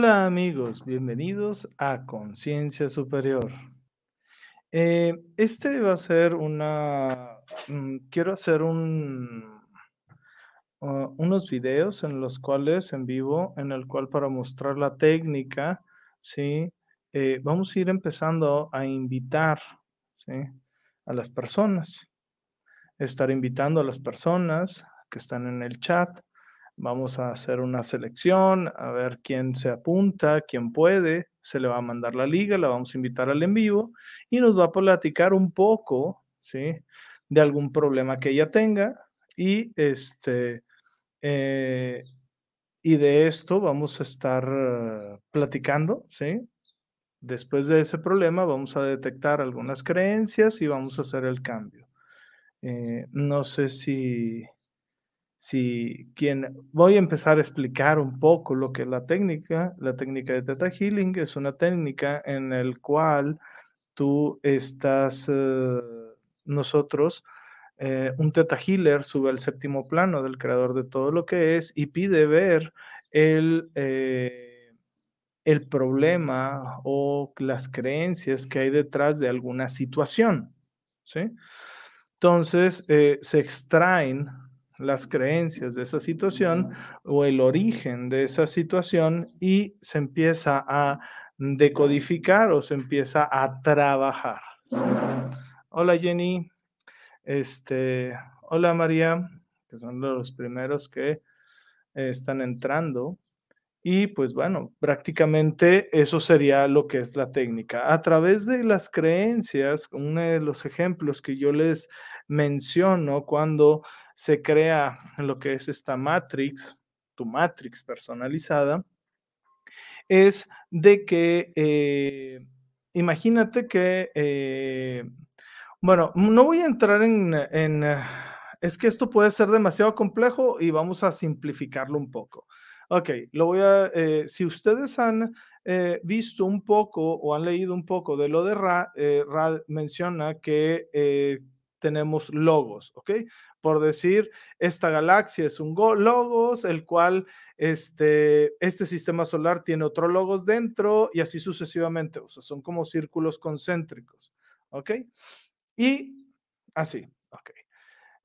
Hola amigos, bienvenidos a Conciencia Superior. Eh, este va a ser una, mm, quiero hacer uh, unos videos en los cuales en vivo, en el cual para mostrar la técnica, ¿sí? Eh, vamos a ir empezando a invitar. A las personas. Estar invitando a las personas que están en el chat Vamos a hacer una selección, a ver quién se apunta, quién puede. Se le va a mandar la liga, la vamos a invitar al en vivo y nos va a platicar un poco, ¿sí? De algún problema que ella tenga y este, eh, y de esto vamos a estar platicando, ¿sí? Después de ese problema vamos a detectar algunas creencias y vamos a hacer el cambio. Eh, no sé si si quien voy a empezar a explicar un poco lo que es la técnica, la técnica de Theta Healing es una técnica en el cual tú estás, eh, nosotros, eh, un Theta Healer sube al séptimo plano del creador de todo lo que es y pide ver el, eh, el problema o las creencias que hay detrás de alguna situación, ¿sí? Entonces, se extraen las creencias de esa situación o el origen de esa situación y se empieza a decodificar o se empieza a trabajar. Hola Jenny, este, hola María, que son los primeros que están entrando. Y pues bueno, prácticamente eso sería lo que es la técnica. A través de las creencias, uno de los ejemplos que yo les menciono cuando se crea lo que es esta matrix, tu matrix personalizada, es de que eh, imagínate que, eh, bueno, no voy a entrar en, en, es que esto puede ser demasiado complejo y vamos a simplificarlo un poco. Ok, lo voy a, eh, si ustedes han visto un poco o han leído un poco de lo de Ra, Ra menciona que tenemos logos, ¿ok? Por decir, esta galaxia es un logos, el cual este, este sistema solar tiene otro logos dentro y así sucesivamente, o sea, son como círculos concéntricos, ¿ok? Y así.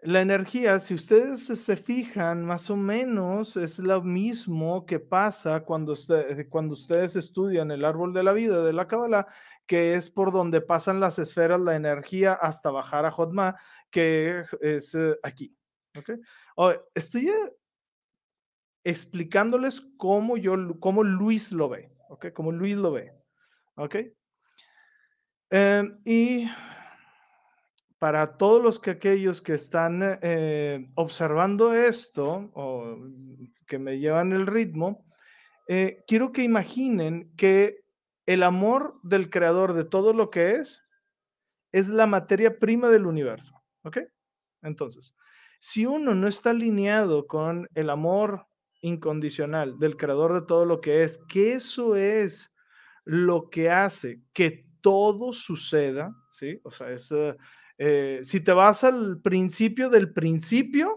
La energía, si ustedes se fijan, más o menos es lo mismo que pasa cuando, ustedes estudian el árbol de la vida de la Kabbalah, que es por donde pasan las esferas, la energía hasta bajar a Jotma, que es eh, aquí. ¿okay? estoy eh, explicándoles cómo yo, cómo Luis lo ve, ¿ok? Cómo Luis lo ve, ¿ok? Em, y para todos los que aquellos que están eh, observando esto o que me llevan el ritmo, eh, quiero que imaginen que el amor del creador de todo lo que es es la materia prima del universo, ¿ok? Entonces, si uno no está alineado con el amor incondicional del creador de todo lo que es, que eso es lo que hace que todo suceda, ¿sí? O sea, es... Eh, si te vas al principio del principio,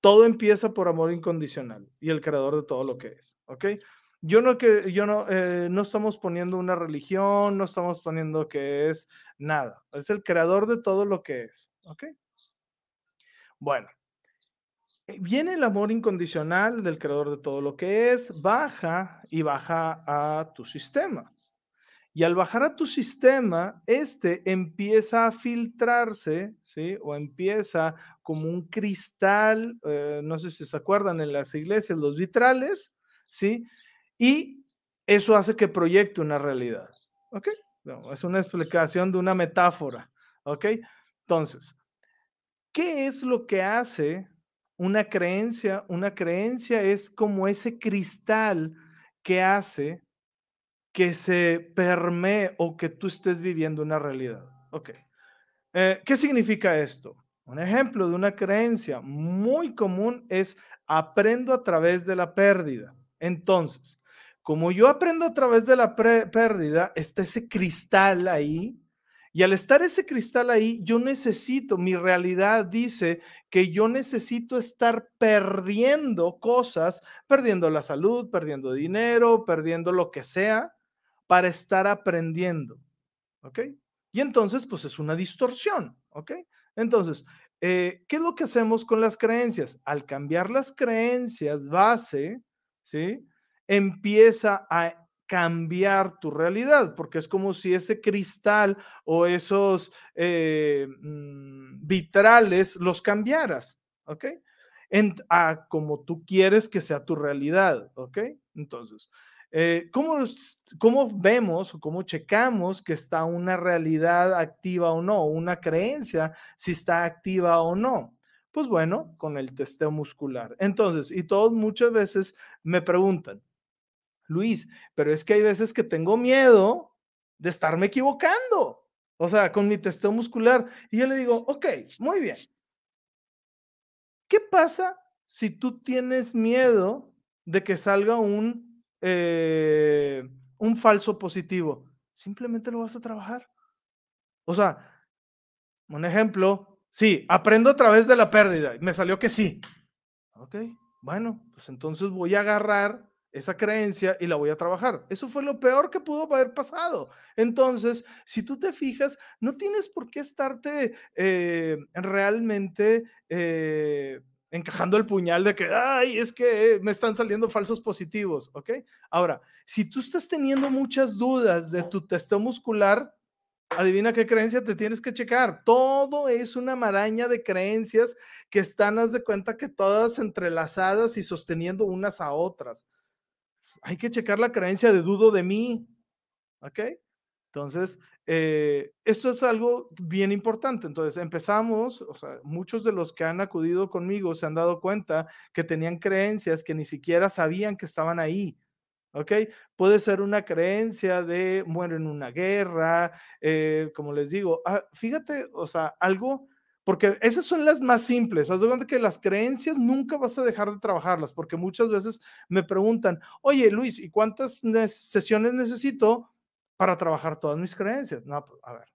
todo empieza por amor incondicional y el creador de todo lo que es, ¿ok? Yo no que yo no eh, no estamos poniendo una religión, no estamos poniendo que es nada, es el creador de todo lo que es, ¿ok? Bueno, eh, viene el amor incondicional del creador de todo lo que es, baja y baja a tu sistema. Y al bajar a tu sistema, este empieza a filtrarse, ¿sí? O empieza como un cristal, eh, no sé si se acuerdan en las iglesias, los vitrales, ¿sí? Y eso hace que proyecte una realidad, ¿ok? es una explicación de una metáfora, ¿ok? Entonces, ¿qué es lo que hace una creencia? Una creencia es como ese cristal que hace que se permee o que tú estés viviendo una realidad. Ok. Eh, ¿Qué significa esto? Un ejemplo de una creencia muy común es aprendo a través de la pérdida. Entonces, como yo aprendo a través de la pérdida, está ese cristal ahí Y al estar ese cristal ahí, yo necesito, mi realidad dice que yo necesito estar perdiendo cosas, perdiendo la salud, perdiendo dinero, perdiendo lo que sea, para estar aprendiendo. ¿Ok? Y entonces, pues es una distorsión. ¿Ok? Entonces, eh, ¿qué es lo que hacemos con las creencias? Al cambiar las creencias base, ¿sí? Empieza a cambiar tu realidad, porque es como si ese cristal o esos eh, mm, vitrales los cambiaras, ¿ok? como tú quieres que sea tu realidad, ¿ok? Entonces, eh, ¿cómo, ¿cómo, vemos o cómo checamos que está una realidad activa o no, una creencia, si está activa o no? Pues bueno, con el testeo muscular. Entonces, y todos muchas veces me preguntan, Luis, pero es que hay veces que tengo miedo de estarme equivocando. O sea, con mi testeo muscular. Y yo le digo, ok, muy bien. ¿Qué pasa si tú tienes miedo de que salga un, eh, un falso positivo? Simplemente lo vas a trabajar. O sea, un ejemplo, sí, aprendo a través de la pérdida. Me salió que sí. Ok, bueno, pues entonces voy a agarrar esa creencia y la voy a trabajar. Eso fue lo peor que pudo haber pasado. Entonces, si tú te fijas, no tienes por qué estarte eh, realmente eh, encajando el puñal de que, ay, es que me están saliendo falsos positivos, ¿ok? Ahora, si tú estás teniendo muchas dudas de tu testeo muscular, adivina qué creencia te tienes que checar. Todo es una maraña de creencias que están, haz de cuenta que todas entrelazadas y sosteniendo unas a otras hay que checar la creencia de dudo de mí. ¿Ok? Entonces, eh, esto es algo bien importante. Entonces, empezamos, o sea, muchos de los que han acudido conmigo se han dado cuenta que tenían creencias que ni siquiera sabían que estaban ahí. ¿Ok? Puede ser una creencia de muero en una guerra, eh, como les digo, ah, fíjate, o sea, algo porque esas son las más simples. Haz de cuenta que las creencias nunca vas a dejar de trabajarlas, porque muchas veces me preguntan, oye Luis, ¿y cuántas sesiones necesito para trabajar todas mis creencias? No, pues, a ver.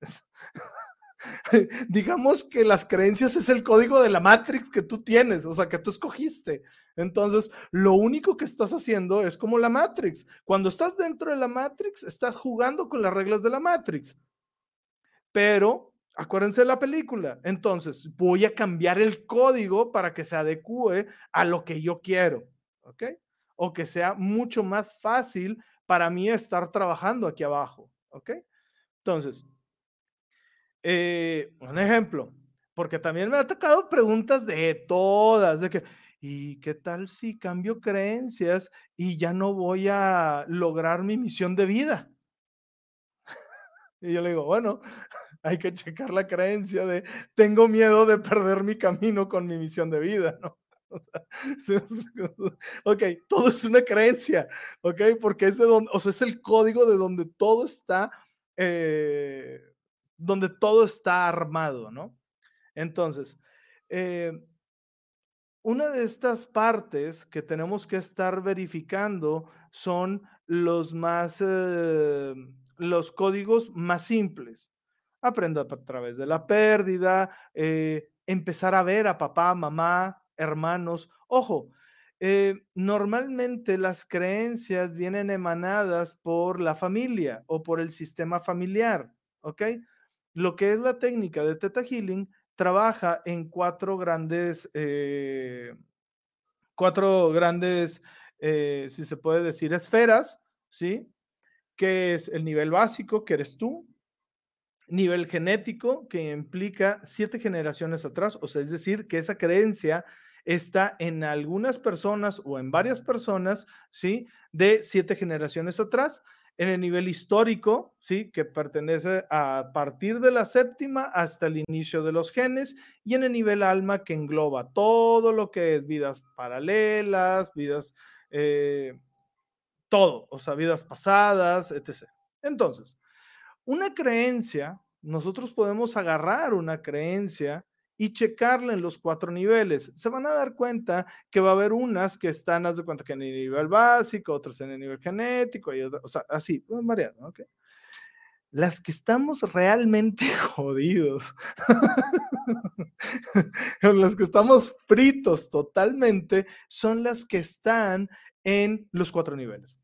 Digamos que las creencias es el código de la Matrix que tú tienes, o sea, que tú escogiste. Entonces, lo único que estás haciendo es como la Matrix. Cuando estás dentro de la Matrix, estás jugando con las reglas de la Matrix. Pero Acuérdense de la película. Entonces, voy a cambiar el código para que se adecue a lo que yo quiero, ¿ok? O que sea mucho más fácil para mí estar trabajando aquí abajo, ¿ok? Entonces, eh, un ejemplo, porque también me ha tocado preguntas de todas, de que, ¿y qué tal si cambio creencias y ya no voy a lograr mi misión de vida? y yo le digo, bueno, hay que checar la creencia de tengo miedo de perder mi camino con mi misión de vida, ¿no? ok, todo es una creencia, ok, porque es de donde, o sea, es el código de donde todo está, eh, donde todo está armado, ¿no? Entonces, eh, una de estas partes que tenemos que estar verificando son los más, eh, los códigos más simples aprendo a través de la pérdida, empezar a ver a papá, mamá, hermanos. Ojo, eh, normalmente las creencias vienen emanadas por la familia o por el sistema familiar, ¿ok? Lo que es la técnica de Theta Healing trabaja en cuatro grandes, eh, cuatro grandes, si se puede decir, esferas, ¿sí? Que es el nivel básico, que eres tú, nivel genético que implica siete generaciones atrás, o sea, es decir, que esa creencia está en algunas personas o en varias personas, ¿sí? De siete generaciones atrás. En el nivel histórico, ¿sí? Que pertenece a partir de la séptima hasta el inicio de los genes. Y en el nivel alma, que engloba todo lo que es vidas paralelas, vidas, eh, todo, o sea, vidas pasadas, etc. Entonces, una creencia, nosotros podemos agarrar una creencia y checarla en los cuatro niveles. Se van a dar cuenta que va a haber unas que están, haz de cuenta que en el nivel básico, otras en el nivel genético, y o sea, así, variado, ¿ok? las que estamos realmente jodidos, las que estamos fritos totalmente, son las que están en los cuatro niveles.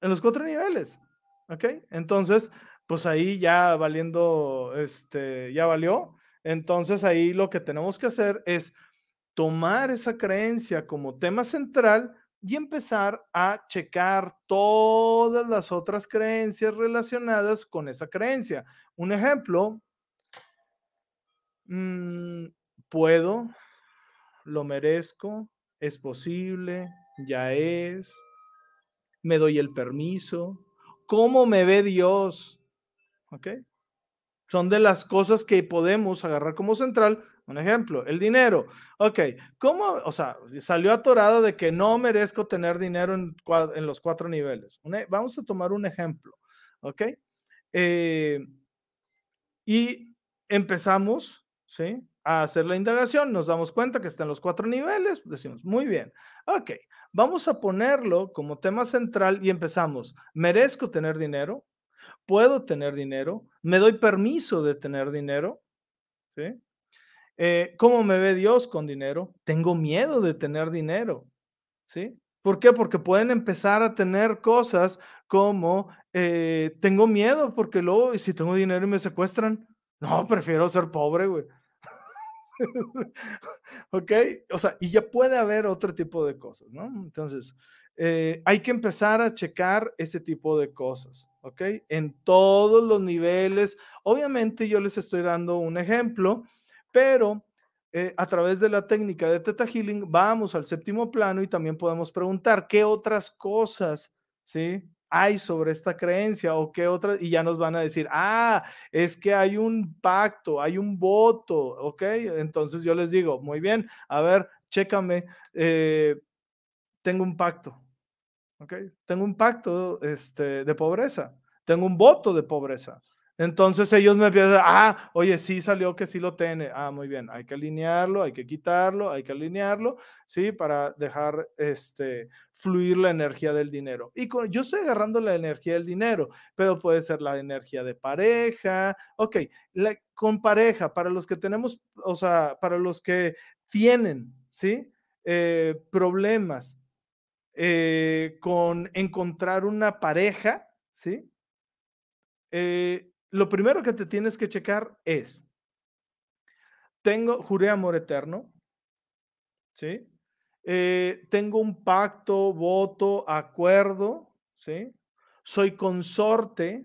En los cuatro niveles. ¿Ok? Entonces, pues ahí ya valiendo, este, ya valió. Entonces ahí lo que tenemos que hacer es tomar esa creencia como tema central y empezar a checar todas las otras creencias relacionadas con esa creencia. Un ejemplo, mm, puedo, lo merezco, es posible, ya es, me doy el permiso, ¿cómo me ve Dios? ¿Ok? Son de las cosas que podemos agarrar como central. Un ejemplo, el dinero. Ok, ¿cómo? O sea, salió atorado de que no merezco tener dinero en, los cuatro niveles. E, vamos a tomar un ejemplo. Ok. Eh, y empezamos, ¿sí? A hacer la indagación, nos damos cuenta que está en los cuatro niveles, decimos, muy bien, ok, vamos a ponerlo como tema central y empezamos, ¿merezco tener dinero? puedo tener dinero, me doy permiso de tener dinero, ¿sí? Eh, ¿Cómo me ve Dios con dinero? Tengo miedo de tener dinero, ¿sí? ¿Por qué? Porque pueden empezar a tener cosas como, eh, tengo miedo porque luego, si tengo dinero y me secuestran, no, prefiero ser pobre, güey. ¿Ok? O sea, y ya puede haber otro tipo de cosas, ¿no? Entonces, eh, hay que empezar a checar ese tipo de cosas, ¿ok? En todos los niveles. Obviamente yo les estoy dando un ejemplo, pero eh, a través de la técnica de Theta Healing vamos al séptimo plano y también podemos preguntar qué otras cosas, ¿sí? Hay sobre esta creencia o qué otras, y ya nos van a decir, ah, es que hay un pacto, hay un voto, ¿ok? Entonces yo les digo, muy bien, a ver, chécame, eh, tengo un pacto, ¿ok? Tengo un pacto este, de pobreza, tengo un voto de pobreza. Entonces ellos me empiezan, ah, oye, sí salió que sí lo tiene. Ah, muy bien, hay que alinearlo, hay que quitarlo, hay que alinearlo, ¿sí? Para dejar este, fluir la energía del dinero. Y con, yo estoy agarrando la energía del dinero, pero puede ser la energía de pareja. Ok, con pareja, para los que tenemos, o sea, para los que tienen, ¿sí? Eh, problemas eh, con encontrar una pareja, ¿sí? Eh, lo primero que te tienes que checar es, tengo, juré amor eterno, ¿sí? Eh, tengo un pacto, voto, acuerdo, ¿sí? Soy consorte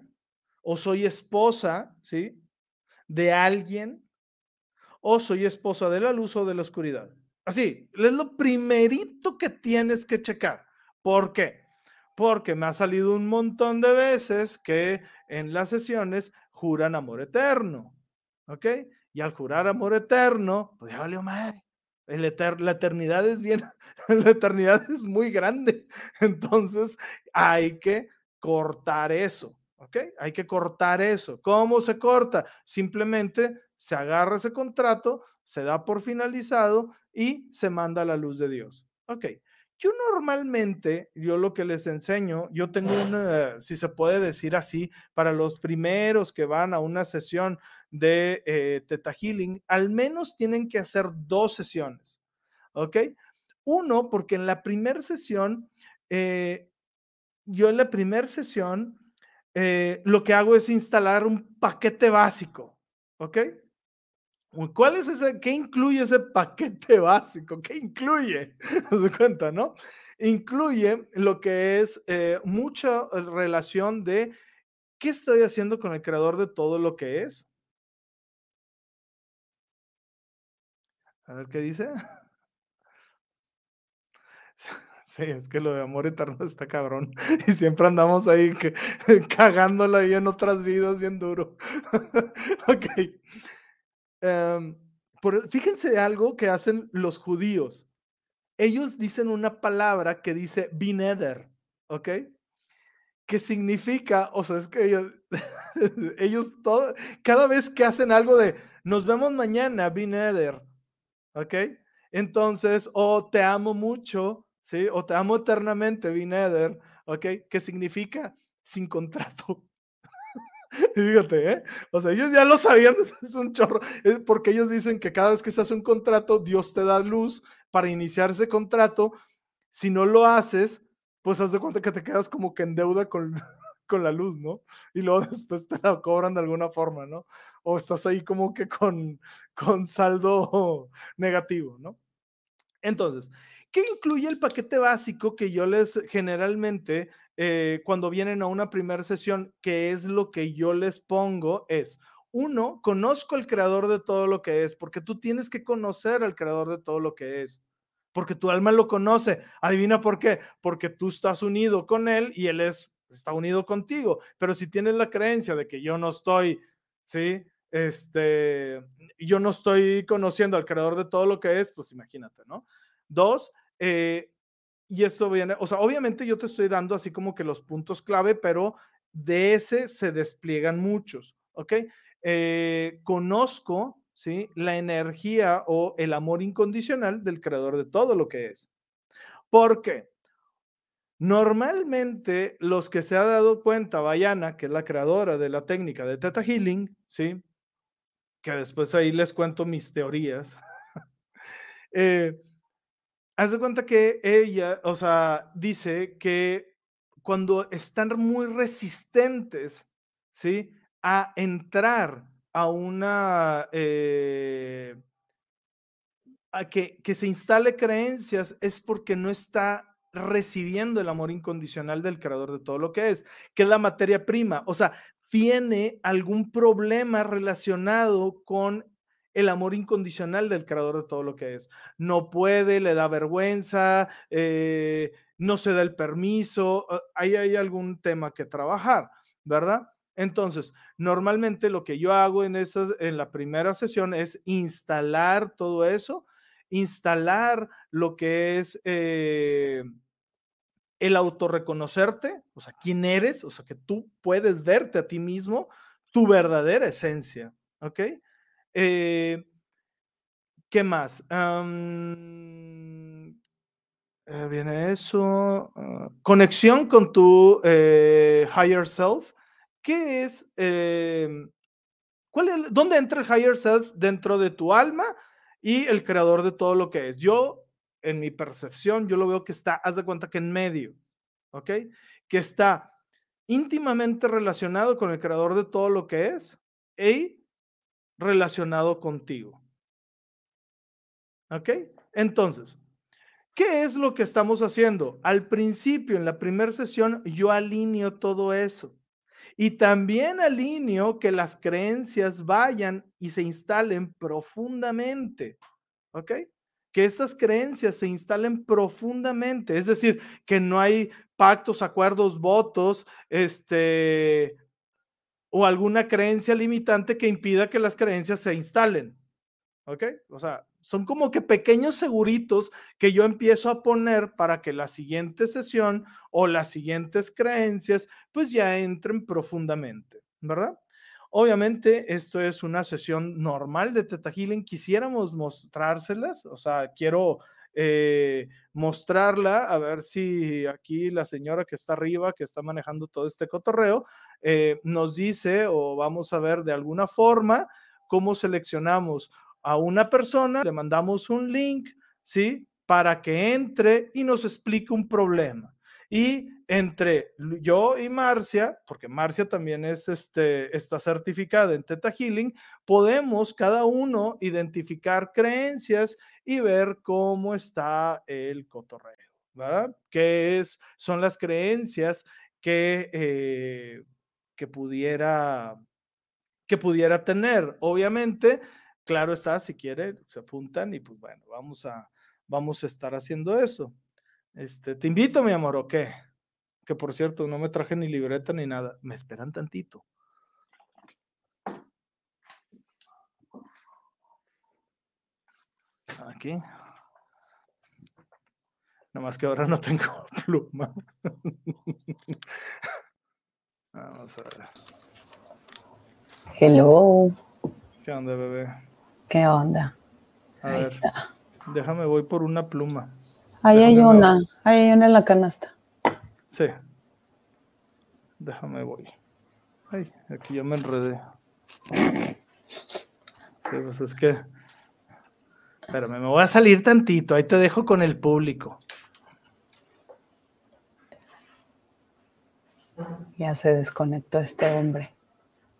o soy esposa, ¿sí? De alguien o soy esposa de la luz o de la oscuridad. Así, es lo primerito que tienes que checar. ¿Por qué? Porque me ha salido un montón de veces que en las sesiones juran amor eterno, ¿ok? Y al jurar amor eterno, pues ya valió madre. la eternidad es bien, la eternidad es muy grande. Entonces hay que cortar eso, ¿ok? Hay que cortar eso. ¿Cómo se corta? Simplemente se agarra ese contrato, se da por finalizado y se manda a la luz de Dios. Ok. Yo normalmente, yo lo que les enseño, yo tengo una, si se puede decir así, para los primeros que van a una sesión de eh, Teta Healing, al menos tienen que hacer dos sesiones, ¿ok? Uno, porque en la primera sesión, eh, yo en la primera sesión, eh, lo que hago es instalar un paquete básico, ¿ok? ¿Cuál es ese? ¿Qué incluye ese paquete básico? ¿Qué incluye? Se cuenta, ¿no? Incluye lo que es eh, mucha relación de qué estoy haciendo con el creador de todo lo que es. A ver qué dice. Sí, es que lo de amor eterno está cabrón. Y siempre andamos ahí que, cagándolo ahí en otras vidas bien duro. ok. Em, fíjense algo que hacen los judíos. Ellos dicen una palabra que dice bineder, ¿ok? Que significa, o sea, es que ellos, ellos todo, cada vez que hacen algo de nos vemos mañana, bineder, ¿ok? Entonces, o te amo mucho, ¿sí? O te amo eternamente, bineder, ¿ok? Que significa sin contrato. Fíjate, ¿eh? O sea, ellos ya lo sabían, es un chorro, es porque ellos dicen que cada vez que se hace un contrato, Dios te da luz para iniciar ese contrato. Si no lo haces, pues haz de cuenta que te quedas como que en deuda con, con la luz, ¿no? Y luego después te la cobran de alguna forma, ¿no? O estás ahí como que con, con saldo negativo, ¿no? Entonces, ¿qué incluye el paquete básico que yo les generalmente, eh, cuando vienen a una primera sesión, que es lo que yo les pongo? Es, uno, conozco al creador de todo lo que es, porque tú tienes que conocer al creador de todo lo que es, porque tu alma lo conoce. Adivina por qué, porque tú estás unido con él y él es, está unido contigo. Pero si tienes la creencia de que yo no estoy, ¿sí? este, yo no estoy conociendo al creador de todo lo que es, pues imagínate, ¿no? Dos, eh, y esto viene, o sea, obviamente yo te estoy dando así como que los puntos clave, pero de ese se despliegan muchos, ¿ok? Eh, conozco, ¿sí? La energía o el amor incondicional del creador de todo lo que es. ¿Por qué? Normalmente los que se ha dado cuenta, Bayana, que es la creadora de la técnica de Theta Healing, ¿sí? que después ahí les cuento mis teorías. eh, haz de cuenta que ella, o sea, dice que cuando están muy resistentes, ¿sí? A entrar a una, eh, a que, que se instale creencias, es porque no está recibiendo el amor incondicional del creador de todo lo que es, que es la materia prima. O sea, tiene algún problema relacionado con el amor incondicional del creador de todo lo que es. No puede, le da vergüenza, eh, no se da el permiso, ah, ahí hay algún tema que trabajar, ¿verdad? Entonces, normalmente lo que yo hago en, esas, en la primera sesión es instalar todo eso, instalar lo que es... Eh, el autorreconocerte, o sea, quién eres, o sea, que tú puedes verte a ti mismo, tu verdadera esencia, ¿ok? Eh, ¿Qué más? Eh, viene eso. Ah, conexión con tu eh, higher self. ¿Qué es, cuál es? ¿Dónde entra el higher self dentro de tu alma y el creador de todo lo que es? Yo en mi percepción, yo lo veo que está, haz de cuenta que en medio, ¿ok? Que está íntimamente relacionado con el creador de todo lo que es y relacionado contigo. ¿Ok? Entonces, ¿qué es lo que estamos haciendo? Al principio, en la primera sesión, yo alineo todo eso. Y también alineo que las creencias vayan y se instalen profundamente. ¿Ok? que estas creencias se instalen profundamente, es decir, que no hay pactos, acuerdos, votos, este, o alguna creencia limitante que impida que las creencias se instalen. ¿Ok? O sea, son como que pequeños seguritos que yo empiezo a poner para que la siguiente sesión o las siguientes creencias pues ya entren profundamente, ¿verdad? Obviamente, esto es una sesión normal de Teta Healing. Quisiéramos mostrárselas, o sea, quiero eh, mostrarla, a ver si aquí la señora que está arriba, que está manejando todo este cotorreo, eh, nos dice o vamos a ver de alguna forma cómo seleccionamos a una persona, le mandamos un link, ¿sí? Para que entre y nos explique un problema. Y entre yo y Marcia, porque Marcia también es este, está certificada en Teta Healing, podemos cada uno identificar creencias y ver cómo está el cotorreo, ¿verdad? ¿Qué es, son las creencias que, eh, que, pudiera, que pudiera tener? Obviamente, claro está, si quiere, se apuntan y pues bueno, vamos a, vamos a estar haciendo eso. Este, te invito, mi amor, ¿o qué? Que por cierto, no me traje ni libreta ni nada. Me esperan tantito. Aquí. Nada más que ahora no tengo pluma. Vamos a ver. Hello. ¿Qué onda, bebé? ¿Qué onda? Ahí está. Déjame, voy por una pluma. Ahí hay una, ahí hay una en la canasta. Sí. Déjame voy. Ay, aquí yo me enredé. Sí, pues es que. Espérame, me voy a salir tantito. Ahí te dejo con el público. Ya se desconectó este hombre.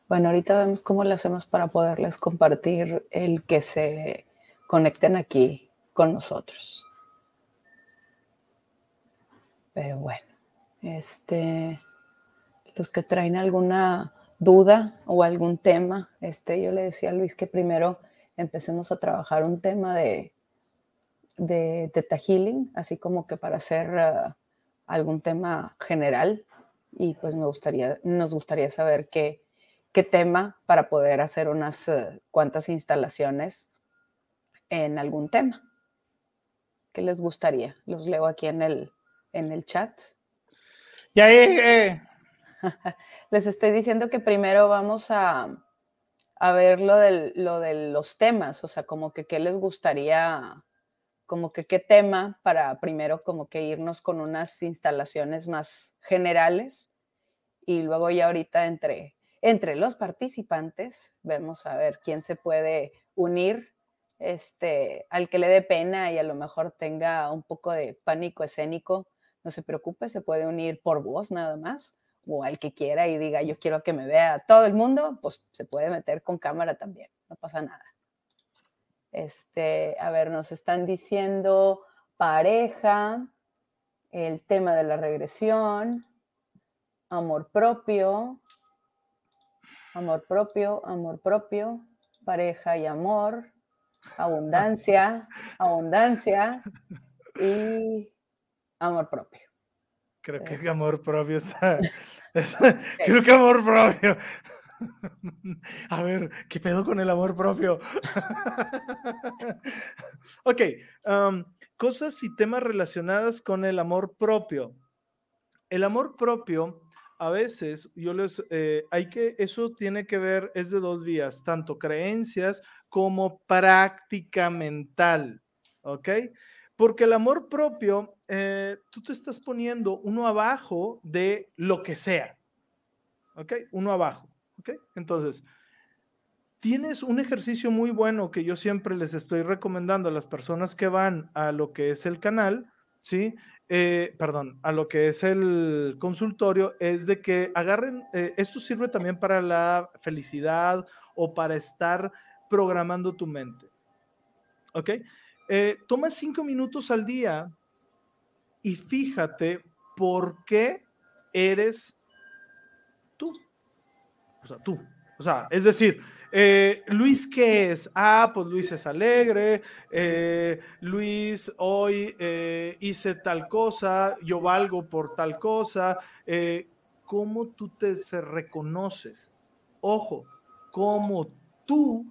Bueno, ahorita vemos cómo lo hacemos para poderles compartir el que se conecten aquí con nosotros. Pero bueno, este, los que traen alguna duda o algún tema, este, yo le decía a Luis que primero empecemos a trabajar un tema de, de Healing, así como que para hacer uh, algún tema general. Y pues me gustaría, nos gustaría saber qué, qué tema para poder hacer unas uh, cuantas instalaciones en algún tema. ¿Qué les gustaría? Los leo aquí en el, en el chat. Ya eh. Les estoy diciendo que primero vamos a, a ver lo, del, lo de los temas, o sea, como que qué les gustaría, como que qué tema para primero como que irnos con unas instalaciones más generales y luego ya ahorita entre, entre los participantes vemos a ver quién se puede unir este, al que le dé pena y a lo mejor tenga un poco de pánico escénico, no se preocupe, se puede unir por voz nada más, o al que quiera y diga yo quiero que me vea todo el mundo, pues se puede meter con cámara también, no pasa nada. Este, a ver, nos están diciendo pareja, el tema de la regresión, amor propio, amor propio, amor propio, pareja y amor, abundancia, abundancia y amor propio. Creo que amor propio está. Creo que amor propio. A ver, ¿qué pedo con el amor propio? ok, cosas y temas relacionadas con el amor propio. El amor propio, a veces, yo les, eh, hay que, eso tiene que ver, es de dos vías, tanto creencias como práctica mental, ¿ok? Porque el amor propio, eh, tú te estás poniendo uno abajo de lo que sea, ¿ok? Uno abajo, ¿ok? Entonces, tienes un ejercicio muy bueno que yo siempre les estoy recomendando a las personas que van a lo que es el canal, ¿sí? Eh, perdón, a lo que es el consultorio, es de que agarren, eh, esto sirve también para la felicidad o para estar programando tu mente. ¿Ok? Eh, toma cinco minutos al día y fíjate por qué eres tú. O sea, tú. O sea, es decir, eh, Luis, ¿qué es? Ah, pues Luis es alegre, eh, Luis, hoy hice tal cosa, yo valgo por tal cosa. ¿Cómo tú te reconoces? Ojo, cómo tú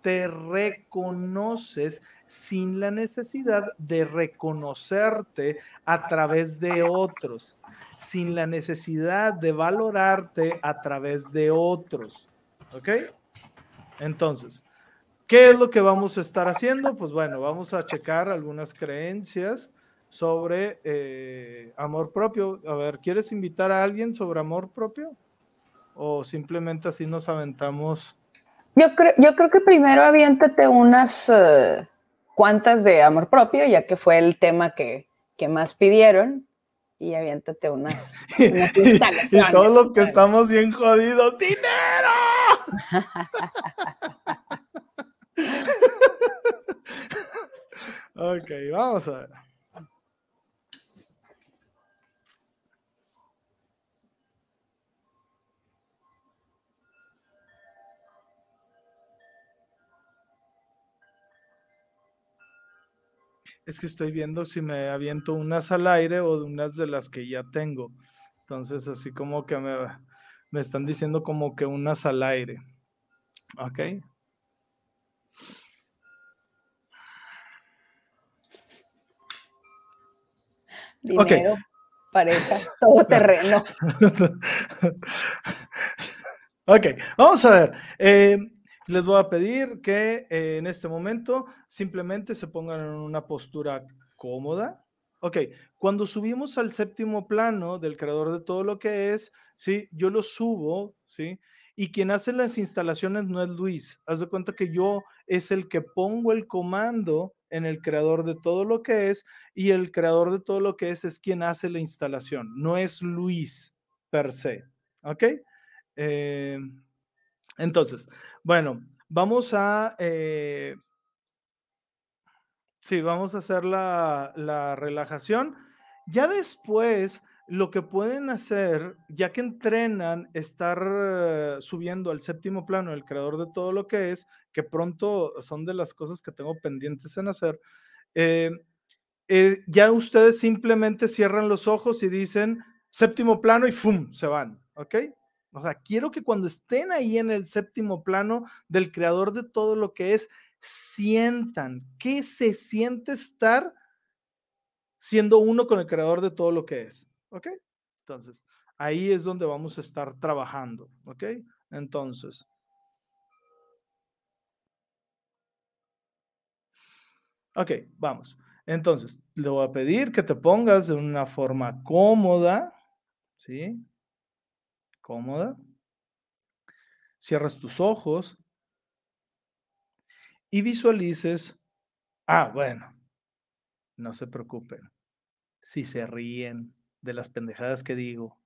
te reconoces sin la necesidad de reconocerte a través de otros, sin la necesidad de valorarte a través de otros. ¿Ok? Entonces, ¿qué es lo que vamos a estar haciendo? Pues bueno, vamos a checar algunas creencias sobre eh, amor propio. A ver, ¿quieres invitar a alguien sobre amor propio? ¿O simplemente así nos aventamos? Yo creo, yo creo que primero aviéntate unas uh, cuantas de amor propio, ya que fue el tema que, que más pidieron. Y aviéntate unas. unas y todos los que estamos bien jodidos, ¡dinero! ok, vamos a ver. Es que estoy viendo si me aviento unas al aire o de unas de las que ya tengo. Entonces, así como que me, me están diciendo como que unas al aire. Ok. Dinero, pareja, todo terreno. ok, vamos a ver. Eh, les voy a pedir que eh, en este momento simplemente se pongan en una postura cómoda, Ok, cuando subimos al séptimo plano del creador de todo lo que es, ¿sí? Yo lo subo, ¿sí? Y quien hace las instalaciones no es Luis. Haz de cuenta que yo es el que pongo el comando en el creador de todo lo que es y el creador de todo lo que es es quien hace la instalación. No es Luis per se. ¿Ok? Eh, entonces, bueno, vamos a... Eh, sí, vamos a hacer la, la relajación. Ya después lo que pueden hacer, ya que entrenan estar subiendo al séptimo plano, el creador de todo lo que es, que pronto son de las cosas que tengo pendientes en hacer, eh, eh, ya ustedes simplemente cierran los ojos y dicen séptimo plano y ¡fum! se van, ¿ok? O sea, quiero que cuando estén ahí en el séptimo plano del creador de todo lo que es, sientan qué se siente estar siendo uno con el creador de todo lo que es. ¿Ok? Entonces, ahí es donde vamos a estar trabajando. ¿Ok? Entonces. Ok, vamos. Entonces, le voy a pedir que te pongas de una forma cómoda. ¿Sí? Cómoda. Cierras tus ojos y visualices. Ah, bueno, no se preocupen. Si se ríen, de las pendejadas que digo.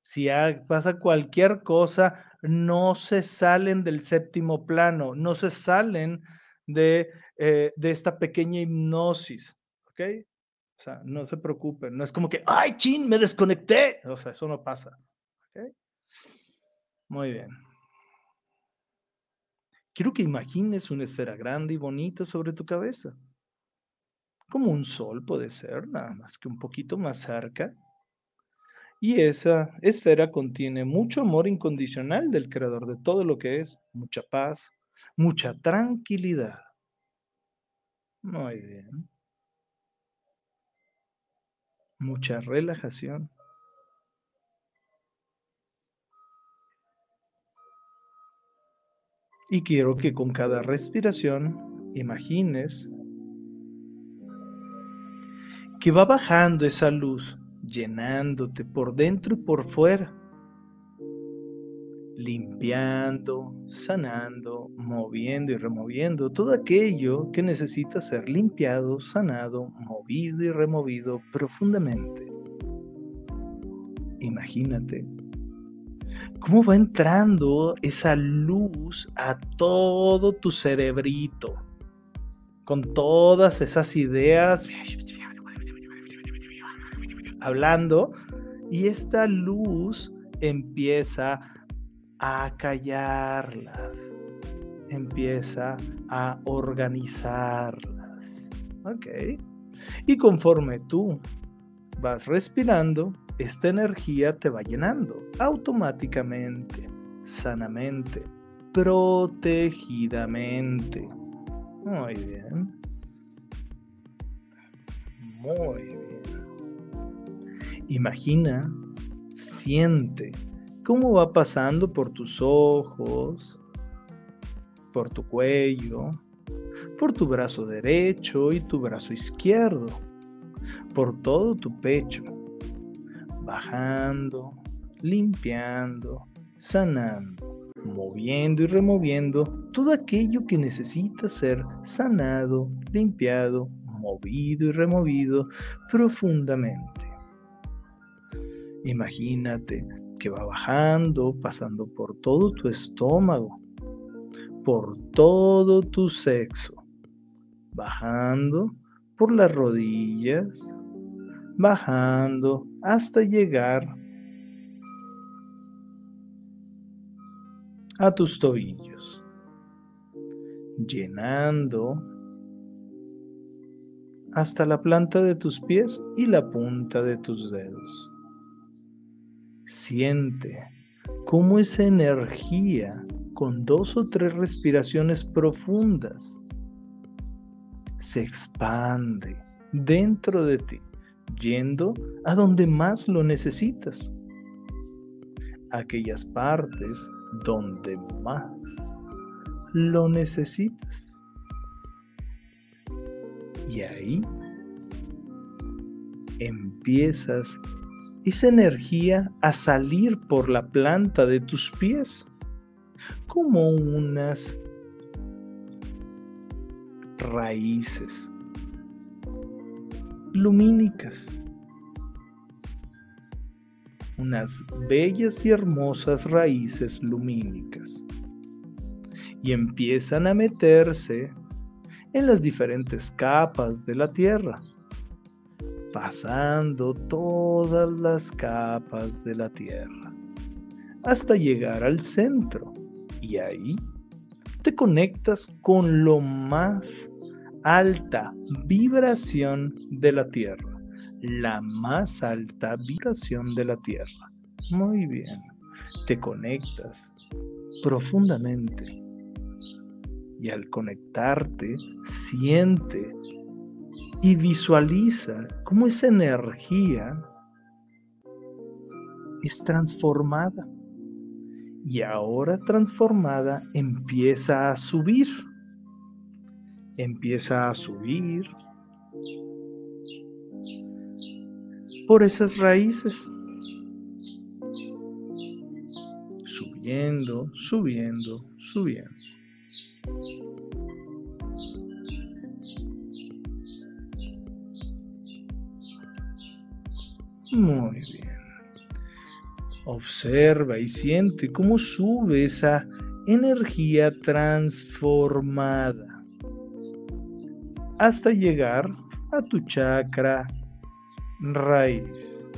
Si pasa cualquier cosa, no se salen del séptimo plano, no se salen de, eh, de esta pequeña hipnosis, ¿ok? O sea, no se preocupen, no es como que, ay, chin, me desconecté. O sea, eso no pasa. Muy bien. Quiero que imagines una esfera grande y bonita sobre tu cabeza. Como un sol puede ser, nada más que un poquito más cerca. Y esa esfera contiene mucho amor incondicional del creador de todo lo que es, mucha paz, mucha tranquilidad. Muy bien. Mucha relajación. Y quiero que con cada respiración imagines que va bajando esa luz llenándote por dentro y por fuera, limpiando, sanando, moviendo y removiendo todo aquello que necesita ser limpiado, sanado, movido y removido profundamente. Imagínate cómo va entrando esa luz a todo tu cerebrito, con todas esas ideas hablando y esta luz empieza a callarlas, empieza a organizarlas. ¿Ok? Y conforme tú vas respirando, esta energía te va llenando automáticamente, sanamente, protegidamente. Muy bien. Muy bien. Imagina, siente cómo va pasando por tus ojos, por tu cuello, por tu brazo derecho y tu brazo izquierdo, por todo tu pecho, bajando, limpiando, sanando, moviendo y removiendo todo aquello que necesita ser sanado, limpiado, movido y removido profundamente. Imagínate que va bajando, pasando por todo tu estómago, por todo tu sexo, bajando por las rodillas, bajando hasta llegar a tus tobillos, llenando hasta la planta de tus pies y la punta de tus dedos. Siente cómo esa energía con dos o tres respiraciones profundas se expande dentro de ti, yendo a donde más lo necesitas. Aquellas partes donde más lo necesitas. Y ahí empiezas esa energía a salir por la planta de tus pies como unas raíces lumínicas, unas bellas y hermosas raíces lumínicas, y empiezan a meterse en las diferentes capas de la Tierra, pasando todas las capas de la Tierra, hasta llegar al centro, y ahí te conectas con lo más alta vibración de la Tierra. La más alta vibración de la Tierra. Muy bien. Te conectas profundamente. Y al conectarte, siente y visualiza cómo esa energía es transformada. Y ahora transformada empieza a subir empieza a subir por esas raíces. Subiendo, subiendo, subiendo. Muy bien. Observa y siente cómo sube esa energía transformada hasta llegar a tu chakra raíz.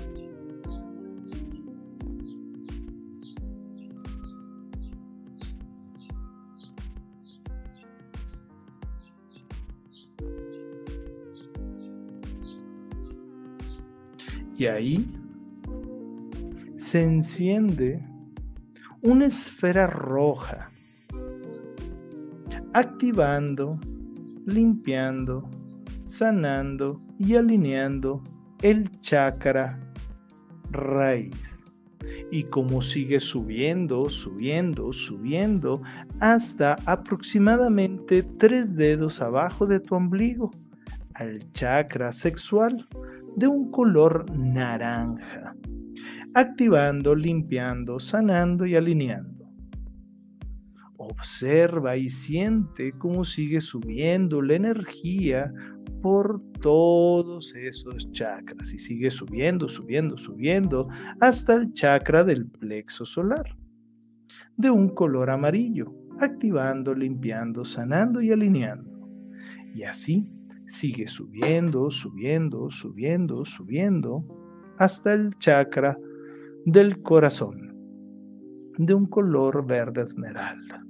Y ahí se enciende una esfera roja, activando limpiando, sanando y alineando el chakra raíz. Y como sigue subiendo, subiendo, subiendo, hasta aproximadamente tres dedos abajo de tu ombligo, al chakra sexual de un color naranja, activando, limpiando, sanando y alineando observa y siente cómo sigue subiendo la energía por todos esos chakras y sigue subiendo, subiendo, subiendo hasta el chakra del plexo solar de un color amarillo, activando, limpiando, sanando y alineando. Y así sigue subiendo, subiendo, subiendo, subiendo hasta el chakra del corazón de un color verde esmeralda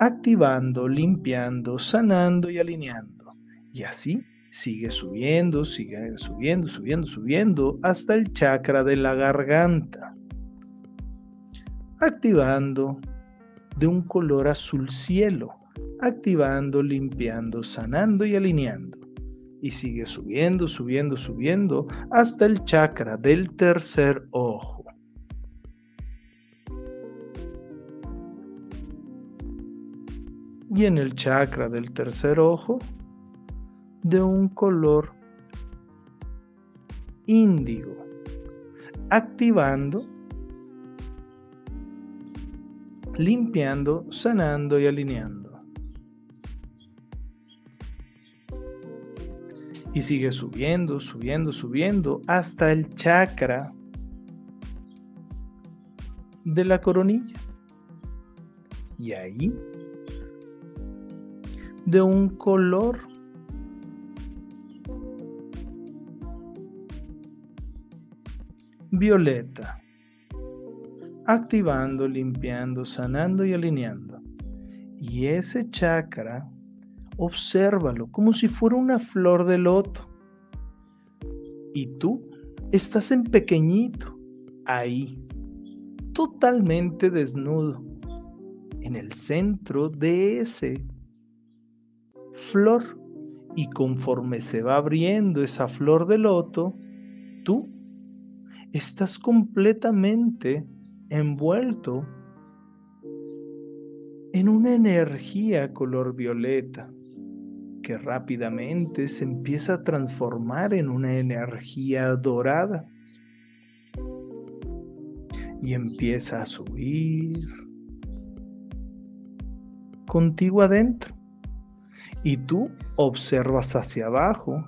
activando, limpiando, sanando y alineando. Y así sigue subiendo, sigue subiendo, subiendo, subiendo hasta el chakra de la garganta. Activando de un color azul cielo, activando, limpiando, sanando y alineando. Y sigue subiendo, subiendo, subiendo hasta el chakra del tercer ojo. Y en el chakra del tercer ojo de un color índigo, activando, limpiando, sanando y alineando. Y sigue subiendo, subiendo, subiendo hasta el chakra de la coronilla. Y ahí de un color violeta, activando, limpiando, sanando y alineando. Y ese chakra, obsérvalo como si fuera una flor de loto. Y tú estás en pequeñito, ahí, totalmente desnudo, en el centro de ese flor. Y conforme se va abriendo esa flor de loto, tú estás completamente envuelto en una energía color violeta que rápidamente se empieza a transformar en una energía dorada y empieza a subir contigo adentro. Y tú observas hacia abajo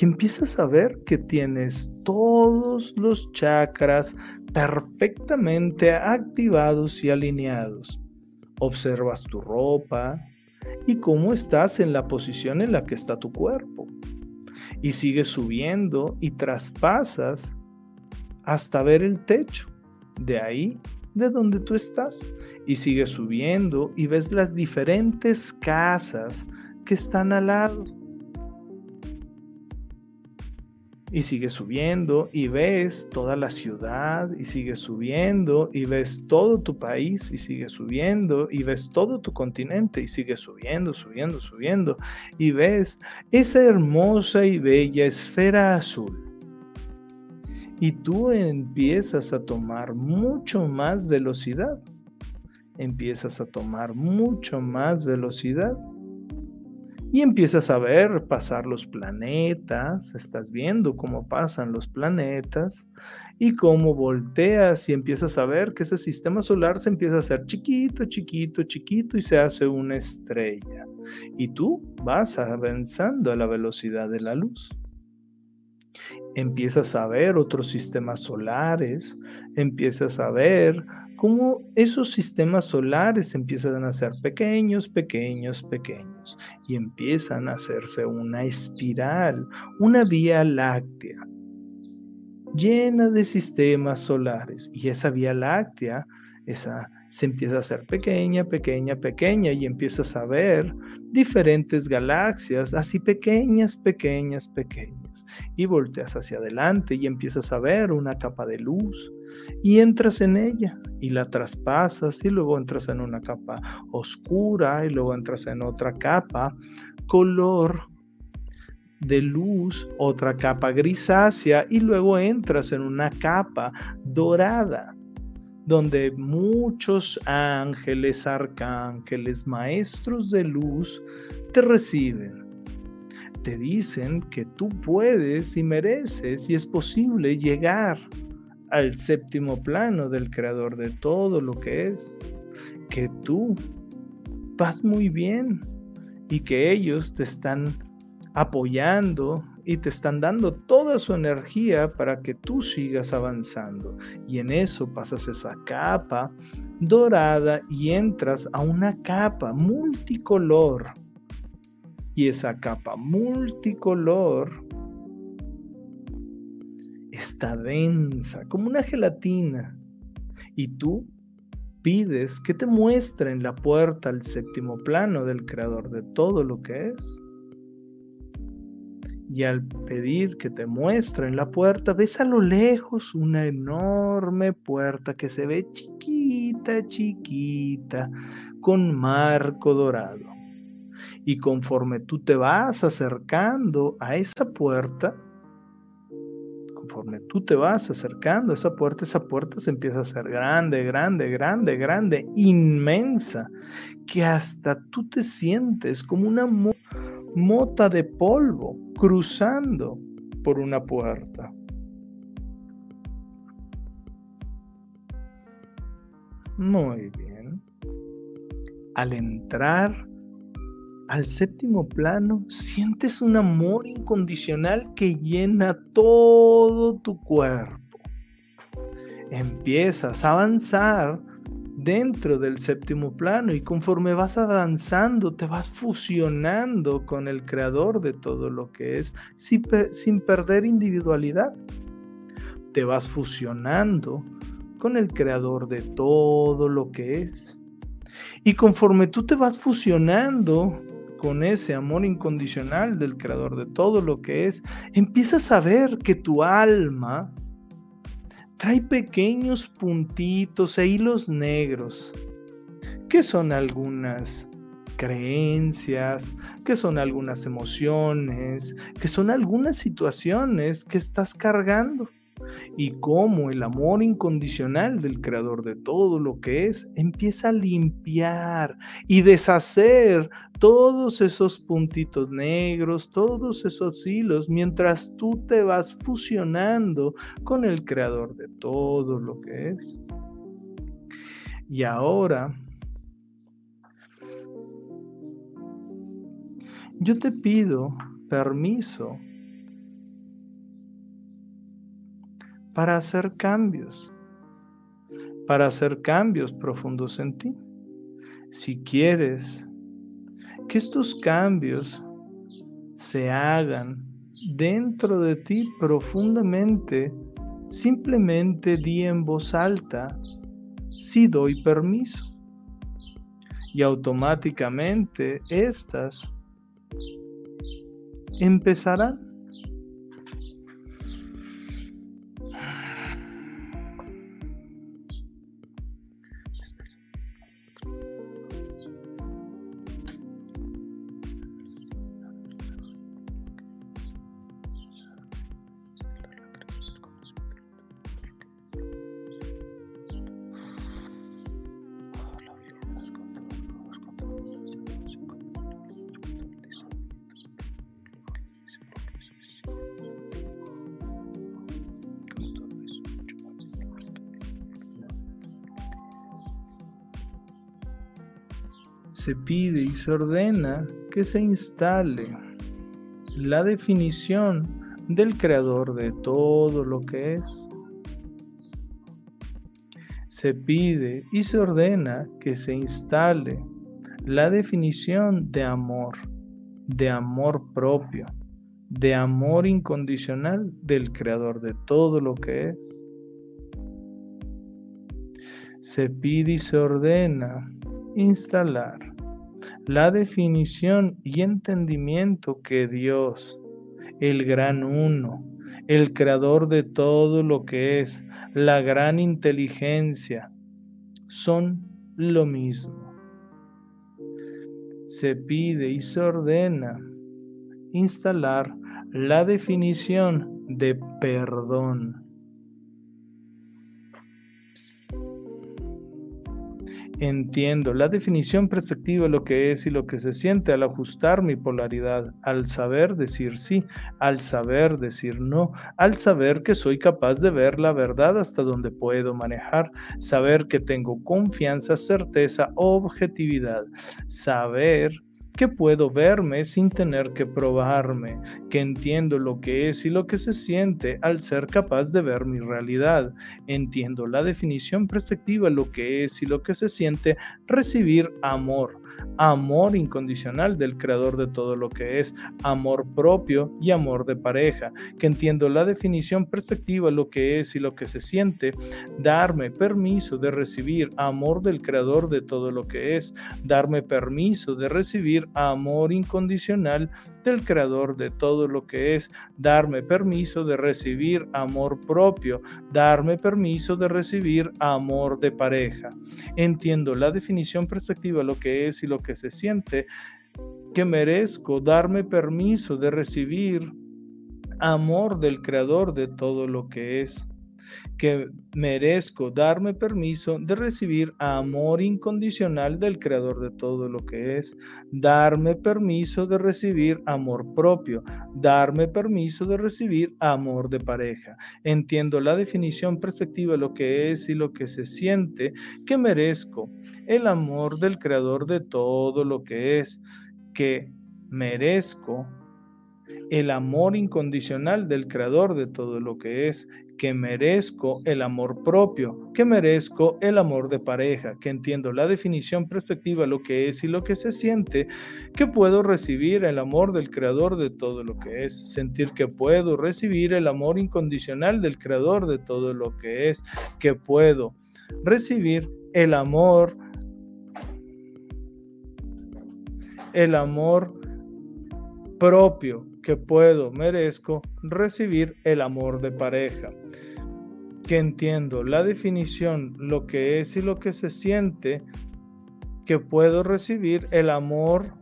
y empiezas a ver que tienes todos los chakras perfectamente activados y alineados. Observas tu ropa y cómo estás en la posición en la que está tu cuerpo. Y sigues subiendo y traspasas hasta ver el techo. De ahí, de donde tú estás. Y sigues subiendo y ves las diferentes casas que están al lado. Y sigues subiendo y ves toda la ciudad y sigues subiendo y ves todo tu país y sigues subiendo y ves todo tu continente y sigues subiendo, subiendo, subiendo y ves esa hermosa y bella esfera azul. Y tú empiezas a tomar mucho más velocidad. Empiezas a tomar mucho más velocidad y empiezas a ver pasar los planetas, estás viendo cómo pasan los planetas y cómo volteas y empiezas a ver que ese sistema solar se empieza a hacer chiquito, chiquito, chiquito y se hace una estrella. Y tú vas avanzando a la velocidad de la luz. Empiezas a ver otros sistemas solares, empiezas a ver cómo esos sistemas solares empiezan a ser pequeños, pequeños, pequeños y empiezan a hacerse una espiral, una vía láctea llena de sistemas solares. Y esa vía láctea, esa se empieza a hacer pequeña, pequeña, pequeña y empiezas a ver diferentes galaxias así pequeñas, pequeñas, pequeñas. Y volteas hacia adelante y empiezas a ver una capa de luz y entras en ella y la traspasas y luego entras en una capa oscura y luego entras en otra capa color de luz, otra capa grisácea y luego entras en una capa dorada donde muchos ángeles, arcángeles, maestros de luz te reciben. Te dicen que tú puedes y mereces y es posible llegar al séptimo plano del creador de todo lo que es, que tú vas muy bien y que ellos te están apoyando y te están dando toda su energía para que tú sigas avanzando. Y en eso pasas esa capa dorada y entras a una capa multicolor. Y esa capa multicolor está densa, como una gelatina. Y tú pides que te muestren la puerta al séptimo plano del creador de todo lo que es. Y al pedir que te muestren la puerta, ves a lo lejos una enorme puerta que se ve chiquita, chiquita, con marco dorado. Y conforme tú te vas acercando a esa puerta, conforme tú te vas acercando a esa puerta, esa puerta se empieza a hacer grande, grande, grande, grande, inmensa, que hasta tú te sientes como una mota de polvo cruzando por una puerta. Muy bien. Al entrar al séptimo plano, sientes un amor incondicional que llena todo tu cuerpo. Empiezas a avanzar dentro del séptimo plano y conforme vas avanzando te vas fusionando con el creador de todo lo que es sin, perder individualidad. Te vas fusionando con el creador de todo lo que es. Y conforme tú te vas fusionando con ese amor incondicional del creador de todo lo que es, empiezas a ver que tu alma trae pequeños puntitos e hilos negros, que son algunas creencias, que son algunas emociones, que son algunas situaciones que estás cargando y cómo el amor incondicional del creador de todo lo que es empieza a limpiar y deshacer todos esos puntitos negros, todos esos hilos, mientras tú te vas fusionando con el creador de todo lo que es. Y ahora, yo te pido permiso para hacer cambios, para hacer cambios profundos en ti. Si quieres que estos cambios se hagan dentro de ti profundamente, simplemente di en voz alta, si doy permiso. Y automáticamente estas empezarán se pide y se ordena que se instale la definición del creador de todo lo que es. Se pide y se ordena que se instale la definición de amor, de amor propio, de amor incondicional del creador de todo lo que es. Se pide y se ordena instalar la definición y entendimiento que Dios, el gran uno, el creador de todo lo que es, la gran inteligencia, son lo mismo. Se pide y se ordena instalar la definición de perdón entiendo. La definición perspectiva, lo que es y lo que se siente al ajustar mi polaridad, al saber decir sí, al saber decir no, al saber que soy capaz de ver la verdad hasta donde puedo manejar, saber que tengo confianza, certeza, objetividad, saber que puedo verme sin tener que probarme, que entiendo lo que es y lo que se siente al ser capaz de ver mi realidad. Entiendo la definición perspectiva, lo que es y lo que se siente recibir amor, amor incondicional del creador de todo lo que es, amor propio y amor de pareja, que entiendo la definición perspectiva, lo que es y lo que se siente, darme permiso de recibir amor del creador de todo lo que es, darme permiso de recibir amor incondicional del creador de todo lo que es, darme permiso de recibir amor propio, darme permiso de recibir amor de pareja. Entiendo la definición perspectiva, lo que es y lo que se siente, que merezco darme permiso de recibir amor del creador de todo lo que es que merezco darme permiso de recibir amor incondicional del creador de todo lo que es, darme permiso de recibir amor propio, darme permiso de recibir amor de pareja. Entiendo la definición perspectiva de lo que es y lo que se siente, que merezco el amor del creador de todo lo que es, que merezco el amor incondicional del creador de todo lo que es, que merezco el amor propio, que merezco el amor de pareja, que entiendo la definición perspectiva, lo que es y lo que se siente, que puedo recibir el amor del creador de todo lo que es, sentir que puedo recibir el amor incondicional del creador de todo lo que es, que puedo recibir el amor el amor propio que puedo, merezco recibir el amor de pareja. Que entiendo la definición, lo que es y lo que se siente, que puedo recibir el amor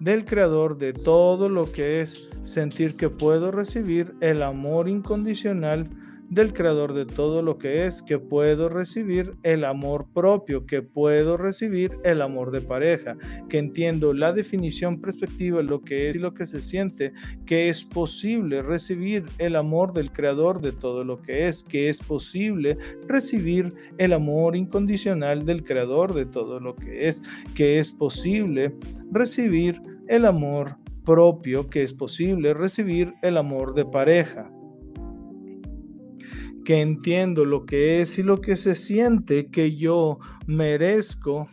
del creador de todo lo que es, sentir que puedo recibir el amor incondicional del creador de todo lo que es, que puedo recibir el amor propio, que puedo recibir el amor de pareja, que entiendo la definición perspectiva, lo que es y lo que se siente, que es posible recibir el amor del creador de todo lo que es, que es posible recibir el amor incondicional del creador de todo lo que es, que es posible recibir el amor propio, que es posible recibir el amor de pareja que entiendo lo que es y lo que se siente, que yo merezco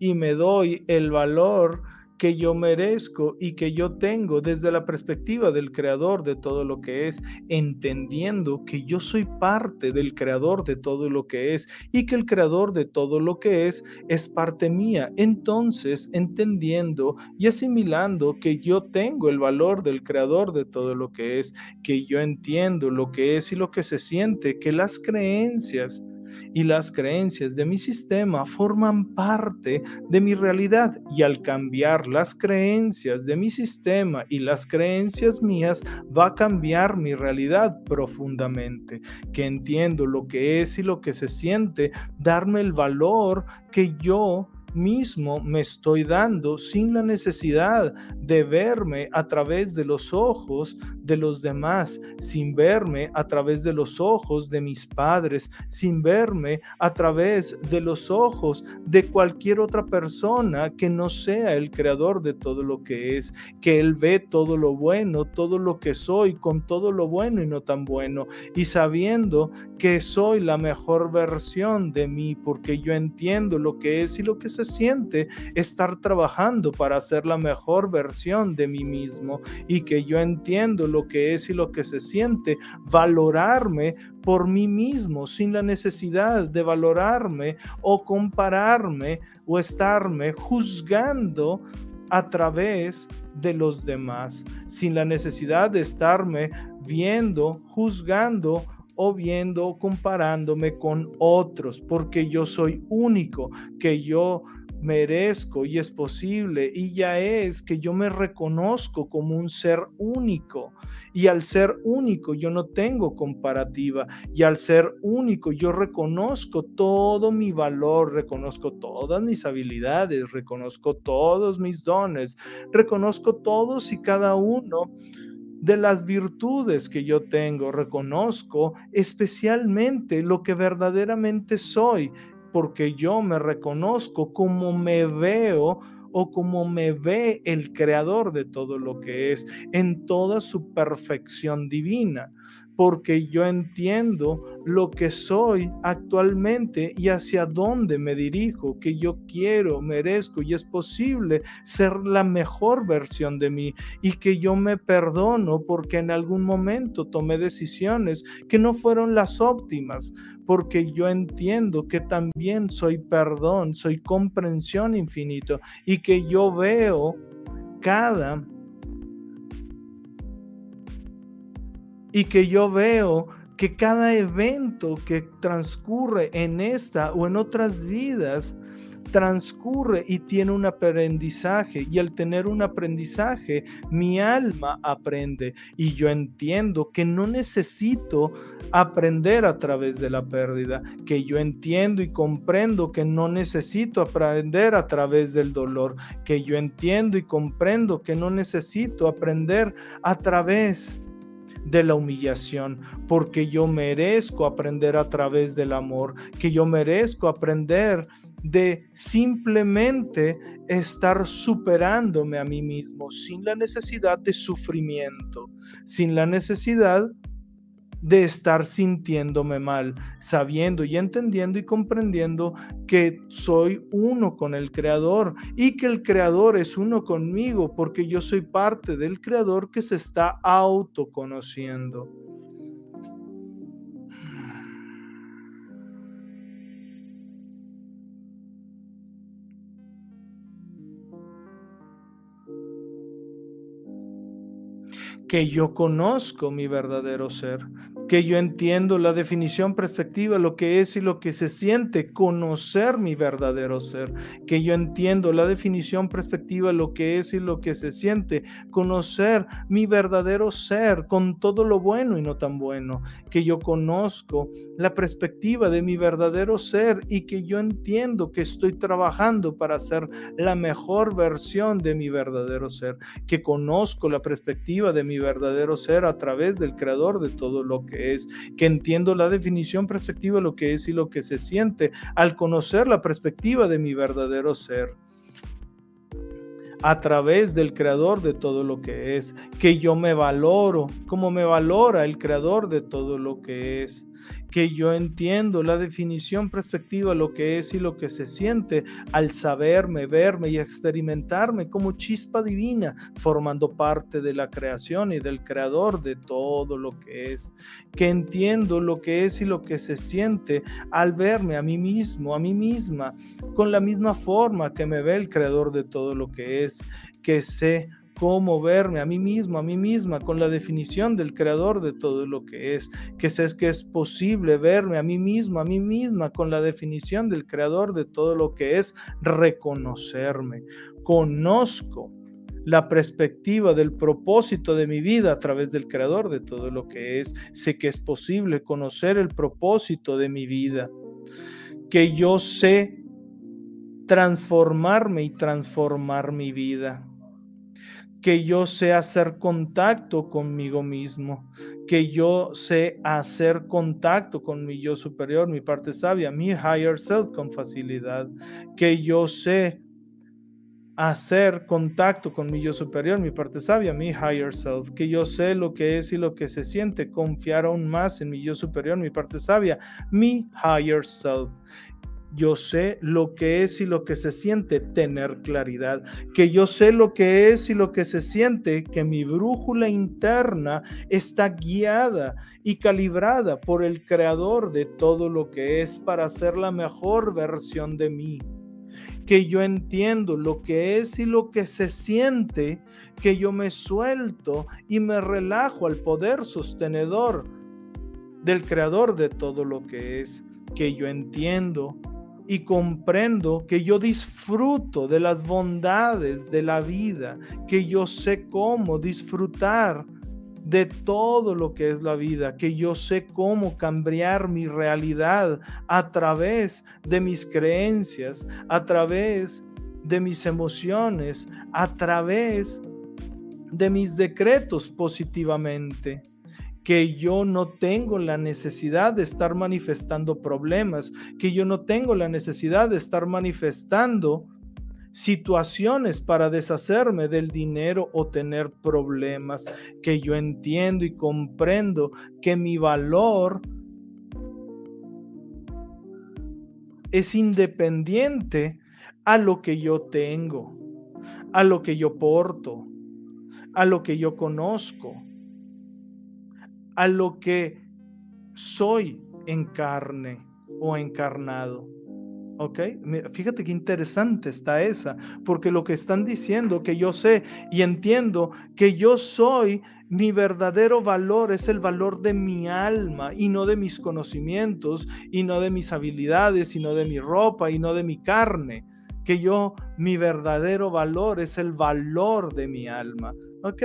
y me doy el valor que yo merezco y que yo tengo desde la perspectiva del creador de todo lo que es, entendiendo que yo soy parte del creador de todo lo que es y que el creador de todo lo que es es parte mía. Entonces, entendiendo y asimilando que yo tengo el valor del creador de todo lo que es, que yo entiendo lo que es y lo que se siente, que las creencias y las creencias de mi sistema forman parte de mi realidad. Y al cambiar las creencias de mi sistema y las creencias mías va a cambiar mi realidad profundamente, que entiendo lo que es y lo que se siente, darme el valor que yo mismo me estoy dando sin la necesidad de verme a través de los ojos de los demás, sin verme a través de los ojos de mis padres, sin verme a través de los ojos de cualquier otra persona que no sea el creador de todo lo que es, que Él ve todo lo bueno, todo lo que soy, con todo lo bueno y no tan bueno, y sabiendo que soy la mejor versión de mí, porque yo entiendo lo que es y lo que se siente estar trabajando para ser la mejor versión de mí mismo y que yo entiendo lo que es y lo que se siente valorarme por mí mismo sin la necesidad de valorarme o compararme o estarme juzgando a través de los demás, sin la necesidad de estarme viendo, juzgando o viendo, comparándome con otros, porque yo soy único, que yo merezco y es posible y ya es que yo me reconozco como un ser único. Y al ser único yo no tengo comparativa y al ser único yo reconozco todo mi valor, reconozco todas mis habilidades, reconozco todos mis dones, reconozco todos y cada uno de las virtudes que yo tengo, reconozco especialmente lo que verdaderamente soy porque yo me reconozco como me veo o como me ve el creador de todo lo que es en toda su perfección divina porque yo entiendo lo que soy actualmente y hacia dónde me dirijo, que yo quiero, merezco y es posible ser la mejor versión de mí y que yo me perdono porque en algún momento tomé decisiones que no fueron las óptimas, porque yo entiendo que también soy perdón, soy comprensión infinito y que yo veo cada y que yo veo que cada evento que transcurre en esta o en otras vidas transcurre y tiene un aprendizaje. Y al tener un aprendizaje mi alma aprende. Y yo entiendo que no necesito aprender a través de la pérdida, que yo entiendo y comprendo que no necesito aprender a través del dolor, que yo entiendo y comprendo que no necesito aprender a través de la humillación, porque yo merezco aprender a través del amor, que yo merezco aprender de simplemente estar superándome a mí mismo sin la necesidad de sufrimiento, sin la necesidad de estar sintiéndome mal, sabiendo y entendiendo y comprendiendo que soy uno con el Creador y que el Creador es uno conmigo porque yo soy parte del Creador que se está autoconociendo. Que yo conozco mi verdadero ser, que yo entiendo la definición, perspectiva, lo que es y lo que se siente, conocer mi verdadero ser, que yo entiendo la definición, perspectiva, lo que es y lo que se siente, conocer mi verdadero ser con todo lo bueno y no tan bueno, que yo conozco la perspectiva de mi verdadero ser y que yo entiendo que estoy trabajando para ser la mejor versión de mi verdadero ser, que conozco la perspectiva de mi verdadero ser a través del creador de todo lo que es, que entiendo la definición perspectiva de lo que es y lo que se siente al conocer la perspectiva de mi verdadero ser a través del creador de todo lo que es, que yo me valoro como me valora el creador de todo lo que es, que yo entiendo la definición perspectiva, lo que es y lo que se siente al saberme, verme y experimentarme como chispa divina, formando parte de la creación y del creador de todo lo que es, que entiendo lo que es y lo que se siente al verme a mí mismo, a mí misma, con la misma forma que me ve el creador de todo lo que es, que sé cómo verme a mí mismo, a mí misma, con la definición del creador de todo lo que es, que sé que es posible verme a mí mismo, a mí misma, con la definición del creador de todo lo que es, reconocerme. Conozco la perspectiva del propósito de mi vida a través del creador de todo lo que es. Sé que es posible conocer el propósito de mi vida, que yo sé transformarme y transformar mi vida que yo sé hacer contacto conmigo mismo, que yo sé hacer contacto con mi yo superior, mi parte sabia, mi higher self con facilidad, que yo sé hacer contacto con mi yo superior, mi parte sabia, mi higher self, que yo sé lo que es y lo que se siente, confiar aún más en mi yo superior, mi parte sabia, mi higher self, yo sé lo que es y lo que se siente tener claridad, que yo sé lo que es y lo que se siente, que mi brújula interna está guiada y calibrada por el creador de todo lo que es para ser la mejor versión de mí. Que yo entiendo lo que es y lo que se siente, que yo me suelto y me relajo al poder sostenedor del creador de todo lo que es, que yo entiendo y comprendo que yo disfruto de las bondades de la vida, que yo sé cómo disfrutar de todo lo que es la vida, que yo sé cómo cambiar mi realidad a través de mis creencias, a través de mis emociones, a través de mis decretos positivamente que yo no tengo la necesidad de estar manifestando problemas, que yo no tengo la necesidad de estar manifestando situaciones para deshacerme del dinero o tener problemas, que yo entiendo y comprendo que mi valor es independiente a lo que yo tengo, a lo que yo porto, a lo que yo conozco a lo que soy en carne o encarnado. ¿Ok? Fíjate qué interesante está esa, porque lo que están diciendo que yo sé y entiendo que yo soy, mi verdadero valor es el valor de mi alma y no de mis conocimientos y no de mis habilidades y no de mi ropa y no de mi carne, que yo, mi verdadero valor es el valor de mi alma. ¿Ok?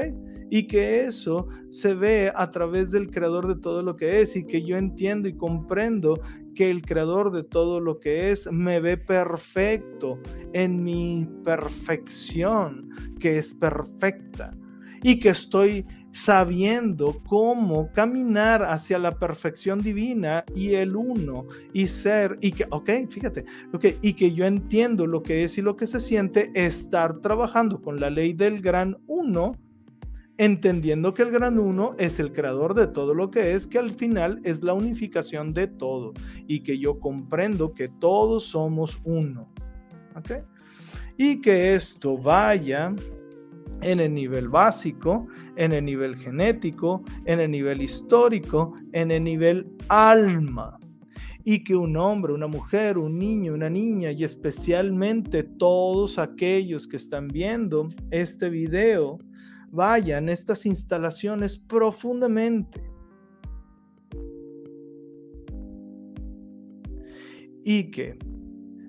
Y que eso se ve a través del creador de todo lo que es y que yo entiendo y comprendo que el creador de todo lo que es me ve perfecto en mi perfección, que es perfecta. Y que estoy sabiendo cómo caminar hacia la perfección divina y el uno y ser y que ok fíjate ok y que yo entiendo lo que es y lo que se siente estar trabajando con la ley del gran uno entendiendo que el gran uno es el creador de todo lo que es, que al final es la unificación de todo y que yo comprendo que todos somos uno. Y que esto vaya en el nivel básico, en el nivel genético, en el nivel histórico, en el nivel alma. Y que un hombre, una mujer, un niño, una niña y especialmente todos aquellos que están viendo este video vayan a estas instalaciones profundamente. Y que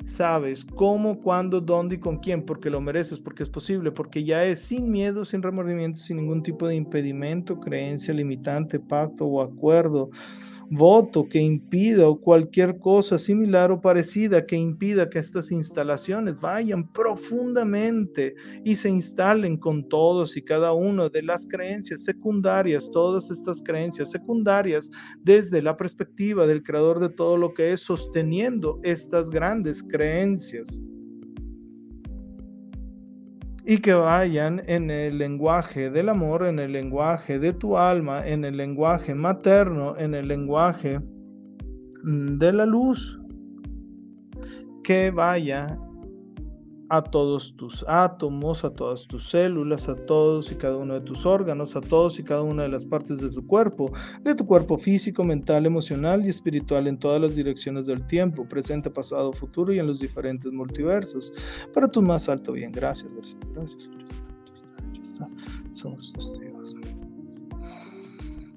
sabes cómo, cuándo, dónde y con quién, porque lo mereces, porque es posible, porque ya es sin miedo, sin remordimiento, sin ningún tipo de impedimento, creencia limitante, pacto o acuerdo voto que impida o cualquier cosa similar o parecida que impida que estas instalaciones vayan profundamente y se instalen con todos y cada uno de las creencias secundarias, todas estas creencias secundarias desde la perspectiva del creador de todo lo que es sosteniendo estas grandes creencias y que vayan en el lenguaje del amor, en el lenguaje de tu alma, en el lenguaje materno, en el lenguaje mm, de la luz, que vaya a todos tus átomos, a todas tus células, a todos y cada uno de tus órganos, a todos y cada una de las partes de tu cuerpo, de tu cuerpo físico, mental, emocional y espiritual en todas las direcciones del tiempo, presente, pasado, futuro y en los diferentes multiversos, para tu más alto bien. Gracias, gracias, gracias. Somos testigos.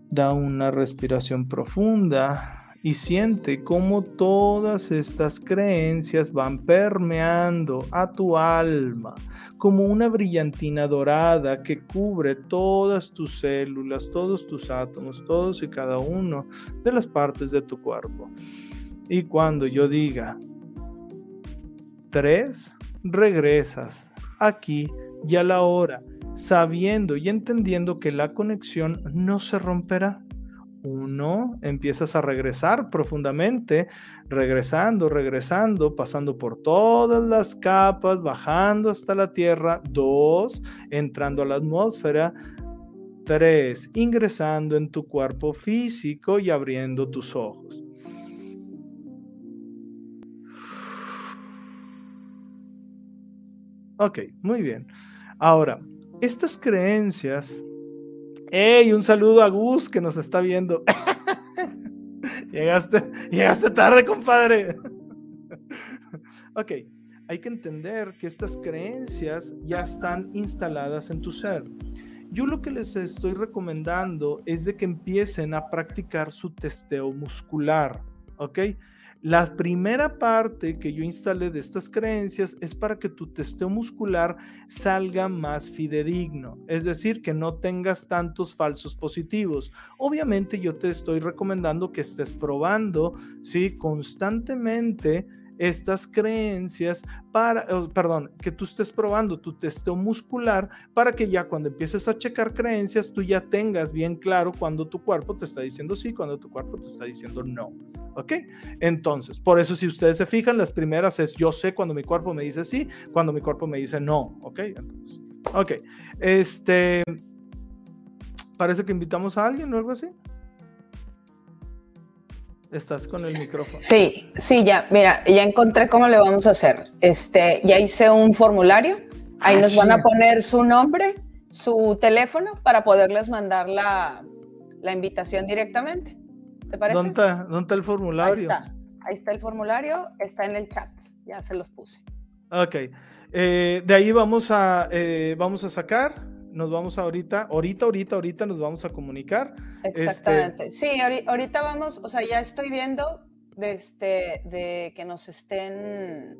Da una respiración profunda y siente cómo todas estas creencias van permeando a tu alma como una brillantina dorada que cubre todas tus células, todos tus átomos, todos y cada uno de las partes de tu cuerpo. Y cuando yo diga tres, regresas aquí y a la hora, sabiendo y entendiendo que la conexión no se romperá uno, empiezas a regresar profundamente, regresando, regresando, pasando por todas las capas, bajando hasta la Tierra. Dos, entrando a la atmósfera. Tres, ingresando en tu cuerpo físico y abriendo tus ojos. Ok, muy bien. Ahora, estas creencias ¡Ey! Un saludo a Gus que nos está viendo. llegaste, llegaste tarde, compadre. ok, hay que entender que estas creencias ya están instaladas en tu ser. Yo lo que les estoy recomendando es de que empiecen a practicar su testeo muscular, ¿ok? La primera parte que yo instalé de estas creencias es para que tu testeo muscular salga más fidedigno, es decir, que no tengas tantos falsos positivos. Obviamente yo te estoy recomendando que estés probando, ¿sí? Constantemente estas creencias para, perdón, que tú estés probando tu testeo muscular para que ya cuando empieces a checar creencias, tú ya tengas bien claro cuando tu cuerpo te está diciendo sí, cuando tu cuerpo te está diciendo no. ¿Ok? Entonces, por eso si ustedes se fijan, las primeras es yo sé cuando mi cuerpo me dice sí, cuando mi cuerpo me dice no. ¿Ok? Entonces, ok. Este, parece que invitamos a alguien o algo así. Estás con el micrófono. Sí, sí, ya, mira, ya encontré cómo le vamos a hacer. Este, ya hice un formulario. Ahí ah, nos van a poner su nombre, su teléfono para poderles mandar la, la invitación directamente. ¿Te parece? ¿Dónde está, ¿Dónde está, el formulario? Ahí está. Ahí está el formulario, está en el chat. Ya se los puse. Ok. Eh, de ahí vamos a, eh, vamos a sacar nos vamos ahorita, ahorita, ahorita, ahorita nos vamos a comunicar. Este, Exactamente. Sí, ahorita vamos, o sea, ya estoy viendo de, este, de que nos estén,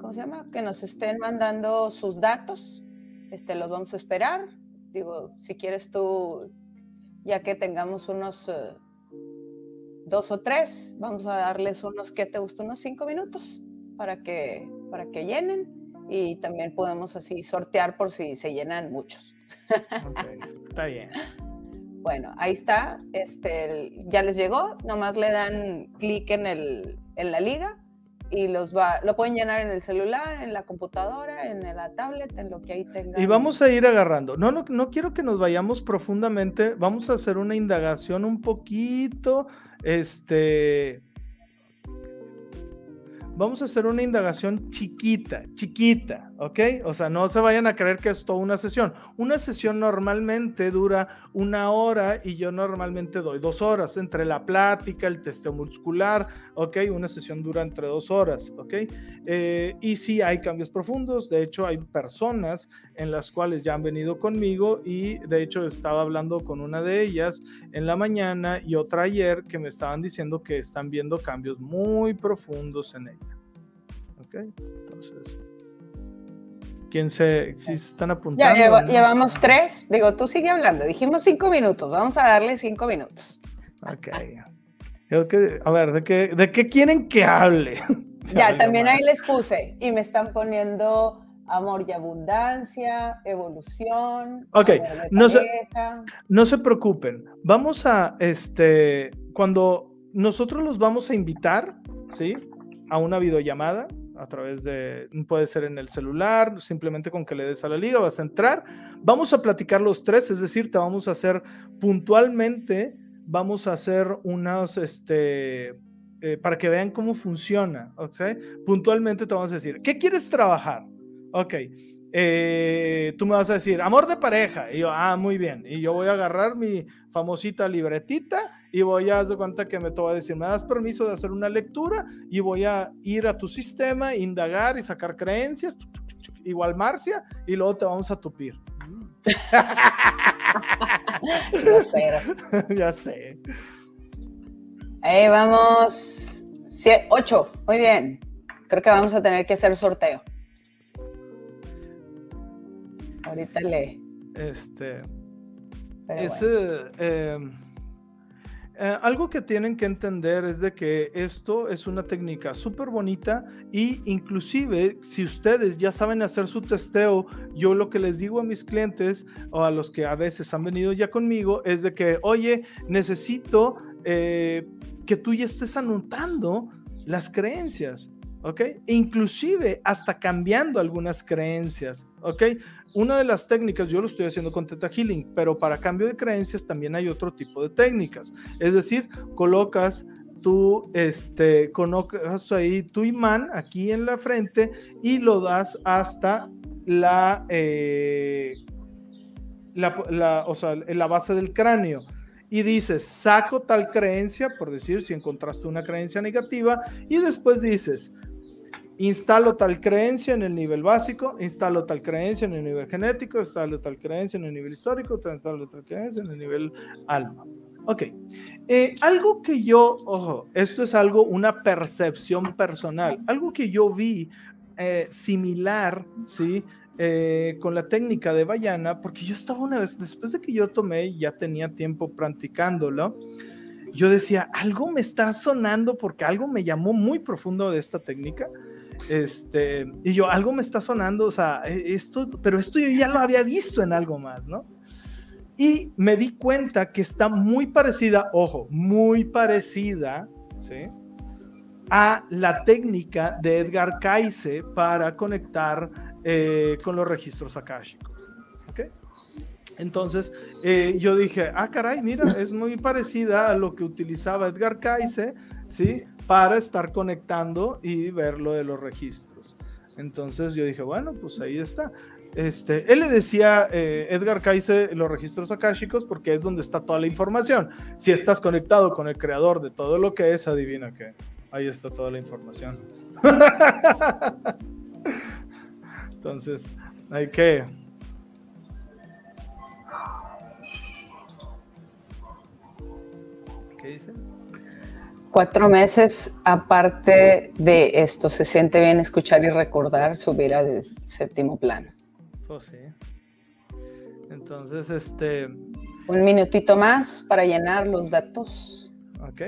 ¿cómo se llama? Que nos estén mandando sus datos. Este, los vamos a esperar. Digo, si quieres tú, ya que tengamos unos eh, dos o tres, vamos a darles unos, ¿qué te gusta? Unos cinco minutos para que, para que llenen y también podemos así sortear por si se llenan muchos. está bien. Bueno, ahí está. Este, ya les llegó. Nomás le dan clic en, el, en la liga y los va, lo pueden llenar en el celular, en la computadora, en la tablet, en lo que ahí tengan. Y vamos a ir agarrando. No, no, no quiero que nos vayamos profundamente. Vamos a hacer una indagación un poquito, este, vamos a hacer una indagación chiquita, chiquita, ¿ok? O sea, no se vayan a creer que es toda una sesión. Una sesión normalmente dura una hora y yo normalmente doy dos horas entre la plática, el testeo muscular, ¿ok? Una sesión dura entre dos horas, ¿ok? Eh, y sí hay cambios profundos, de hecho hay personas en las cuales ya han venido conmigo y de hecho estaba hablando con una de ellas en la mañana y otra ayer que me estaban diciendo que están viendo cambios muy profundos en ella. ¿Ok? Entonces, ¿quién se, si se están apuntando? Ya llevamos tres, digo, tú sigue hablando, dijimos cinco minutos, vamos a darle cinco minutos. Ok. a ver, ¿de qué, ¿de qué quieren que hable? ya, también ahí les puse y me están poniendo amor y abundancia, evolución. Ok, no se, no se preocupen. Vamos a, este, cuando nosotros los vamos a invitar, ¿sí? A una videollamada a través de, puede ser en el celular, simplemente con que le des a la liga, vas a entrar. Vamos a platicar los tres, es decir, te vamos a hacer puntualmente, vamos a hacer unas, este, eh, para que vean cómo funciona, ¿ok? Puntualmente te vamos a decir, ¿qué quieres trabajar? Ok. Eh, tú me vas a decir, amor de pareja. Y yo, ah, muy bien. Y yo voy a agarrar mi famosita libretita y voy a dar cuenta que me te voy a decir, me das permiso de hacer una lectura y voy a ir a tu sistema, indagar y sacar creencias, igual Marcia, y luego te vamos a tupir. ya sé. ya sé. Ahí vamos. ocho. Muy bien. Creo que vamos a tener que hacer sorteo. Ahorita. Este. Em, eh, algo que tienen que entender es de que esto es una técnica súper bonita y inclusive si ustedes ya saben hacer su testeo, yo lo que les digo a mis clientes o a los que a veces han venido ya conmigo es de que, oye, necesito eh, que tú ya estés anotando las creencias. ¿Ok? inclusive hasta cambiando algunas creencias, ¿ok? Una de las técnicas, yo lo estoy haciendo con Teta Healing, pero para cambio de creencias también hay otro tipo de técnicas. Es decir, colocas tú, este, tu imán aquí en la frente y lo das hasta la, eh, la base del cráneo y dices, saco tal creencia, por decir, si encontraste una creencia negativa, y después dices, instalo tal creencia en el nivel básico, instalo tal creencia en el nivel genético, instalo tal creencia en el nivel histórico, instalo tal creencia en el nivel alma. Ok, eh, algo que yo, ojo, esto es algo, una percepción personal, algo que yo vi eh, similar, ¿sí? Eh, con la técnica de Bayana, porque yo estaba una vez, después de que yo tomé, ya tenía tiempo practicándolo, yo decía, algo me está sonando porque algo me llamó muy profundo de esta técnica este, y yo, algo me está sonando, o sea, e, esto, pero esto yo ya lo había visto en algo más, ¿no? Y me di cuenta que está muy parecida, ojo, muy parecida, ¿sí? A la técnica de Edgar Cayce para conectar eh, con los registros akáshicos. ¿Ok? Entonces, eh, yo dije, ah, caray, mira, es muy parecida a lo que utilizaba Edgar Cayce, ¿sí? Para estar conectando y ver lo de los registros. Entonces yo dije, bueno, pues ahí está. Este, él le decía eh, Edgar Cayce los registros akáshicos porque es donde está toda la información. Si estás conectado con el creador de todo lo que es, adivina que ahí está toda la información. Entonces, hay que... ¿Qué dice? Cuatro meses aparte de esto, se siente bien escuchar y recordar subir al séptimo plano. Pues sí. Entonces, este... Un minutito más para llenar los datos. Ok.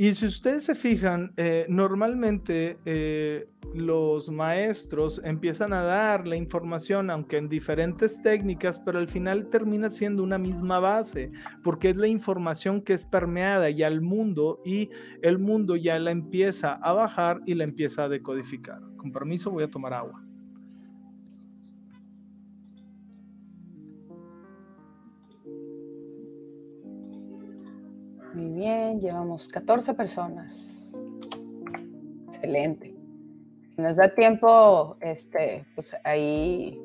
Y si ustedes se fijan, eh, normalmente eh, los maestros empiezan a dar la información, aunque en diferentes técnicas, pero al final termina siendo una misma base, porque es la información que es permeada ya al mundo y el mundo ya la empieza a bajar y la empieza a decodificar. Con permiso, voy a tomar agua. Muy bien, llevamos 14 personas. Excelente. Si nos da tiempo, este, pues ahí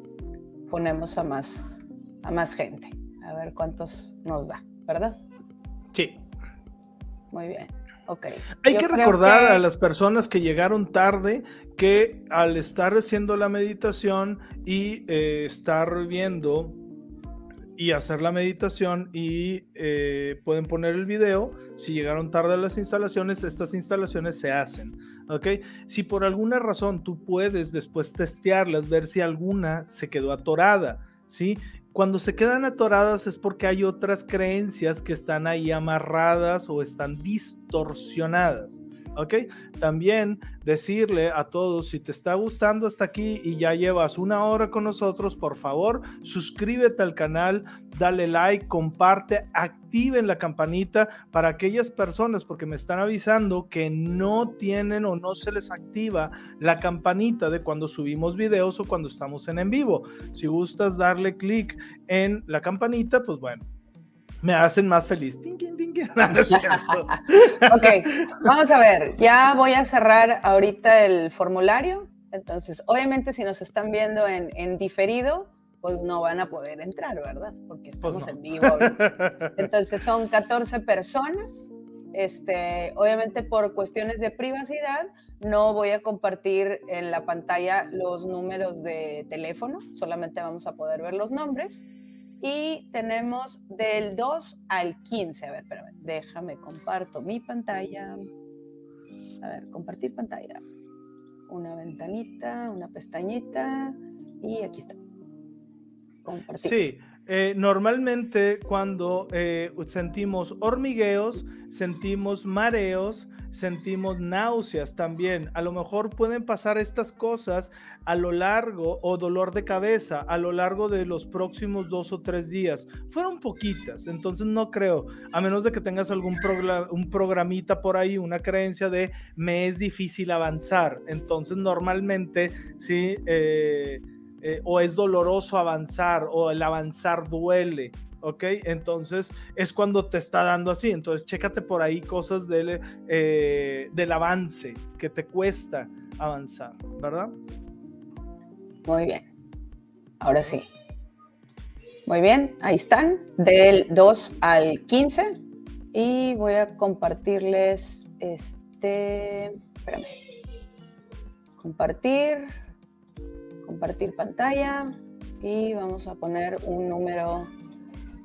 ponemos a más, a más gente, a ver cuántos nos da, ¿verdad? Sí. Muy bien. Ok. Hay que recordar a las personas que llegaron tarde que al estar haciendo la meditación y eh, estar viendo y hacer la meditación y eh, pueden poner el video. Si llegaron tarde a las instalaciones, estas instalaciones se hacen. ¿Ok? Si por alguna razón tú puedes después testearlas, ver si alguna se quedó atorada. ¿Sí? Cuando se quedan atoradas es porque hay otras creencias que están ahí amarradas o están distorsionadas. ¿Ok? También decirle a todos, si te está gustando hasta aquí y ya llevas una hora con nosotros, por favor, suscríbete al canal, dale like, comparte, activen la campanita para aquellas personas, porque me están avisando que no tienen o no se les activa la campanita de cuando subimos videos o cuando estamos en en vivo. Si gustas darle clic en la campanita, pues bueno, me hacen más feliz. ok, vamos a ver, ya voy a cerrar ahorita el formulario. Entonces, obviamente si nos están viendo en, diferido, pues no van a poder entrar, ¿verdad? Porque pues estamos en vivo. Entonces son 14 personas. Este, obviamente por cuestiones de privacidad, no voy a compartir en la pantalla los números de teléfono, solamente vamos a poder ver los nombres. Y tenemos del 2 al 15. A ver, espérame, déjame comparto mi pantalla. A ver, compartir pantalla. Una ventanita, una pestañita y aquí está. Compartir. Sí, eh, normalmente cuando eh, sentimos hormigueos, sentimos mareos, sentimos náuseas también. A lo mejor pueden pasar estas cosas a lo largo o dolor de cabeza a lo largo de los próximos dos o tres días. Fueron poquitas, entonces no creo, a menos de que tengas algún un programita por ahí, una creencia de me es difícil avanzar. Entonces normalmente sí. Eh, eh, o es doloroso avanzar o el avanzar duele. ¿ok? Entonces es cuando te está dando así. Entonces, chécate por ahí cosas del, eh, del avance que te cuesta avanzar, ¿verdad? Muy bien. Ahora sí. Muy bien, ahí están, del 2 al 15. Y voy a compartirles este. Espérame. Compartir compartir pantalla y vamos a poner un número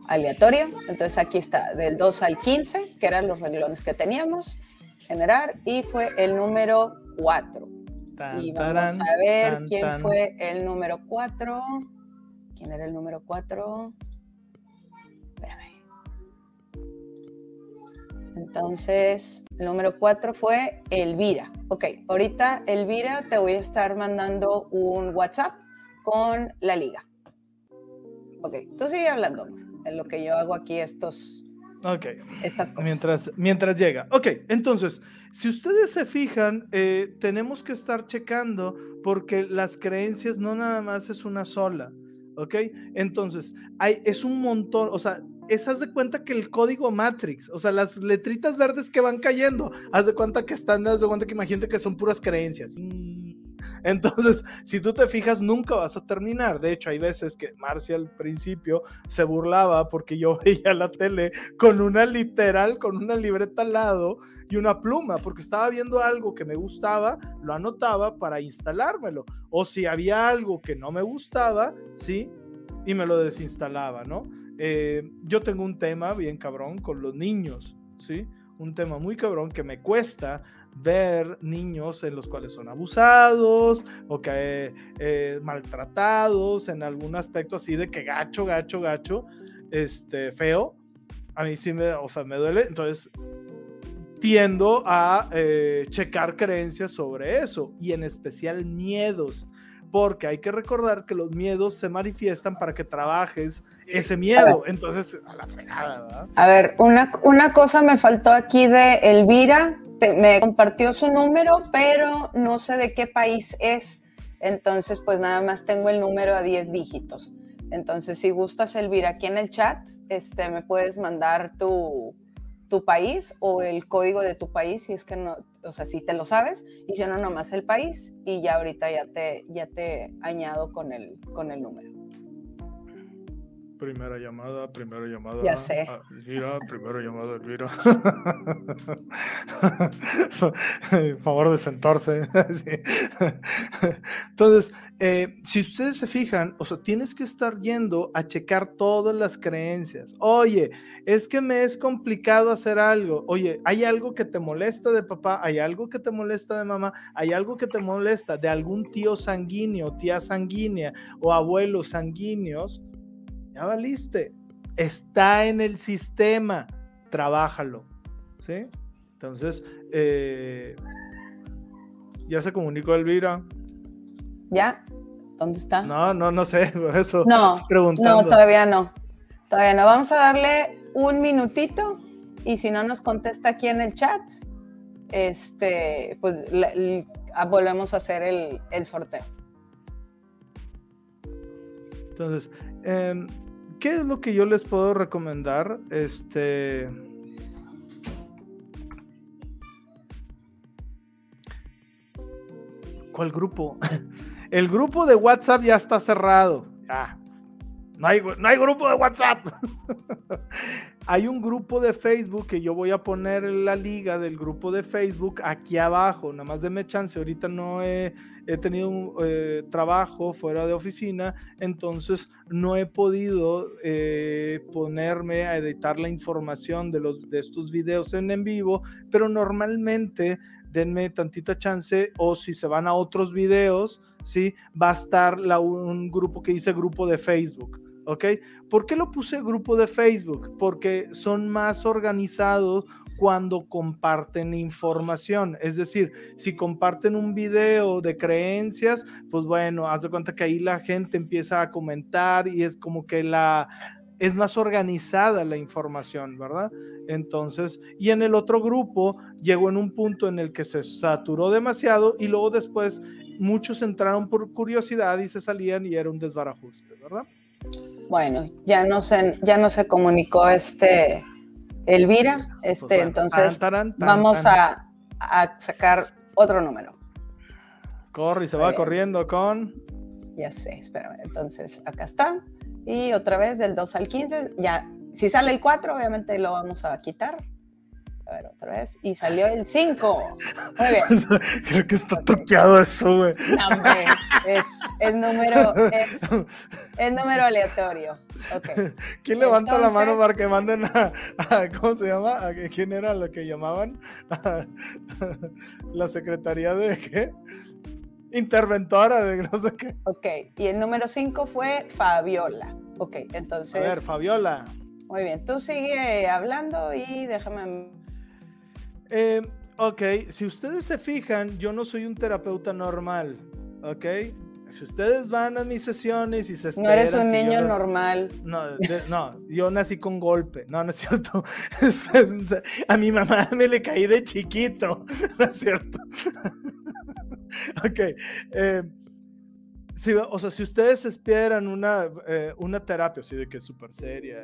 aleatorio. Entonces aquí está, del 2 al 15, que eran los renglones que teníamos, generar, y fue el número 4. y vamos a ver quién fue el número 4. ¿Quién era el número 4? Espérame. Entonces, el número 4 fue Elvira. Ok, ahorita Elvira te voy a estar mandando un WhatsApp con la liga. Ok, tú sigue hablando en lo que yo hago aquí estos, Ok. Estas cosas. Mientras, mientras llega. Ok, entonces, si ustedes se fijan, eh, tenemos que estar checando porque las creencias no nada más es una sola. Ok, entonces, hay, es un montón, o sea, es haz de cuenta que el código Matrix, o sea, las letritas verdes que van cayendo, haz de cuenta que están, haz de cuenta que imagínate que son puras creencias. Entonces, si tú te fijas, nunca vas a terminar. De hecho, hay veces que Marcia al principio se burlaba porque yo veía la tele con una literal, con una libreta al lado y una pluma, porque estaba viendo algo que me gustaba, lo anotaba para instalármelo. O si había algo que no me gustaba, ¿sí? Y me lo desinstalaba, ¿no? Eh, yo tengo un tema bien cabrón con los niños, ¿sí? Un tema muy cabrón que me cuesta ver niños en los cuales son abusados o que eh, maltratados en algún aspecto así de que gacho, gacho, gacho, este, feo. A mí sí me, o sea, me duele. Entonces, tiendo a eh, checar creencias sobre eso y en especial miedos porque hay que recordar que los miedos se manifiestan para que trabajes ese miedo. Entonces, a la fregada, ¿verdad? A ver, una, una cosa me faltó aquí de Elvira, me compartió su número, pero no sé de qué país es. Entonces, pues nada más tengo el número a 10 dígitos. Entonces, si gustas, Elvira, aquí en el chat, este, me puedes mandar tu, tu país o el código de tu país, si es que no, o sea, si te lo sabes, y si no, nomás el país, y ya ahorita ya te, ya te añado con el, con el número. Primera llamada, primera llamada. Ya sé. Elvira, primera llamada, Elvira. favor de sentarse. Entonces, eh, si ustedes se fijan, o sea, tienes que estar yendo a checar todas las creencias. Oye, es que me es complicado hacer algo. Oye, hay algo que te molesta de papá, hay algo que te molesta de mamá, hay algo que te molesta de algún tío sanguíneo, tía sanguínea o abuelos sanguíneos ya valiste. Está en el sistema, trabájalo. ¿Sí? Entonces, eh, ya se comunicó Elvira. ¿Ya? ¿Dónde está? No, no, no sé, por eso no, No, todavía no. Todavía no. Vamos a darle un minutito y si no nos contesta aquí en el chat, este, pues ah, volvemos a hacer el, el sorteo. Entonces, eh, ¿qué es lo que yo les puedo recomendar? Este. ¿Cuál grupo? El grupo de WhatsApp ya está cerrado. Ya. No hay, no hay grupo de WhatsApp. Hay un grupo de Facebook que yo voy a poner la liga del grupo de Facebook aquí abajo. Nada más de chance. Ahorita no he, tenido un eh, trabajo fuera de oficina, entonces no he podido eh, ponerme a editar la información de, estos videos en, en vivo, pero normalmente denme tantita chance o si se van a otros videos, ¿sí? va a estar un grupo que dice grupo de Facebook. ¿Ok? ¿Por qué lo puse grupo de Facebook? Porque son más organizados cuando comparten información. Es decir, si comparten un video de creencias, pues bueno, haz de cuenta que ahí la gente empieza a comentar y es como que la es más organizada la información, ¿verdad? Entonces, y en el otro grupo llegó en un punto en el que se saturó demasiado y luego después muchos entraron por curiosidad y se salían y era un desbarajuste, ¿verdad? Bueno, ya no se, ya no se comunicó este Elvira, pues este, entonces vamos a, sacar otro número. Corre y se va corriendo con. Ya sé, espérame. Entonces, acá está. Y otra vez del 2 al 15, ya, si sale el 4, obviamente lo vamos a quitar. A ver, otra vez. Y salió el 5. Muy bien. Creo que está toqueado eso, güey. No, hombre. Es, es, número, es, número aleatorio. Okay. ¿Quién levanta la mano para que manden a, ¿cómo se llama? ¿A ¿Quién era lo que llamaban? la secretaría de qué? Interventora de no sé qué. Ok, y el número 5 fue Fabiola. Ok, entonces. A ver, Fabiola. Muy bien, tú sigue hablando y déjame eh, ok, si ustedes se fijan, yo no soy un terapeuta normal, ok. Si ustedes van a mis sesiones y se esperan... No eres un niño normal. No, no, yo nací con golpe. No, no es cierto. a mi mamá me le caí de chiquito. No es cierto. ok. Eh, o sea, si ustedes esperan una, eh, una terapia así de que es súper seria,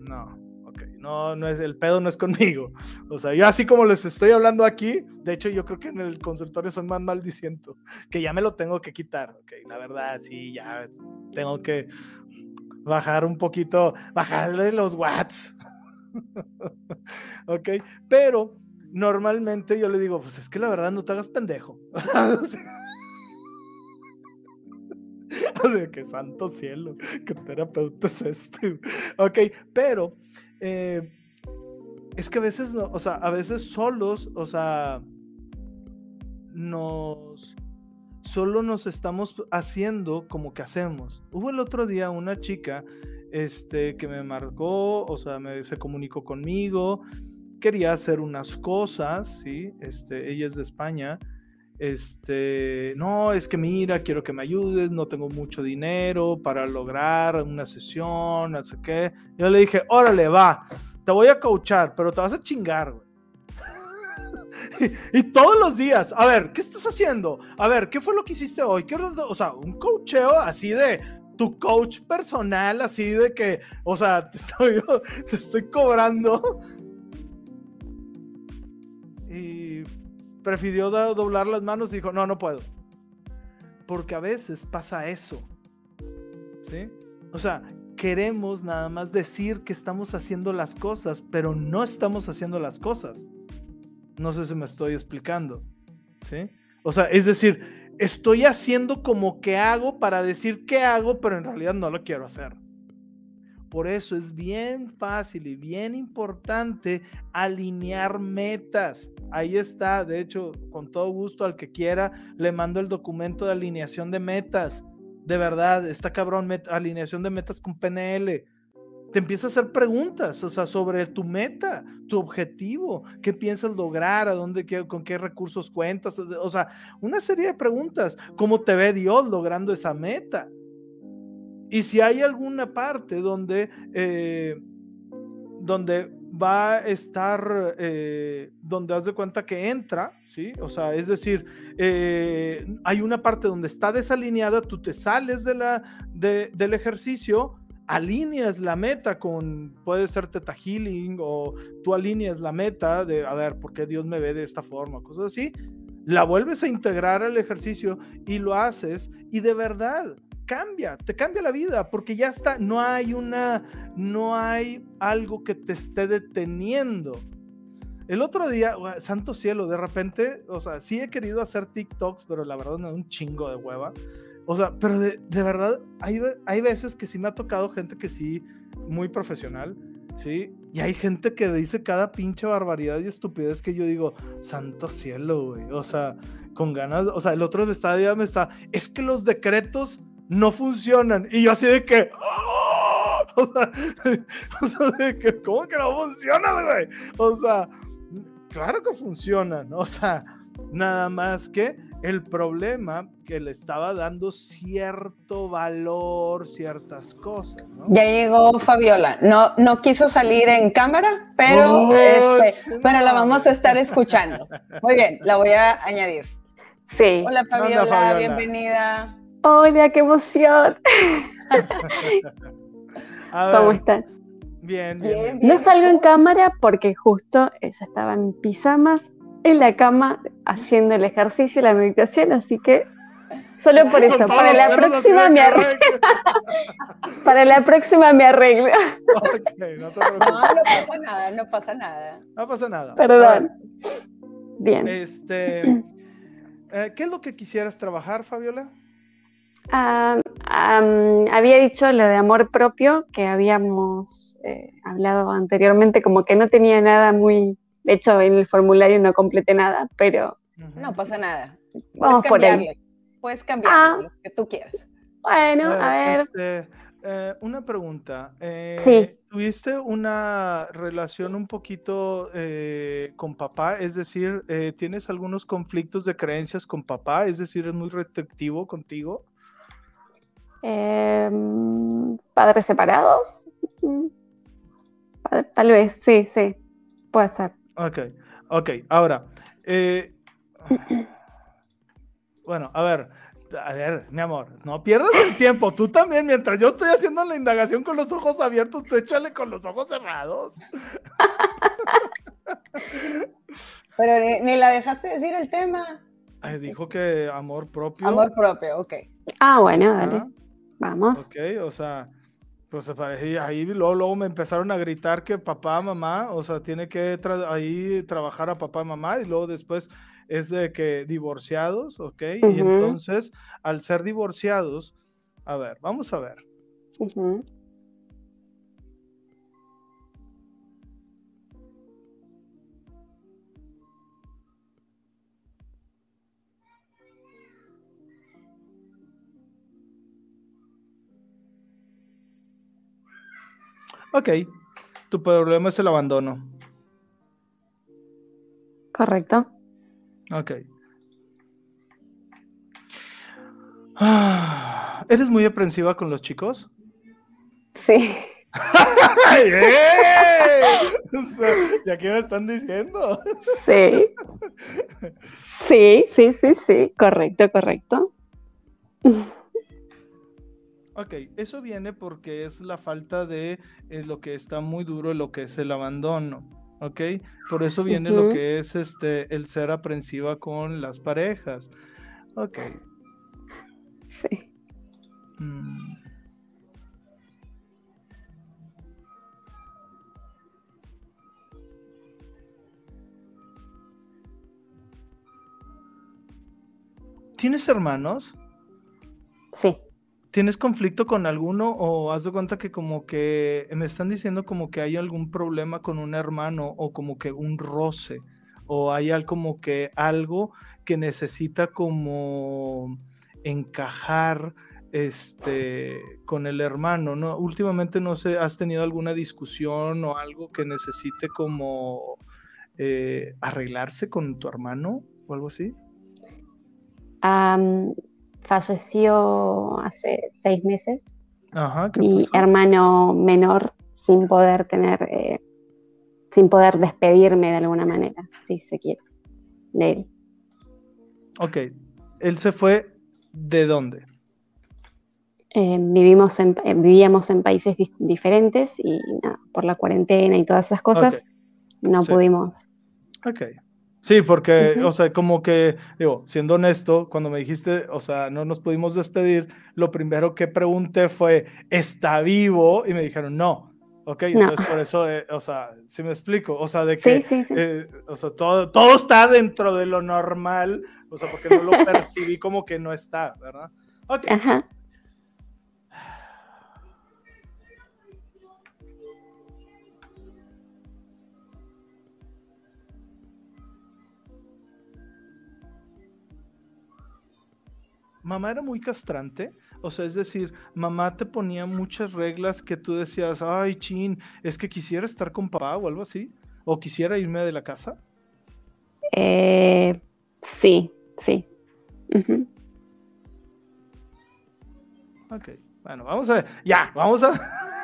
no no, no es, el pedo no es conmigo. O sea, yo así como les estoy hablando aquí, de hecho yo creo que en el consultorio son más maldiciendo, que ya me lo tengo que quitar, ok, la verdad, sí, ya tengo que bajar un poquito, bajarle los watts, ok, pero normalmente yo le digo, pues es que la verdad no te hagas pendejo. O que santo cielo, qué terapeuta es este. Ok, pero eh, es que a veces, no, o sea, a veces solos, o sea, nos, solo nos estamos haciendo como que hacemos. Hubo el otro día una chica, este, que me marcó, o sea, me, se comunicó conmigo, quería hacer unas cosas, ¿sí? Este, ella es de España, este, no, es que mira, quiero que me ayudes, no tengo mucho dinero para lograr una sesión, no sé qué. Yo le dije, órale, va, te voy a coachar, pero te vas a chingar, y, todos los días, a ver, ¿qué estás haciendo? A ver, ¿qué fue lo que hiciste hoy? ¿Qué, o sea, un coacheo así de tu coach personal, así de que, o sea, te estoy, te estoy cobrando Prefirió doblar las manos y dijo, no, no puedo. Porque a veces pasa eso. ¿Sí? O sea, queremos nada más decir que estamos haciendo las cosas, pero no estamos haciendo las cosas. No sé si me estoy explicando. ¿Sí? O sea, es decir, estoy haciendo como que hago para decir que hago, pero en realidad no lo quiero hacer. Por eso es bien fácil y bien importante alinear metas. Ahí está, de hecho, con todo gusto al que quiera, le mando el documento de alineación de metas. De verdad, está cabrón, alineación de metas con PNL. Te empieza a hacer preguntas, o sea, sobre tu meta, tu objetivo, qué piensas lograr, a dónde, con qué recursos cuentas, o sea, una serie de preguntas. ¿Cómo te ve Dios logrando esa meta? Y si hay alguna parte donde, eh, donde va a estar, eh, donde haz de cuenta que entra, ¿sí? O sea, es decir, eh, hay una parte donde está desalineada, tú te sales de la, del ejercicio, alineas la meta con, puede ser teta healing o tú alineas la meta de, a ver, ¿por qué Dios me ve de esta forma? Cosas así. La vuelves a integrar al ejercicio y lo haces y de verdad cambia, te cambia la vida, porque ya está, no hay una, no hay algo que te esté deteniendo. El otro día, santo cielo, de repente, o sea, sí he querido hacer TikToks, pero la verdad me da un chingo de hueva. O sea, pero de, de verdad, hay, hay veces que sí me ha tocado gente que sí, muy profesional, ¿sí? Y hay gente que dice cada pinche barbaridad y estupidez que yo digo, santo cielo, güey. O sea, con ganas, o sea, el otro día me está, es que los decretos no funcionan. Y yo así de que... ¡ah! O, sea, de que, ¿cómo que no funcionan, güey? O sea, claro que funcionan. O sea, nada más que el problema que le estaba dando cierto valor, ciertas cosas. Ya llegó Fabiola. No, no quiso salir en cámara, pero, este, pero la vamos a estar escuchando. Muy bien, la voy a añadir. Sí. Hola Fabiola. bienvenida. Hola, qué emoción. ¿Cómo están? Bien, bien, No salgo en cámara porque justo ella estaba en pijamas en la cama haciendo el ejercicio y la meditación, así que solo por eso, para la próxima me arreglo. para la próxima me arreglo. no, no, pasa nada, no pasa nada. No pasa nada. Perdón. Bien. Este, eh, ¿Qué es lo que quisieras trabajar, Fabiola? Había dicho lo de amor propio que habíamos eh, hablado anteriormente, como que no tenía nada muy, de hecho en el formulario no completé nada, pero... No pasa nada. Vamos por ahí. Puedes cambiar ah. lo que tú quieras. Bueno, a eh, ver. Este, eh, una pregunta. sí. ¿Tuviste una relación un poquito con papá? Es decir, ¿tienes algunos conflictos de creencias con papá? Es decir, ¿es muy restrictivo contigo? Em, padres separados. Mm, tal vez, sí, sí, puede ser. Ok, ok, ahora, eh, bueno, a ver, a ver, mi amor, no pierdas el tiempo, tú también, mientras yo estoy haciendo la indagación con los ojos abiertos, tú échale con los ojos cerrados. Pero ni, la dejaste decir el tema. dijo que amor propio. Amor propio, ok. Ah, bueno, dale. Vamos. Ok, o sea, pues ahí luego, luego, me empezaron a gritar que papá, mamá, o sea, tiene que ahí trabajar a papá, mamá, y luego después es de que divorciados, ok, y entonces al ser divorciados, a ver, vamos a ver. Ok, tu problema es el abandono. Correcto. Ok. ¿Eres muy aprensiva con los chicos? Sí. ¿Ya qué me están diciendo? Sí. Sí, sí, sí, sí. Correcto, correcto. Ok, eso viene porque es la falta de eh, lo que está muy duro, lo que es el abandono. ¿ok? Por eso viene lo que es este el ser aprensiva con las parejas. Ok. Sí. Mm. ¿Tienes hermanos? Sí. ¿Tienes conflicto con alguno o has de cuenta que como que me están diciendo como que hay algún problema con un hermano o como que un roce o hay algo como que algo que necesita como encajar este con el hermano, ¿no? Últimamente no sé, ¿has tenido alguna discusión o algo que necesite como eh, arreglarse con tu hermano o algo así? Falleció hace seis meses. mi hermano menor sin poder tener, eh, sin poder despedirme de alguna manera, si se quiere, de él. Ok, él se fue de dónde? Eh, vivimos en, eh, vivíamos en países diferentes y por la cuarentena y todas esas cosas no pudimos. Ok, Sí, porque, o sea, como que, digo, siendo honesto, cuando me dijiste, o sea, no nos pudimos despedir, lo primero que pregunté fue, ¿está vivo? Y me dijeron, no. Ok, entonces por eso, eh, o sea, si me explico, o sea, de que, eh, o sea, todo, todo está dentro de lo normal, o sea, porque no lo percibí como que no está, ¿verdad? Ok. Ajá. Mamá era muy castrante, o sea, es decir, mamá te ponía muchas reglas que tú decías, ay, chin, es que quisiera estar con papá o algo así, o quisiera irme de la casa. Eh, sí, sí. Ok, bueno, vamos a ver, ya, vamos a...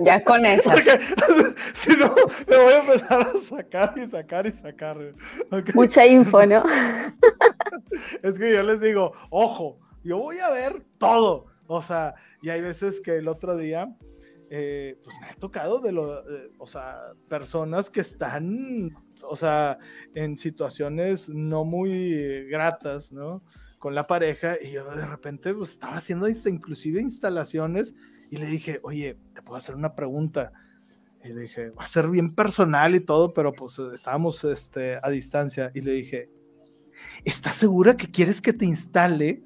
Ya con eso. si no, me voy a empezar a sacar y sacar y sacar. Mucha info, ¿no? es que yo les digo, ojo, yo voy a ver todo. O sea, y hay veces que el otro día, eh, pues me ha tocado de lo, eh, o sea, personas que están, o sea, en situaciones no muy gratas, ¿no? Con la pareja y yo de repente pues, estaba haciendo inclusive instalaciones y le dije, oye, te puedo hacer una pregunta. Y le dije, va a ser bien personal y todo, pero pues estábamos este, a distancia. Y le dije, ¿estás segura que quieres que te instale?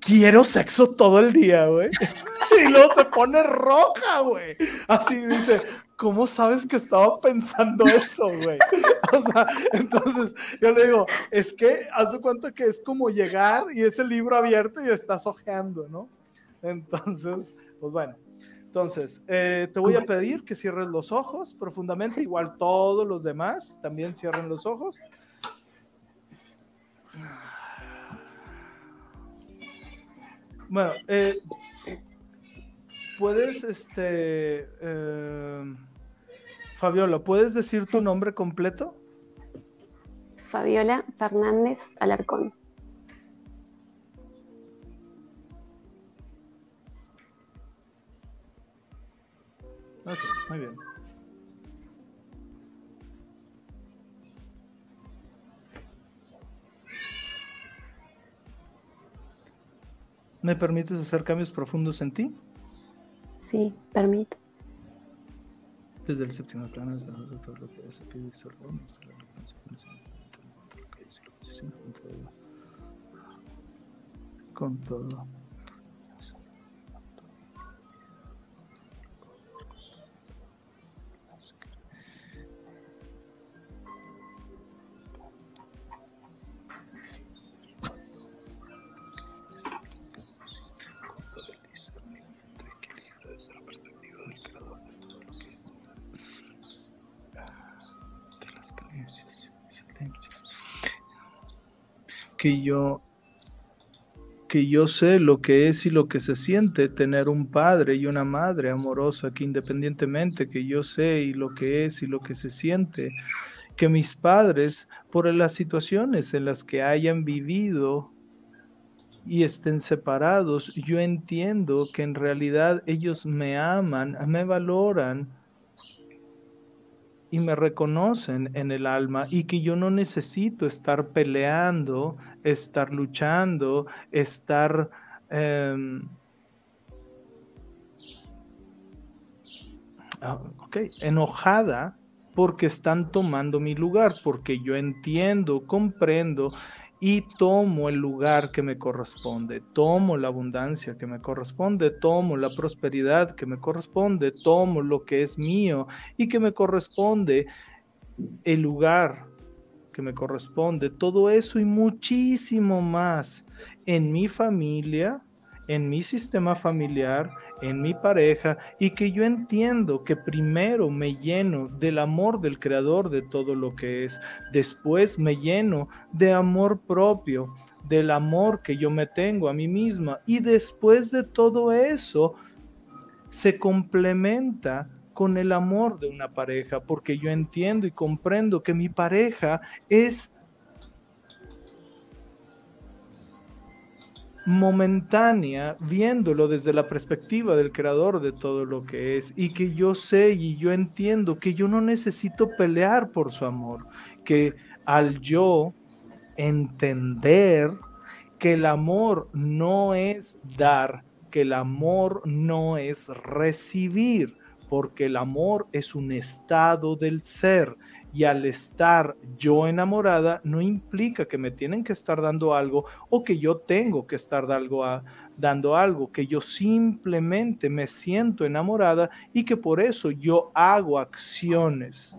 Quiero sexo todo el día, güey. Y luego se pone roja, güey. Así dice, ¿cómo sabes que estaba pensando eso, güey? O sea, entonces yo le digo, es que haz de cuenta que es como llegar y es el libro abierto y estás ojeando, ¿no? Entonces, pues bueno. Entonces, eh, te voy a pedir que cierres los ojos profundamente, igual todos los demás también cierren los ojos. Bueno, eh, puedes, este, eh, Fabiola, ¿puedes decir tu nombre completo? Fabiola Fernández Alarcón. Ok, muy bien. ¿Me permites hacer cambios profundos en ti? Sí, permito. Desde el séptimo plano, desde todo lo que es aquí, con todo. Que yo que yo sé lo que es y lo que se siente tener un padre y una madre amorosa, que independientemente que yo sé y lo que es y lo que se siente, que mis padres, por las situaciones en las que hayan vivido y estén separados, yo entiendo que en realidad ellos me aman, me valoran y me reconocen en el alma y que yo no necesito estar peleando, estar luchando, estar... Em, ah, enojada porque están tomando mi lugar, porque yo entiendo, comprendo y tomo el lugar que me corresponde, tomo la abundancia que me corresponde, tomo la prosperidad que me corresponde, tomo lo que es mío y que me corresponde, el lugar que me corresponde, todo eso y muchísimo más en mi familia, en mi sistema familiar, en mi pareja y que yo entiendo que primero me lleno del amor del creador de todo lo que es, después me lleno de amor propio, del amor que yo me tengo a mí misma. Y después de todo eso se complementa con el amor de una pareja, porque yo entiendo y comprendo que mi pareja es momentánea viéndolo desde la perspectiva del creador de todo lo que es y que yo sé y yo entiendo que yo no necesito pelear por su amor, que al yo entender que el amor no es dar, que el amor no es recibir, porque el amor es un estado del ser y al estar yo enamorada no implica que me tienen que estar dando algo o que yo tengo que estar dando algo, que yo simplemente me siento enamorada y que por eso yo hago acciones.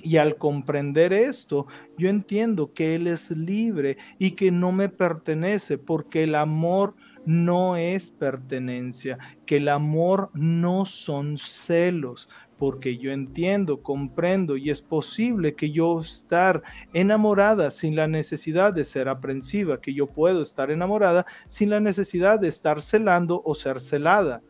Y al comprender esto, yo entiendo que Él es libre y que no me pertenece porque el amor no es pertenencia, que el amor no son celos, porque yo entiendo, comprendo y es posible que yo estar enamorada sin la necesidad de ser aprensiva, que yo puedo estar enamorada sin la necesidad de estar celando o ser celada.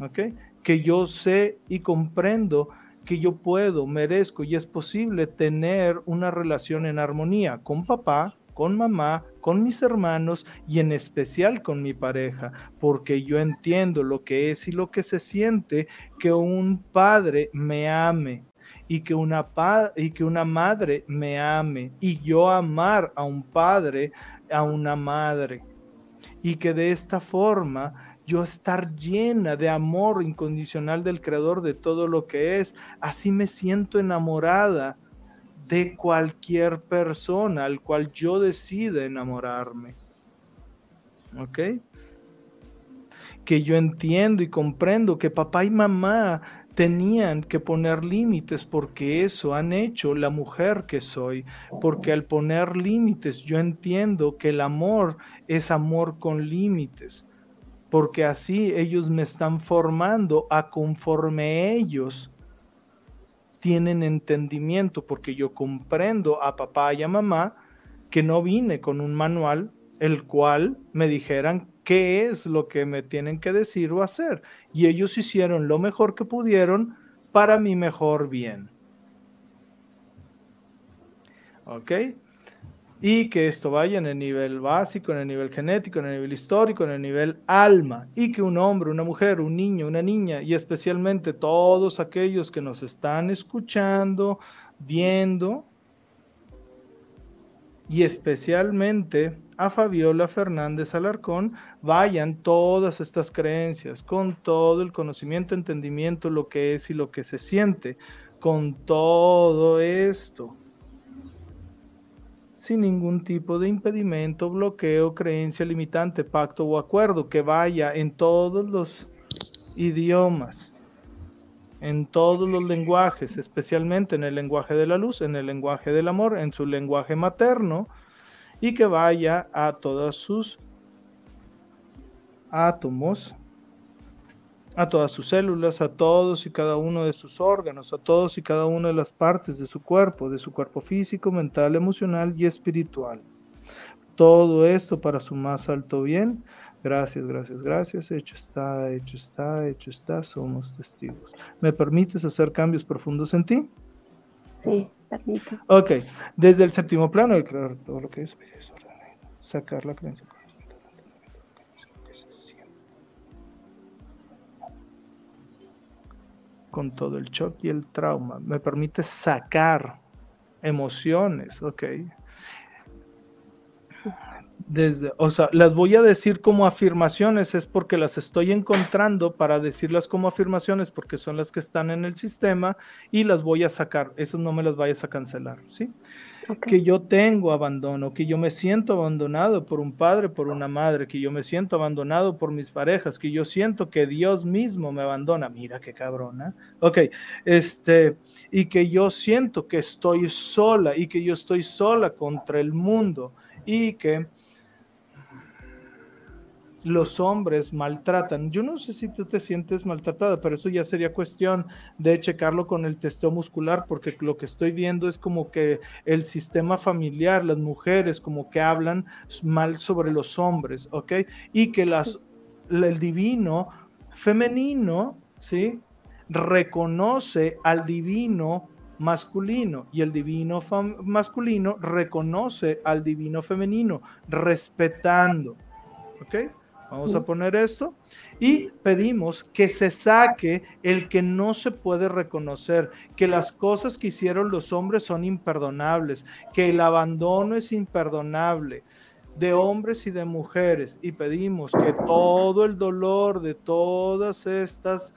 ¿Ok? Que yo sé y comprendo que yo puedo, merezco y es posible tener una relación en armonía con papá, con mamá, con mis hermanos y en especial con mi pareja, porque yo entiendo lo que es y lo que se siente que un padre me ame y que una, y que una madre me ame y yo amar a un padre, a una madre. Y que de esta forma yo estar llena de amor incondicional del creador de todo lo que es, así me siento enamorada de cualquier persona al cual yo decida enamorarme. ¿Ok? Que yo entiendo y comprendo que papá y mamá tenían que poner límites porque eso han hecho la mujer que soy, porque al poner límites yo entiendo que el amor es amor con límites, porque así ellos me están formando a conforme ellos tienen entendimiento, porque yo comprendo a papá y a mamá que no vine con un manual el cual me dijeran qué es lo que me tienen que decir o hacer. Y ellos hicieron lo mejor que pudieron para mi mejor bien. ¿Ok? Y que esto vaya en el nivel básico, en el nivel genético, en el nivel histórico, en el nivel alma, y que un hombre, una mujer, un niño, una niña, y especialmente todos aquellos que nos están escuchando, viendo, y especialmente a Fabiola Fernández Alarcón, vayan todas estas creencias, con todo el conocimiento, entendimiento, lo que es y lo que se siente, con todo esto sin ningún tipo de impedimento, bloqueo, creencia limitante, pacto o acuerdo que vaya en todos los idiomas, en todos los lenguajes, especialmente en el lenguaje de la luz, en el lenguaje del amor, en su lenguaje materno, y que vaya a todos sus átomos a todas sus células, a todos y cada uno de sus órganos, a todos y cada una de las partes de su cuerpo, de su cuerpo físico, mental, emocional y espiritual. Todo esto para su más alto bien. Gracias, gracias, gracias. Hecho está, hecho está, hecho está. Somos testigos. ¿Me permites hacer cambios profundos en ti? Sí, permito. Ok, desde el séptimo plano, el crear todo lo que es, sacar la creencia con todo el shock y el trauma. Me permite sacar emociones, ok. Desde, o sea, las voy a decir como afirmaciones, es porque las estoy encontrando para decirlas como afirmaciones, porque son las que están en el sistema y las voy a sacar. Esas no me las vayas a cancelar, ¿sí? Que yo tengo abandono, que yo me siento abandonado por un padre, por una madre, que yo me siento abandonado por mis parejas, que yo siento que Dios mismo me abandona. Mira qué cabrona. Ok, este, y que yo siento que estoy sola y que yo estoy sola contra el mundo y que los hombres maltratan. Yo no sé si tú te sientes maltratada, pero eso ya sería cuestión de checarlo con el testeo muscular, porque lo que estoy viendo es como que el sistema familiar, las mujeres como que hablan mal sobre los hombres, ¿ok? Y que las, el divino femenino, ¿sí? Reconoce al divino masculino y el divino masculino reconoce al divino femenino, respetando. ¿Ok? Vamos a poner esto. Y pedimos que se saque el que no se puede reconocer, que las cosas que hicieron los hombres son imperdonables, que el abandono es imperdonable de hombres y de mujeres. Y pedimos que todo el dolor de todas estas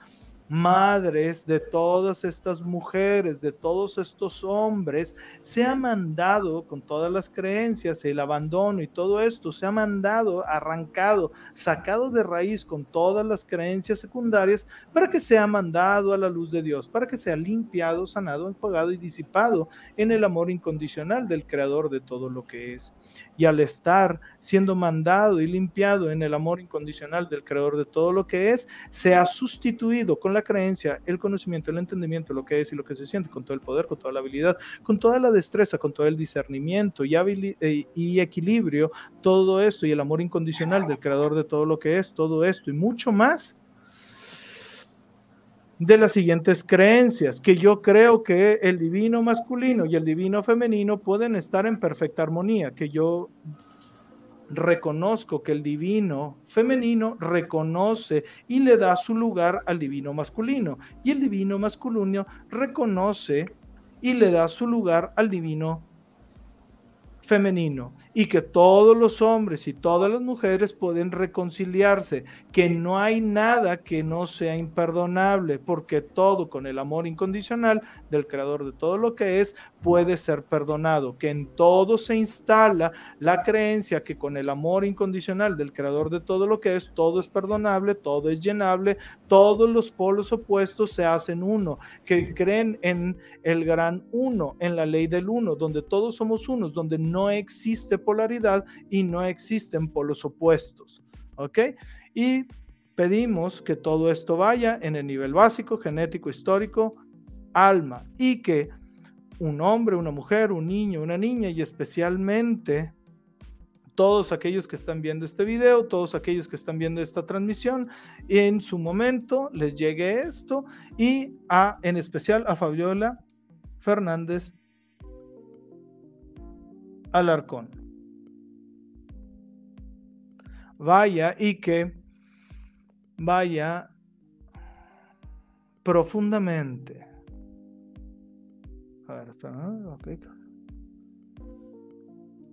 madres de todas estas mujeres, de todos estos hombres, se ha mandado con todas las creencias, el abandono y todo esto, se ha mandado, arrancado, sacado de raíz con todas las creencias secundarias para que sea mandado a la luz de Dios, para que sea limpiado, sanado, enjuagado y disipado en el amor incondicional del creador de todo lo que es. Y al estar siendo mandado y limpiado en el amor incondicional del creador de todo lo que es, se ha sustituido con la creencia, el conocimiento, el entendimiento, lo que es y lo que se siente, con todo el poder, con toda la habilidad, con toda la destreza, con todo el discernimiento y, eh, y equilibrio, todo esto y el amor incondicional del creador de todo lo que es, todo esto y mucho más de las siguientes creencias, que yo creo que el divino masculino y el divino femenino pueden estar en perfecta armonía, que yo reconozco que el divino femenino reconoce y le da su lugar al divino masculino y el divino masculino reconoce y le da su lugar al divino femenino y que todos los hombres y todas las mujeres pueden reconciliarse, que no hay nada que no sea imperdonable, porque todo con el amor incondicional del creador de todo lo que es puede ser perdonado, que en todo se instala la creencia que con el amor incondicional del creador de todo lo que es, todo es perdonable, todo es llenable, todos los polos opuestos se hacen uno, que creen en el gran uno, en la ley del uno, donde todos somos unos, donde no existe polaridad y no existen polos opuestos. ¿Ok? Y pedimos que todo esto vaya en el nivel básico, genético, histórico, alma, y que un hombre, una mujer, un niño, una niña, y especialmente todos aquellos que están viendo este video, todos aquellos que están viendo esta transmisión, en su momento les llegue esto y a, en especial a Fabiola Fernández Alarcón vaya y que vaya profundamente.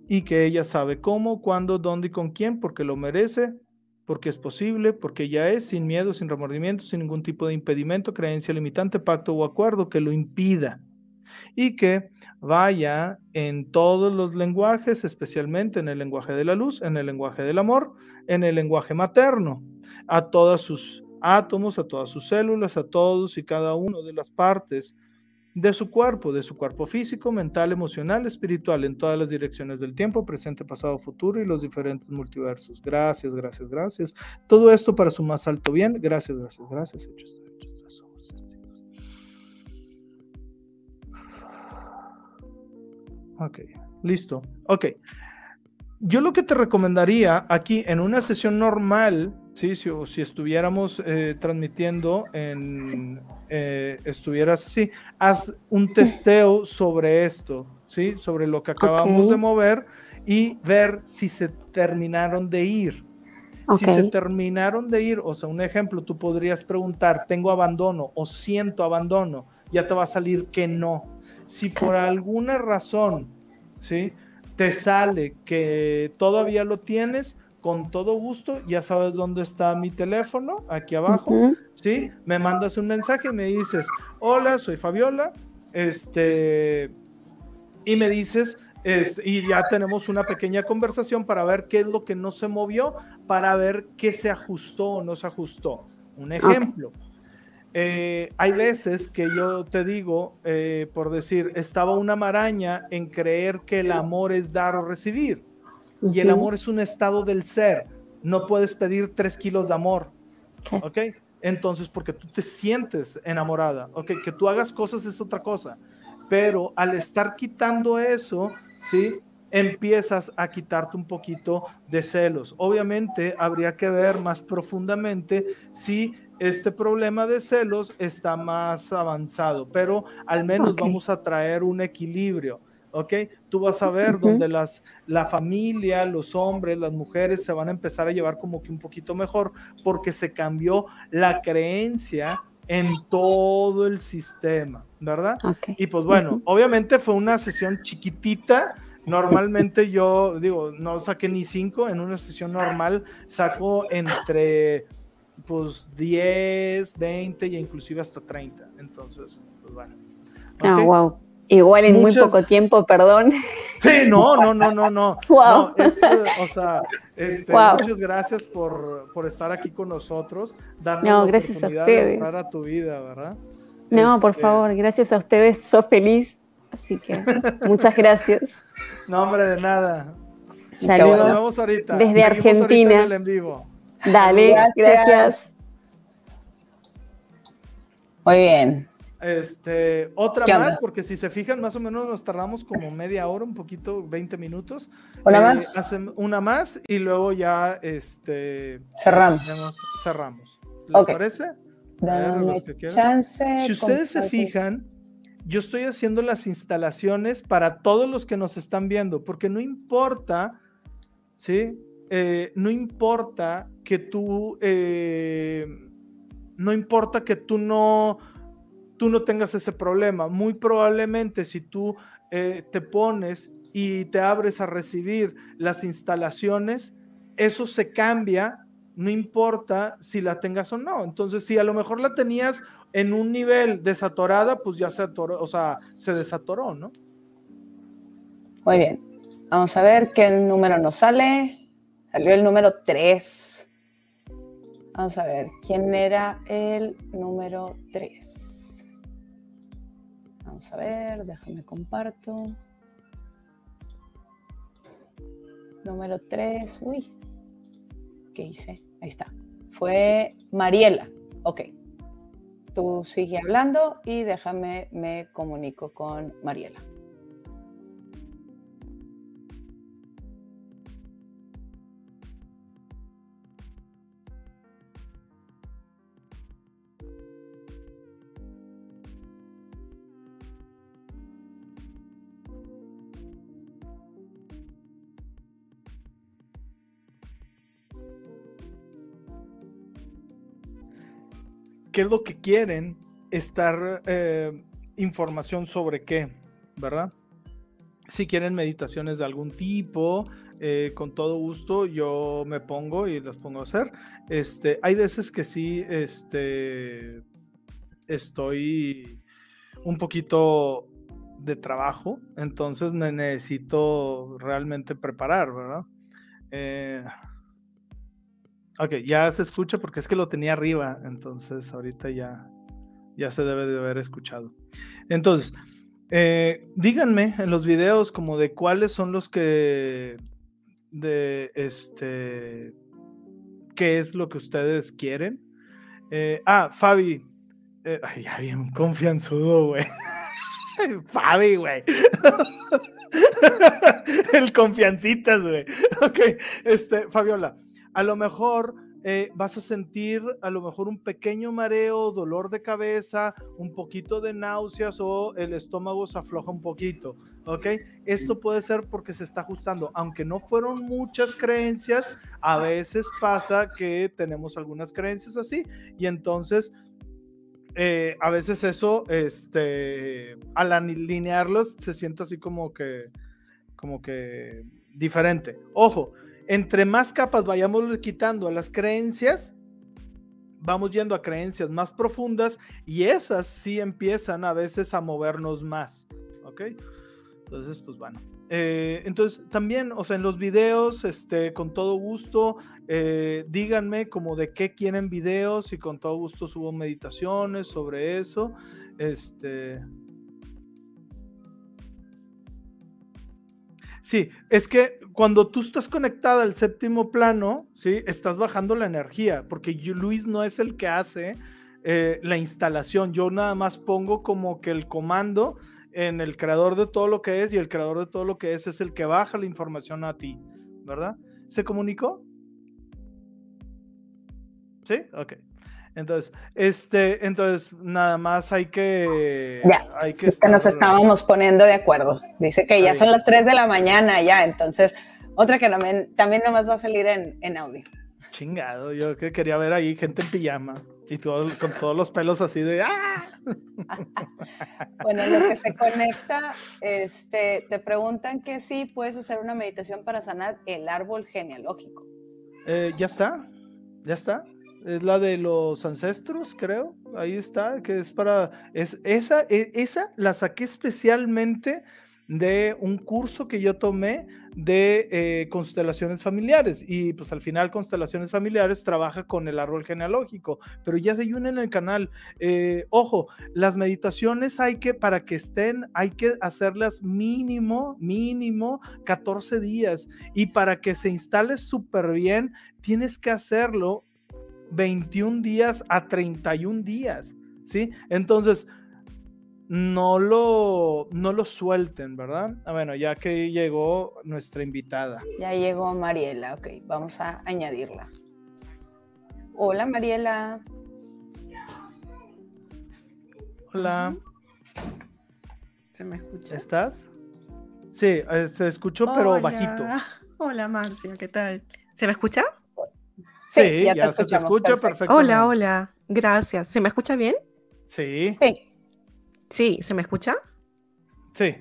Y que ella sabe cómo, cuándo, dónde y con quién, porque lo merece, porque es posible, porque ya es, sin miedo, sin remordimiento, sin ningún tipo de impedimento, creencia limitante, pacto o acuerdo que lo impida. Y que vaya en todos los lenguajes, especialmente en el lenguaje de la luz, en el lenguaje del amor, en el lenguaje materno, a todos sus átomos, a todas sus células, a todos y cada uno de las partes de su cuerpo, de su cuerpo físico, mental, emocional, espiritual, en todas las direcciones del tiempo, presente, pasado, futuro y los diferentes multiversos. Gracias, gracias, gracias. Todo esto para su más alto bien. Gracias, gracias, gracias. Ok, listo. Ok. Yo lo que te recomendaría aquí en una sesión normal, ¿sí? si, si estuviéramos eh, transmitiendo, en, eh, estuvieras así, haz un testeo sobre esto, ¿sí? sobre lo que acabamos de mover y ver si se terminaron de ir. Si se terminaron de ir, o sea, un ejemplo, tú podrías preguntar, tengo abandono o siento abandono, ya te va a salir que no. Si por alguna razón, ¿sí? Te sale que todavía lo tienes, con todo gusto, ya sabes dónde está mi teléfono, aquí abajo, ¿sí? Me mandas un mensaje y me dices, hola, soy Fabiola, este, y me dices, y ya tenemos una pequeña conversación para ver qué es lo que no se movió, para ver qué se ajustó o no se ajustó. Un ejemplo. Eh, hay veces que yo te digo, eh, por decir, estaba una maraña en creer que el amor es dar o recibir. Y el amor es un estado del ser. No puedes pedir tres kilos de amor. ¿Ok? Entonces, porque tú te sientes enamorada. Ok, que tú hagas cosas es otra cosa. Pero al estar quitando eso, ¿sí? Empiezas a quitarte un poquito de celos. Obviamente, habría que ver más profundamente si este problema de celos está más avanzado, pero al menos vamos a traer un equilibrio. ¿ok? Tú vas a ver donde las, la familia, los hombres, las mujeres se van a empezar a llevar como que un poquito mejor porque se cambió la creencia en todo el sistema, ¿verdad? Y pues bueno, obviamente fue una sesión chiquitita. Normalmente yo digo, no saqué ni cinco, en una sesión normal saco entre pues 10, 20 y inclusive hasta 30. Entonces, pues bueno. Ah, wow. Igual en muy poco tiempo, perdón. Sí, no, no, no, no, no. Wow. Eh, o sea, este, muchas gracias por, por, estar aquí con nosotros, darnos la oportunidad de entrar a tu vida, ¿verdad? No, por este, favor, gracias a ustedes, soy feliz, así que muchas gracias. No, hombre, de nada. Saludos ahorita. desde Argentina. en vivo. Dale, gracias. Muy bien. Este, otra más, porque si se fijan, más o menos nos tardamos como media hora, un poquito, 20 minutos. Una eh, más. una más y luego ya este, cerramos. cerramos. ¿Les parece? chance. Si ustedes se fijan, yo estoy haciendo las instalaciones para todos los que nos están viendo, porque no importa, ¿sí? Eh, no importa que tú, eh, no importa que tú no tú no tengas ese problema. Muy probablemente si tú eh, te pones y te abres a recibir las instalaciones, eso se cambia, no importa si la tengas o no. Entonces, si a lo mejor la tenías en un nivel desatorada, pues ya se atoró, o sea, se desatoró, ¿no? Muy bien. Vamos a ver qué número nos sale. Salió el número 3. Vamos a ver, ¿quién era el número 3? Vamos a ver, déjame comparto. Número 3, uy, ¿qué hice? Ahí está. Fue Mariela. Ok. Tú sigue hablando y déjame, me comunico con Mariela. Qué es lo que quieren, estar eh, información sobre qué, ¿verdad? Si quieren meditaciones de algún tipo, eh, con todo gusto yo me pongo y las pongo a hacer. Este, hay veces que sí, este, estoy un poquito de trabajo, entonces me necesito realmente preparar, ¿verdad? Eh, Ok, ya se escucha porque es que lo tenía arriba, entonces ahorita ya, ya se debe de haber escuchado. Entonces, eh, díganme en los videos como de cuáles son los que, de este, qué es lo que ustedes quieren. Eh, ah, Fabi, eh, ay, ya bien confianzudo, güey. Fabi, güey. El confiancitas, güey. Ok, este, Fabiola a lo mejor eh, vas a sentir a lo mejor un pequeño mareo, dolor de cabeza, un poquito de náuseas o el estómago se afloja un poquito. ¿Ok? Esto puede ser porque se está ajustando. Aunque no fueron muchas creencias, a veces pasa que tenemos algunas creencias así y entonces eh, a veces eso, este, al alinearlos, se siente así como que, como que diferente. Ojo, entre más capas vayamos quitando a las creencias, vamos yendo a creencias más profundas y esas sí empiezan a veces a movernos más. ¿Ok? Entonces, pues bueno. Eh, entonces, también, o sea, en los videos, este, con todo gusto, eh, díganme como de qué quieren videos y con todo gusto subo meditaciones sobre eso. Este. Sí, es que cuando tú estás conectada al séptimo plano, ¿sí? Estás bajando la energía, porque Luis no es el que hace eh, la instalación. Yo nada más pongo como que el comando en el creador de todo lo que es y el creador de todo lo que es es el que baja la información a ti, ¿verdad? ¿Se comunicó? ¿Sí? Ok. Entonces, este, entonces nada más hay que. Ya, hay que, nos estábamos poniendo de acuerdo. Dice que ya son las 3 de la mañana, ya. Entonces, otra que también, también nomás va a salir en, en audio. Chingado, yo que quería ver ahí gente en pijama. Y todo, con todos los pelos así de ¡ah! bueno, lo que se conecta, este, te preguntan que sí puedes hacer una meditación para sanar el árbol genealógico. Eh, ya está, ya está. Es la de los ancestros, creo. Ahí está, que es para. Es, esa, e, esa la saqué especialmente de un curso que yo tomé de eh, constelaciones familiares y pues al final constelaciones familiares trabaja con el árbol genealógico, pero ya se une en el canal. Eh, ojo, las meditaciones hay que, para que estén, hay que hacerlas mínimo, mínimo 14 días y para que se instale súper bien, tienes que hacerlo 21 días a 31 días, ¿sí? Entonces, no lo, no lo suelten, ¿verdad? Ah, bueno, ya que llegó nuestra invitada. Ya llegó Mariela, ok, vamos a añadirla. Hola Mariela. Hola. ¿Se me escucha? ¿Estás? Sí, eh, se escuchó, pero bajito. Hola Marcia, ¿qué tal? ¿Se me escucha? Sí, ya, te se te escucha perfecto. Hola, hola, gracias. ¿Se me escucha bien? Sí. Sí. Sí, ¿se me escucha? Sí.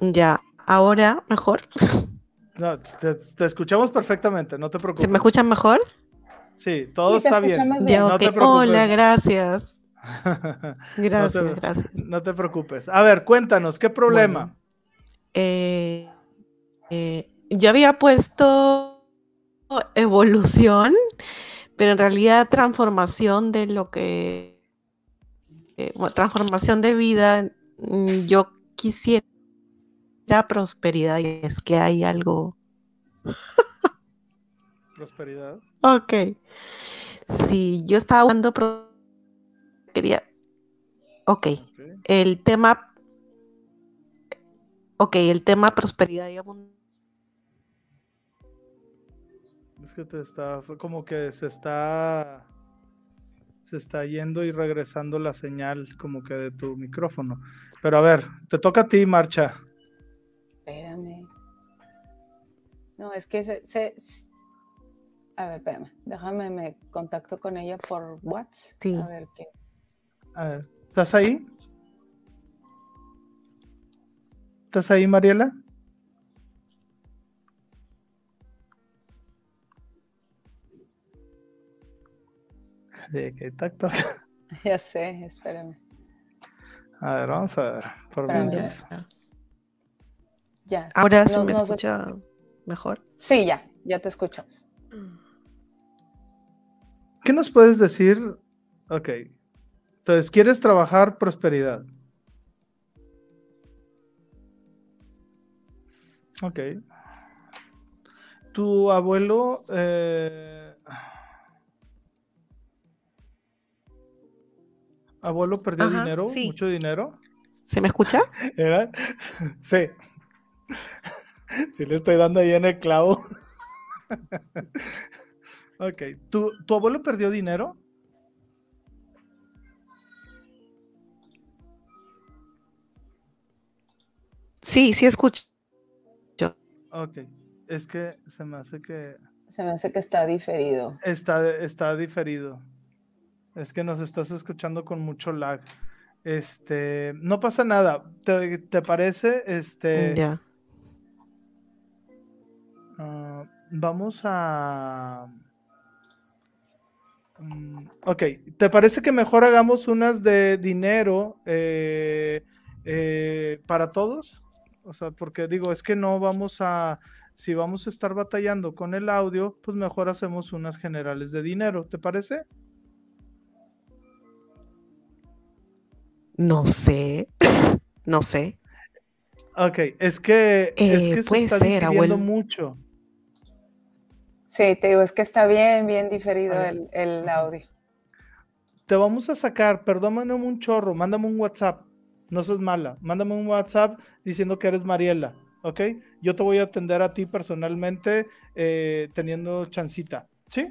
Ya, ahora mejor. No, te, escuchamos perfectamente, no te preocupes. ¿Se me escuchan mejor? Sí, todo está bien. no te Hola, gracias. gracias, gracias. No te preocupes. A ver, cuéntanos, ¿qué problema? Eh, eh, yo había puesto evolución, pero en realidad transformación de lo que eh, transformación de vida, mm, yo quisiera prosperidad y es que hay algo. prosperidad. Ok. Si yo estaba hablando quería. Ok. El tema. Ok, el tema prosperidad y abundancia. Es que te está, fue como que se está se está yendo y regresando la señal como que de tu micrófono. Pero a ver, te toca a ti, Marcha. Espérame. No, es que se, A ver, espérame. Déjame, me contacto con ella por WhatsApp. Sí. A ver qué. A ver, ¿estás ahí? ¿Estás ahí, Mariela? De que tacto. Ya sé, espérame. A ver, vamos a ver. Por ya. Ahora sí me escucha mejor. Sí, ya, ya te escuchamos. ¿Qué nos puedes decir? Ok. Entonces, ¿quieres trabajar prosperidad? Ok. Tu abuelo eh, Abuelo perdió dinero, mucho dinero. ¿Se me escucha? Sí. Sí le estoy dando ahí en el clavo. Ok, ¿Tu, ¿tu abuelo perdió dinero? Sí, sí escucho. Ok, es que se me hace que... Se me hace que está diferido. Está, está diferido. Es que nos estás escuchando con mucho lag. Este, no pasa nada. ¿Te, te parece? Este, Ya. ah, vamos a... Mm, ok, ¿te parece que mejor hagamos unas de dinero eh, eh, para todos? O sea, porque digo, es que no vamos a, si vamos a estar batallando con el audio, pues mejor hacemos unas generales de dinero, ¿te parece? No sé. No sé. Ok, es que, es Eh, que se puede está ser, difiriendo abuelo. mucho. Sí, te digo, es que está bien, bien diferido el, el audio. Te vamos a sacar, perdóname un chorro, mándame un WhatsApp, no seas mala, mándame un WhatsApp diciendo que eres Mariela, ¿ok? Yo te voy a atender a ti personalmente eh, teniendo chancita, ¿sí?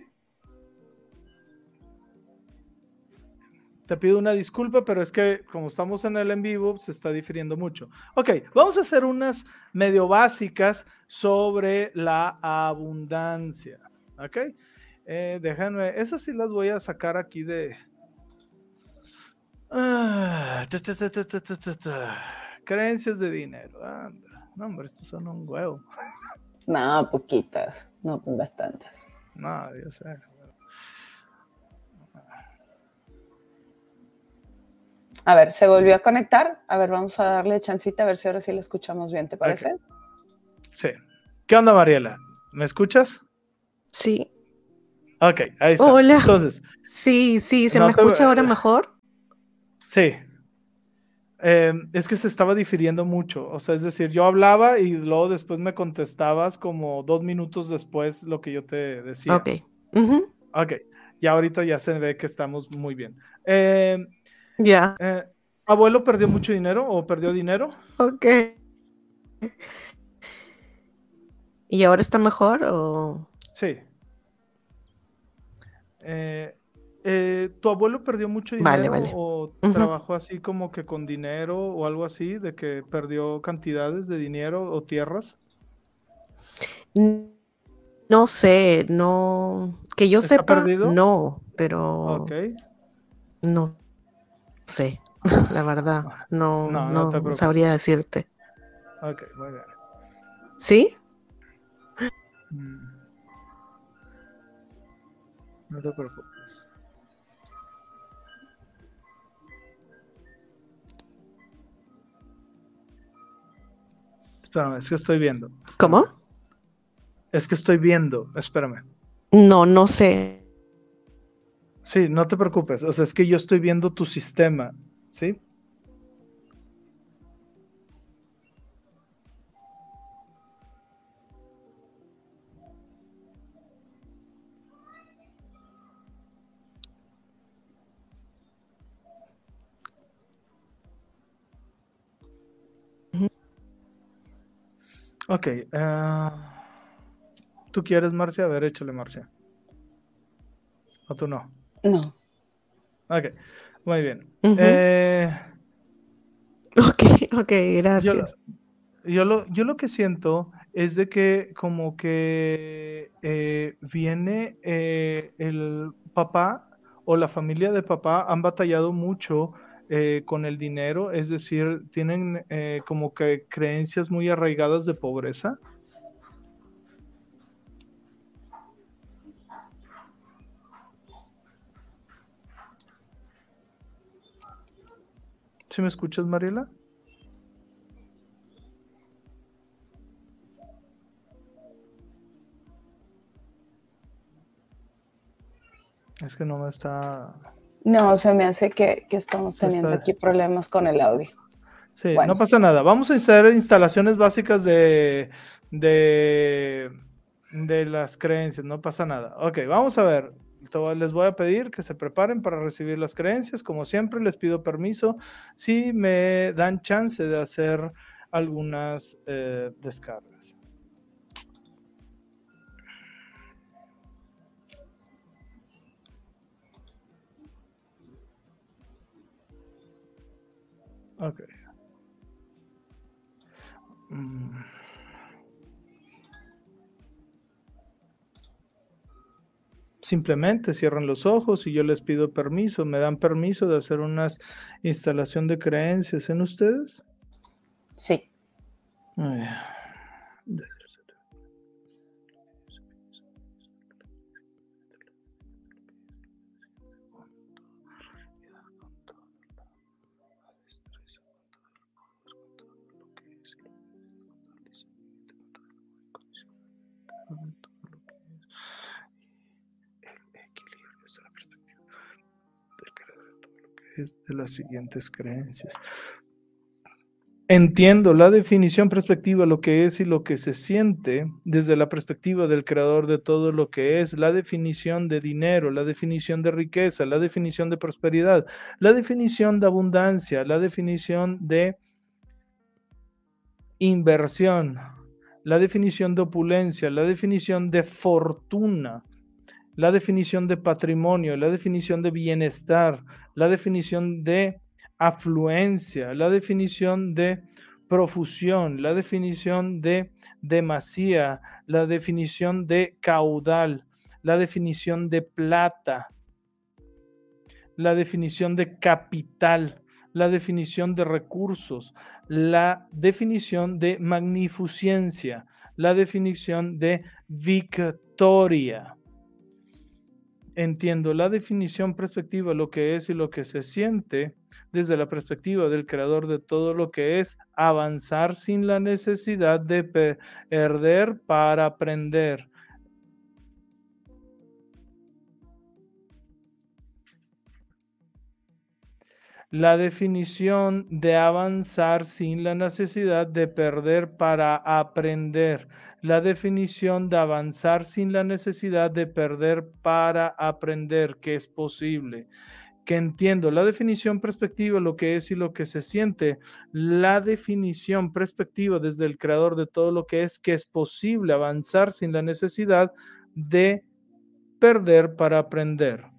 te pido una disculpa, pero es que como estamos en el en vivo, se está difiriendo mucho. Ok, vamos a hacer unas medio básicas sobre la abundancia. Ok, eh, déjenme, esas sí las voy a sacar aquí de... Ah, Creencias de dinero. No, hombre, estas son un huevo. no, poquitas, no, bastantes. No, ya sé. A ver, se volvió a conectar. A ver, vamos a darle chancita a ver si ahora sí le escuchamos bien, ¿te parece? Sí. ¿Qué onda, Mariela? ¿Me escuchas? Sí. Ok, ahí está. Hola. Entonces, Sí, sí, ¿se No me te- escucha ahora mejor? sí. Eh, es que se estaba difiriendo mucho. O sea, es decir, yo hablaba y luego después me contestabas como dos minutos después lo que yo te decía. Ok. Ujú, Ok. Y ahorita ya se ve que estamos muy bien. Eh, Ya. eh, ¿Abuelo perdió mucho dinero o perdió dinero? Ok. ¿Y ahora está mejor o...? Sí. Eh, eh, ¿Tu abuelo perdió mucho dinero Vale, vale. o trabajó así como que con dinero o algo así, de que perdió cantidades de dinero o tierras? No sé, no... Que yo ¿Está sepa, perdido? no, pero Ok. no sé, la verdad, no, No, no no, sabría decirte. Ok, muy bien. ¿Sí? Mm. No te preocupes. Espérame, es que estoy viendo. ¿Cómo? Es que estoy viendo. Espérame. No, no sé. Sí, no te preocupes. O sea, es que yo estoy viendo tu sistema. ¿Sí? Ok. ah, ¿Tú quieres, Marcia? A ver, échale, Marcia. ¿O tú no? No. Ok, muy bien. Ujú. Eh, Ok, ok, yo, gracias. yo, lo, yo lo que siento es de que como que eh, viene eh, el papá o la familia de papá han batallado mucho eh, con el dinero, es decir, tienen eh, como que creencias muy arraigadas de pobreza. ¿Sí me escuchas, Mariela? Es que no me está. No, se me hace que, que estamos teniendo está- aquí problemas con el audio. Sí, Bueno. no pasa nada. Vamos a hacer instalaciones básicas de, de, de las creencias, no pasa nada. Ok, vamos a ver les voy a pedir que se preparen para recibir las creencias. Como siempre, les pido permiso si me dan chance de hacer algunas eh, descargas. Okay. Mm. Simplemente cierran los ojos y yo les pido permiso. ¿Me dan permiso de hacer una instalación de creencias en ustedes? Sí. De las siguientes creencias. Entiendo la definición perspectiva, lo que es y lo que se siente desde la perspectiva del creador de todo lo que es, la definición de dinero, la definición de riqueza, la definición de prosperidad, la definición de abundancia, la definición de inversión, la definición de opulencia, la definición de fortuna, la definición de patrimonio, la definición de bienestar, la definición de afluencia, la definición de profusión, la definición de demasía, la definición de caudal, la definición de plata, la definición de capital, la definición de recursos, la definición de magnificencia, la definición de victoria entiendo la definición perspectiva, lo que es y lo que se siente desde la perspectiva del creador de todo lo que es avanzar sin la necesidad de perder para aprender. La definición de avanzar sin la necesidad de perder para aprender. La definición de avanzar sin la necesidad de perder para aprender que es posible. Que entiendo la definición perspectiva, lo que es y lo que se siente, la definición perspectiva desde el creador de todo lo que es, que es posible avanzar sin la necesidad de perder para aprender.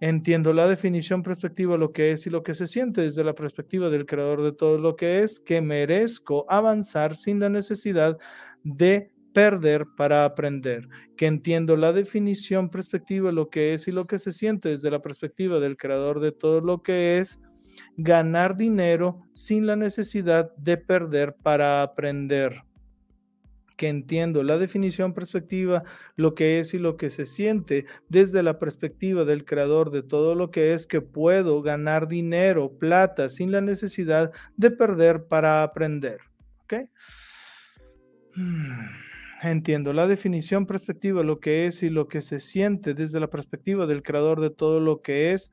Entiendo la definición perspectiva, lo que es y lo que se siente desde la perspectiva del creador de todo lo que es, que merezco avanzar sin la necesidad de perder para aprender, que entiendo la definición perspectiva, lo que es y lo que se siente desde la perspectiva del creador de todo lo que es, ganar dinero sin la necesidad de perder para aprender que entiendo la definición perspectiva, lo que es y lo que se siente desde la perspectiva del creador de todo lo que es que puedo ganar dinero, plata, sin la necesidad de perder para aprender. ¿Ok? Entiendo la definición perspectiva, lo que es y lo que se siente desde la perspectiva del creador de todo lo que es,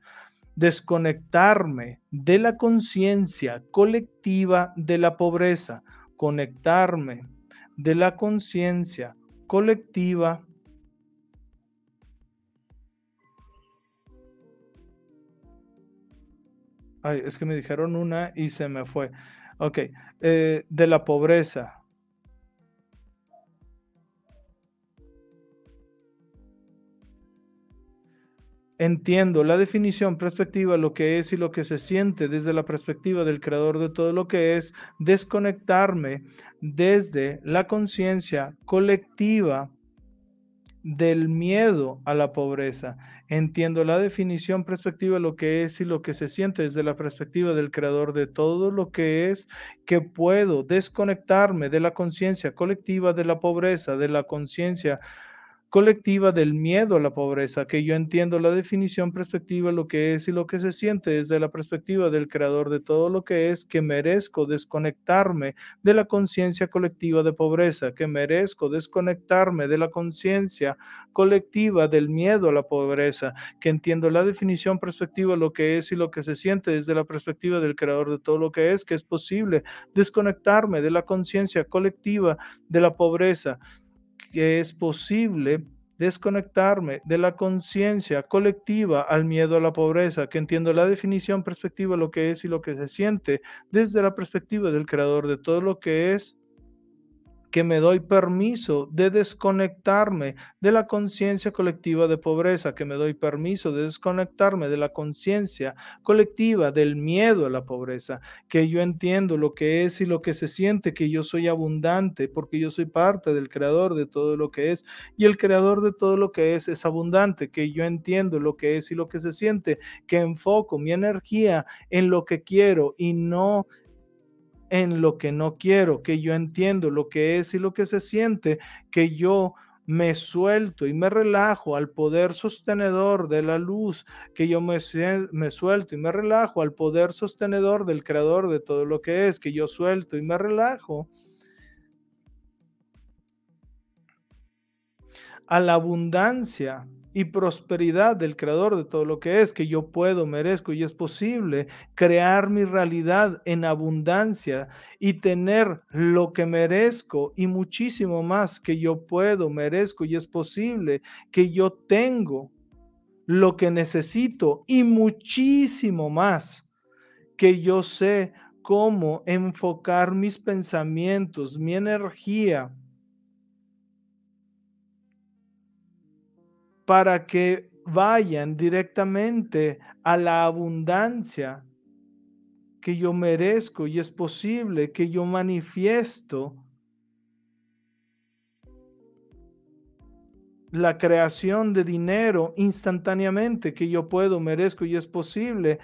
desconectarme de la conciencia colectiva de la pobreza, conectarme de la conciencia colectiva Ay, es que me dijeron una y se me fue. Ok, eh, de la pobreza, Entiendo la definición, perspectiva, lo que es y lo que se siente desde la perspectiva del creador de todo lo que es, desconectarme desde la conciencia colectiva del miedo a la pobreza. Entiendo la definición, perspectiva, lo que es y lo que se siente desde la perspectiva del creador de todo lo que es, que puedo desconectarme de la conciencia colectiva de la pobreza, de la conciencia colectiva del miedo a la pobreza, que yo entiendo la definición perspectiva, lo que es y lo que se siente desde la perspectiva del creador de todo lo que es, que merezco desconectarme de la conciencia colectiva de pobreza, que merezco desconectarme de la conciencia colectiva del miedo a la pobreza, que entiendo la definición perspectiva, lo que es y lo que se siente desde la perspectiva del creador de todo lo que es, que es posible desconectarme de la conciencia colectiva de la pobreza que es posible desconectarme de la conciencia colectiva al miedo a la pobreza, que entiendo la definición, perspectiva, lo que es y lo que se siente desde la perspectiva del creador de todo lo que es, que me doy permiso de desconectarme de la conciencia colectiva de pobreza, que me doy permiso de desconectarme de la conciencia colectiva del miedo a la pobreza, que yo entiendo lo que es y lo que se siente, que yo soy abundante porque yo soy parte del creador de todo lo que es y el creador de todo lo que es es abundante, que yo entiendo lo que es y lo que se siente, que enfoco mi energía en lo que quiero y no en lo que no quiero, que yo entiendo lo que es y lo que se siente, que yo me suelto y me relajo al poder sostenedor de la luz, que yo me, me, suelto y me relajo al poder sostenedor del creador de todo lo que es, que yo suelto y me relajo a la abundancia y prosperidad del creador de todo lo que es, que yo puedo, merezco y es posible crear mi realidad en abundancia y tener lo que merezco y muchísimo más que yo puedo, merezco y es posible que yo tengo lo que necesito y muchísimo más que yo sé cómo enfocar mis pensamientos, mi energía, para que vayan directamente a la abundancia que yo merezco y es posible que yo manifiesto la creación de dinero instantáneamente que yo puedo, merezco y es posible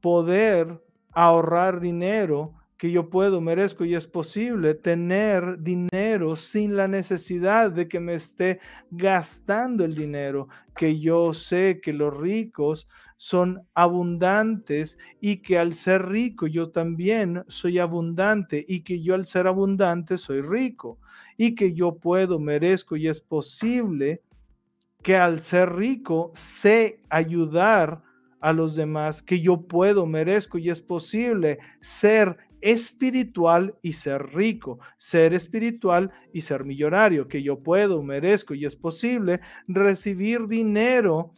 poder ahorrar dinero que yo puedo, merezco y es posible tener dinero sin la necesidad de que me esté gastando el dinero, que yo sé que los ricos son abundantes y que al ser rico yo también soy abundante y que yo al ser abundante soy rico y que yo puedo, merezco y es posible que al ser rico sé ayudar a los demás, que yo puedo, merezco y es posible ser espiritual y ser rico, ser espiritual y ser millonario, que yo puedo, merezco y es posible recibir dinero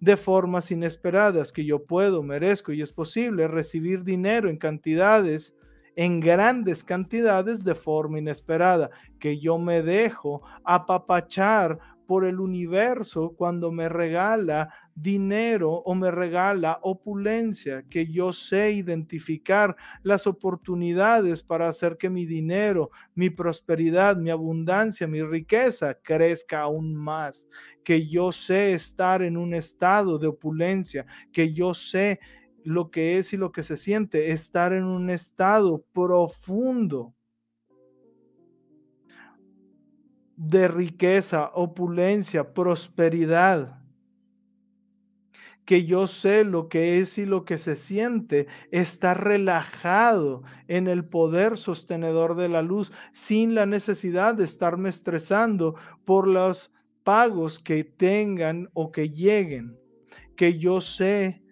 de formas inesperadas, que yo puedo, merezco y es posible recibir dinero en cantidades en grandes cantidades de forma inesperada, que yo me dejo apapachar por el universo cuando me regala dinero o me regala opulencia, que yo sé identificar las oportunidades para hacer que mi dinero, mi prosperidad, mi abundancia, mi riqueza crezca aún más, que yo sé estar en un estado de opulencia, que yo sé lo que es y lo que se siente, estar en un estado profundo de riqueza, opulencia, prosperidad. Que yo sé lo que es y lo que se siente, estar relajado en el poder sostenedor de la luz sin la necesidad de estarme estresando por los pagos que tengan o que lleguen. Que yo sé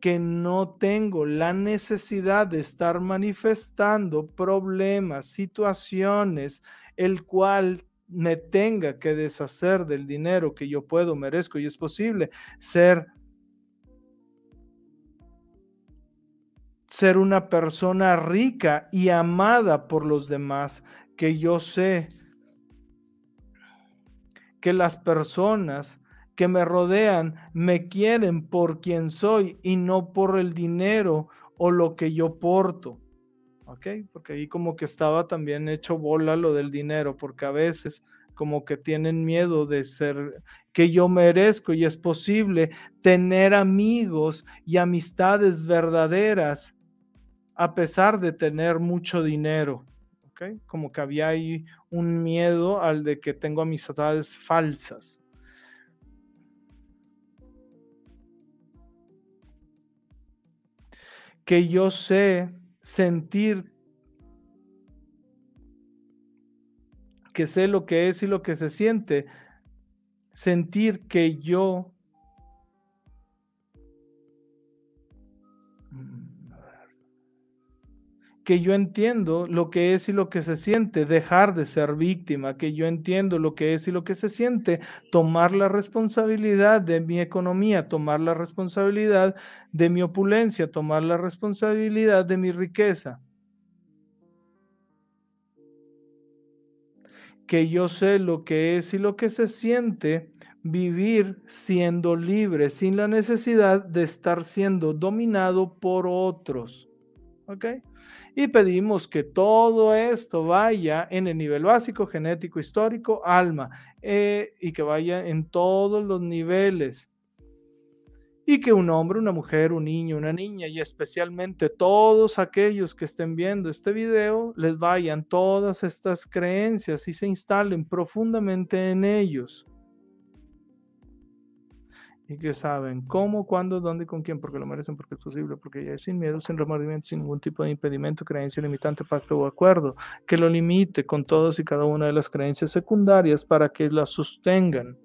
que no tengo la necesidad de estar manifestando problemas, situaciones, el cual me tenga que deshacer del dinero que yo puedo, merezco y es posible ser ser una persona rica y amada por los demás, que yo sé que las personas que me rodean me quieren por quien soy y no por el dinero o lo que yo porto. Porque ahí como que estaba también hecho bola lo del dinero, porque a veces como que tienen miedo de ser que yo merezco y es posible tener amigos y amistades verdaderas a pesar de tener mucho dinero. Como que había ahí un miedo al de que tengo amistades falsas. Que yo sé sentir que sé lo que es y lo que se siente, sentir que yo que yo entiendo lo que es y lo que se siente, dejar de ser víctima, que yo entiendo lo que es y lo que se siente, tomar la responsabilidad de mi economía, tomar la responsabilidad de mi opulencia, tomar la responsabilidad de mi riqueza. que yo sé lo que es y lo que se siente vivir siendo libre, sin la necesidad de estar siendo dominado por otros. ¿Ok? Y pedimos que todo esto vaya en el nivel básico, genético, histórico, alma, eh, y que vaya en todos los niveles y que un hombre, una mujer, un niño, una niña y especialmente todos aquellos que estén viendo este video les vayan todas estas creencias y se instalen profundamente en ellos. Y que saben cómo, cuándo, dónde y con quién, porque lo merecen, porque es posible, porque ya es sin miedo, sin remordimiento, sin ningún tipo de impedimento, creencia limitante, pacto o acuerdo, que lo limite con todos y cada una de las creencias secundarias para que las sostengan.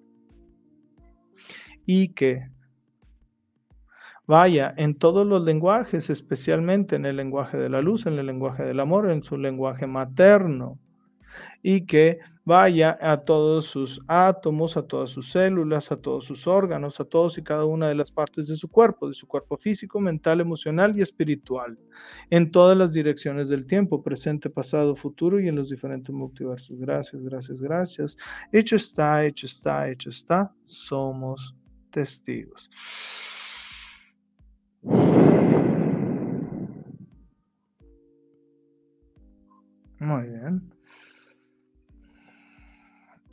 Y que vaya en todos los lenguajes, especialmente en el lenguaje de la luz, en el lenguaje del amor, en su lenguaje materno, y que vaya a todos sus átomos, a todas sus células, a todos sus órganos, a todos y cada una de las partes de su cuerpo, de su cuerpo físico, mental, emocional y espiritual, en todas las direcciones del tiempo, presente, pasado, futuro y en los diferentes multiversos. Gracias, gracias, gracias. Hecho está, hecho está, hecho está. Somos testigos. Muy bien.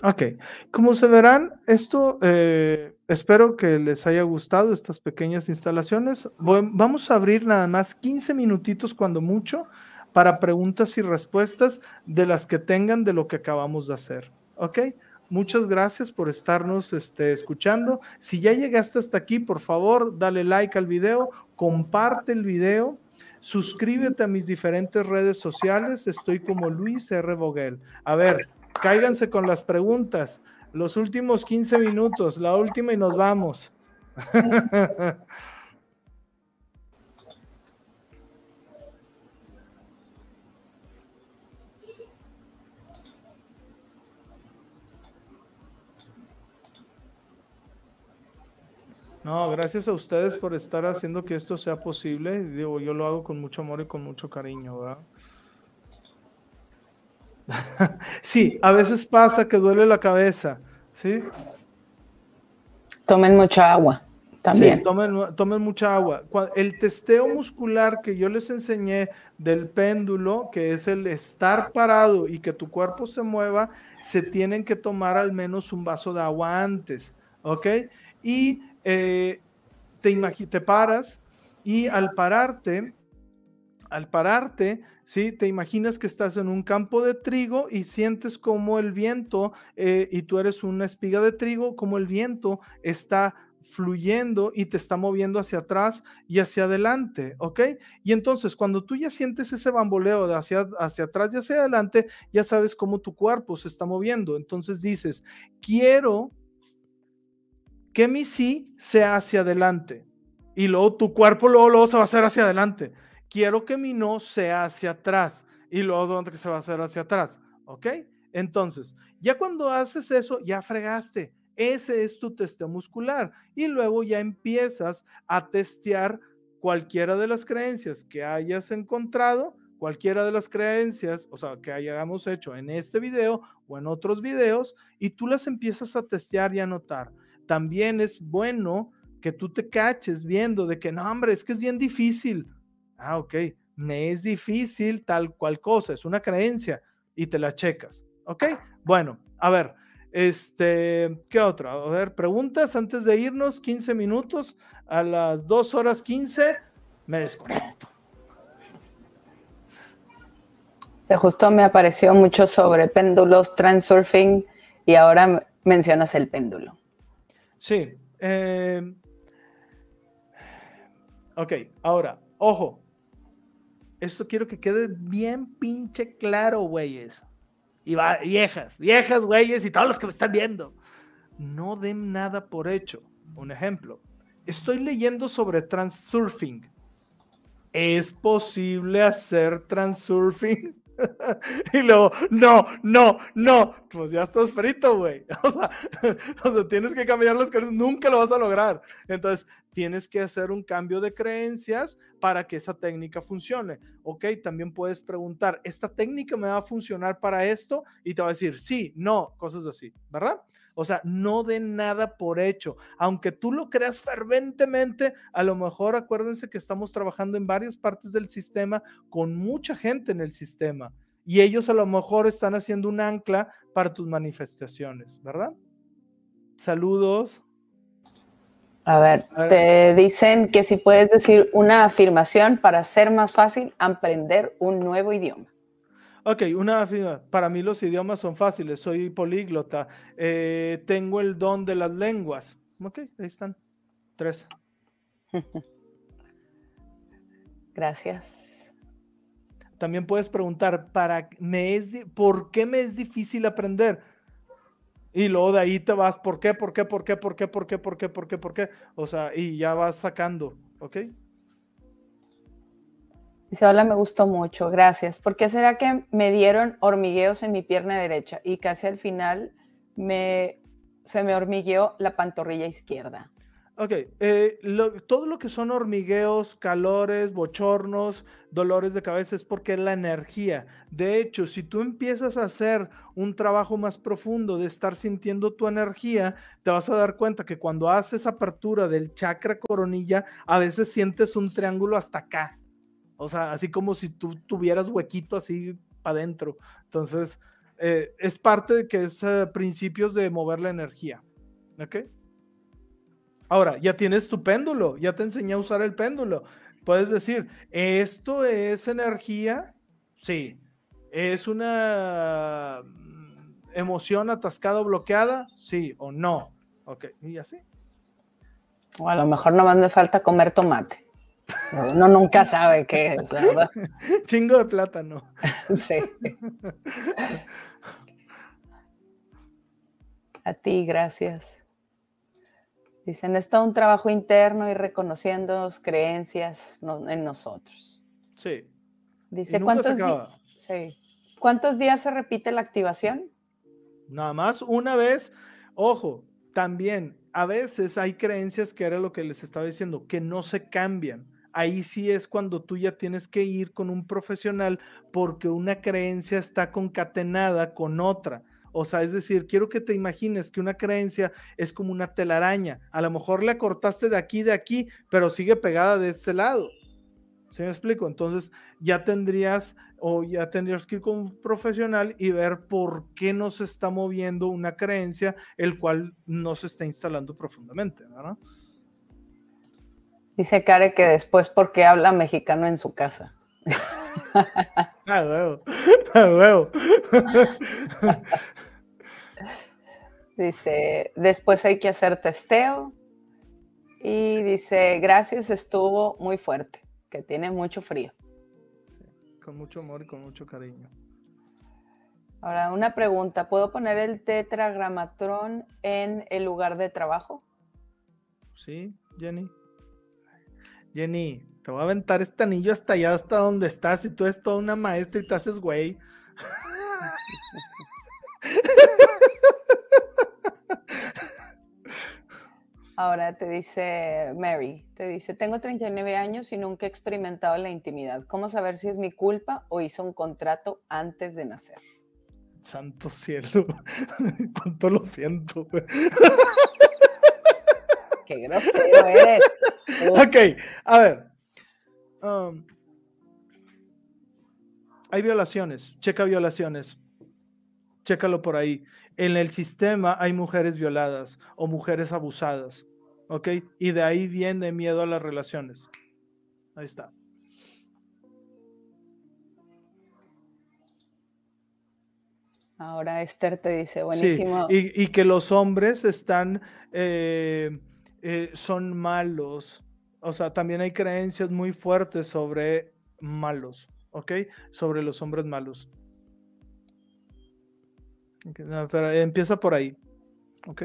Ok, como se verán, esto eh, espero que les haya gustado estas pequeñas instalaciones. vamos a abrir nada más 15 minutitos cuando mucho para preguntas y respuestas de las que tengan de lo que acabamos de hacer. Ok, muchas gracias por estarnos este, escuchando. Si ya llegaste hasta aquí, por favor, dale like al video, comparte el video. Suscríbete a mis diferentes redes sociales. Estoy como Luis R. Boguel. A ver, cáiganse con las preguntas. Los últimos 15 minutos, la última y nos vamos. No, gracias a ustedes por estar haciendo que esto sea posible. Digo, yo lo hago con mucho amor y con mucho cariño, ¿verdad? sí, a veces pasa que duele la cabeza, ¿sí? Tomen mucha agua. También. Sí, tomen, tomen, mucha agua. El testeo muscular que yo les enseñé del péndulo, que es el estar parado y que tu cuerpo se mueva, se tienen que tomar al menos un vaso de agua antes, ¿ok? Y eh, te, te paras y al pararte, al pararte, ¿sí? Te imaginas que estás en un campo de trigo y sientes como el viento, eh, y tú eres una espiga de trigo, como el viento está fluyendo y te está moviendo hacia atrás y hacia adelante, ¿ok? Y entonces cuando tú ya sientes ese bamboleo de hacia, hacia atrás y hacia adelante, ya sabes cómo tu cuerpo se está moviendo. Entonces dices, quiero que mi sí sea hacia adelante. Y luego tu cuerpo luego, luego va a hacer hacia adelante. Quiero que mi no sea hacia atrás. Y luego donde se va a hacer hacia atrás. ¿Ok? Entonces, ya cuando haces eso, ya fregaste. Ese es tu testeo muscular. Y luego ya empiezas a testear cualquiera de las creencias que hayas encontrado, cualquiera de las creencias, o sea, que hayamos hecho en este video o en otros videos, y tú las empiezas a testear y a notar también es bueno que tú te caches viendo de que no, hombre, es que es bien difícil. Ah, ok, me es difícil tal cual cosa, es una creencia y te la checas. Ok, bueno, a ver, este, ¿qué otra? A ver, preguntas antes de irnos, 15 minutos, a las 2 horas 15, me desconecto. Se justo me apareció mucho sobre péndulos, transurfing y ahora mencionas el péndulo. Sí. Eh, ok, ahora, ojo. Esto quiero que quede bien pinche claro, güeyes. Y va, viejas, viejas, güeyes, y todos los que me están viendo. No den nada por hecho. Un ejemplo. Estoy leyendo sobre transurfing. ¿Es posible hacer transurfing? y luego, no, no, no, pues ya estás frito, güey. O sea, o sea, tienes que cambiar las creencias, nunca lo vas a lograr. Entonces, tienes que hacer un cambio de creencias para que esa técnica funcione. Ok, también puedes preguntar, ¿esta técnica me va a funcionar para esto? Y te va a decir, sí, no, cosas así, ¿verdad? O sea, no de nada por hecho. Aunque tú lo creas ferventemente, a lo mejor acuérdense que estamos trabajando en varias partes del sistema con mucha gente en el sistema. Y ellos a lo mejor están haciendo un ancla para tus manifestaciones, ¿verdad? Saludos. A ver, te dicen que si puedes decir una afirmación para ser más fácil aprender un nuevo idioma. Ok, una para mí los idiomas son fáciles, soy políglota, eh, tengo el don de las lenguas. Ok, ahí están, tres. Gracias. También puedes preguntar, ¿para me es, ¿por qué me es difícil aprender? Y luego de ahí te vas, ¿por qué, por qué, por qué, por qué, por qué, por qué, por qué, por qué? O sea, y ya vas sacando, ¿ok? Dice, hola, me gustó mucho, gracias. ¿Por qué será que me dieron hormigueos en mi pierna derecha y casi al final me, se me hormigueó la pantorrilla izquierda? Ok, eh, todo lo que son hormigueos, calores, bochornos, dolores de cabeza es porque es la energía. De hecho, si tú empiezas a hacer un trabajo más profundo de estar sintiendo tu energía, te vas a dar cuenta que cuando haces apertura del chakra coronilla, a veces sientes un triángulo hasta acá. O sea, así como si tú tuvieras huequito así para adentro. Entonces, eh, es parte de que es eh, principios de mover la energía. ¿Ok? Ahora, ya tienes tu péndulo, ya te enseñé a usar el péndulo. Puedes decir, ¿esto es energía? Sí. ¿Es una mm, emoción atascada o bloqueada? Sí o no. Ok, y así. O a lo mejor nomás me falta comer tomate. Uno nunca sabe qué es, ¿verdad? Chingo de plátano. Sí. A ti, gracias. Dicen, es todo un trabajo interno y reconociendo creencias en nosotros. Sí. Dice, ¿cuántos, sí. ¿cuántos días se repite la activación? Nada más una vez. Ojo, también a veces hay creencias que era lo que les estaba diciendo, que no se cambian ahí sí es cuando tú ya tienes que ir con un profesional porque una creencia está concatenada con otra. O sea, es decir, quiero que te imagines que una creencia es como una telaraña. A lo mejor la cortaste de aquí, de aquí, pero sigue pegada de este lado. ¿Sí me explico? Entonces ya tendrías o ya tendrías que ir con un profesional y ver por qué no se está moviendo una creencia, el cual no se está instalando profundamente, ¿verdad? Dice Care que después porque habla mexicano en su casa. Ah, huevo. Huevo. dice, después hay que hacer testeo. Y dice, gracias, estuvo muy fuerte, que tiene mucho frío. con mucho amor y con mucho cariño. Ahora, una pregunta, ¿puedo poner el tetragramatrón en el lugar de trabajo? Sí, Jenny. Jenny, te voy a aventar este anillo hasta allá, hasta donde estás, y tú eres toda una maestra y te haces güey. Ahora te dice Mary, te dice, tengo 39 años y nunca he experimentado la intimidad. ¿Cómo saber si es mi culpa o hice un contrato antes de nacer? Santo cielo, cuánto lo siento. Qué grosero eres. Ok, a ver. Um, hay violaciones, checa violaciones. Chécalo por ahí. En el sistema hay mujeres violadas o mujeres abusadas. ¿Ok? Y de ahí viene miedo a las relaciones. Ahí está. Ahora Esther te dice, buenísimo. y, que los hombres están, eh, eh, son malos, o sea, también hay creencias muy fuertes sobre malos, ¿ok? Sobre los hombres malos. pero empieza por ahí, ¿ok?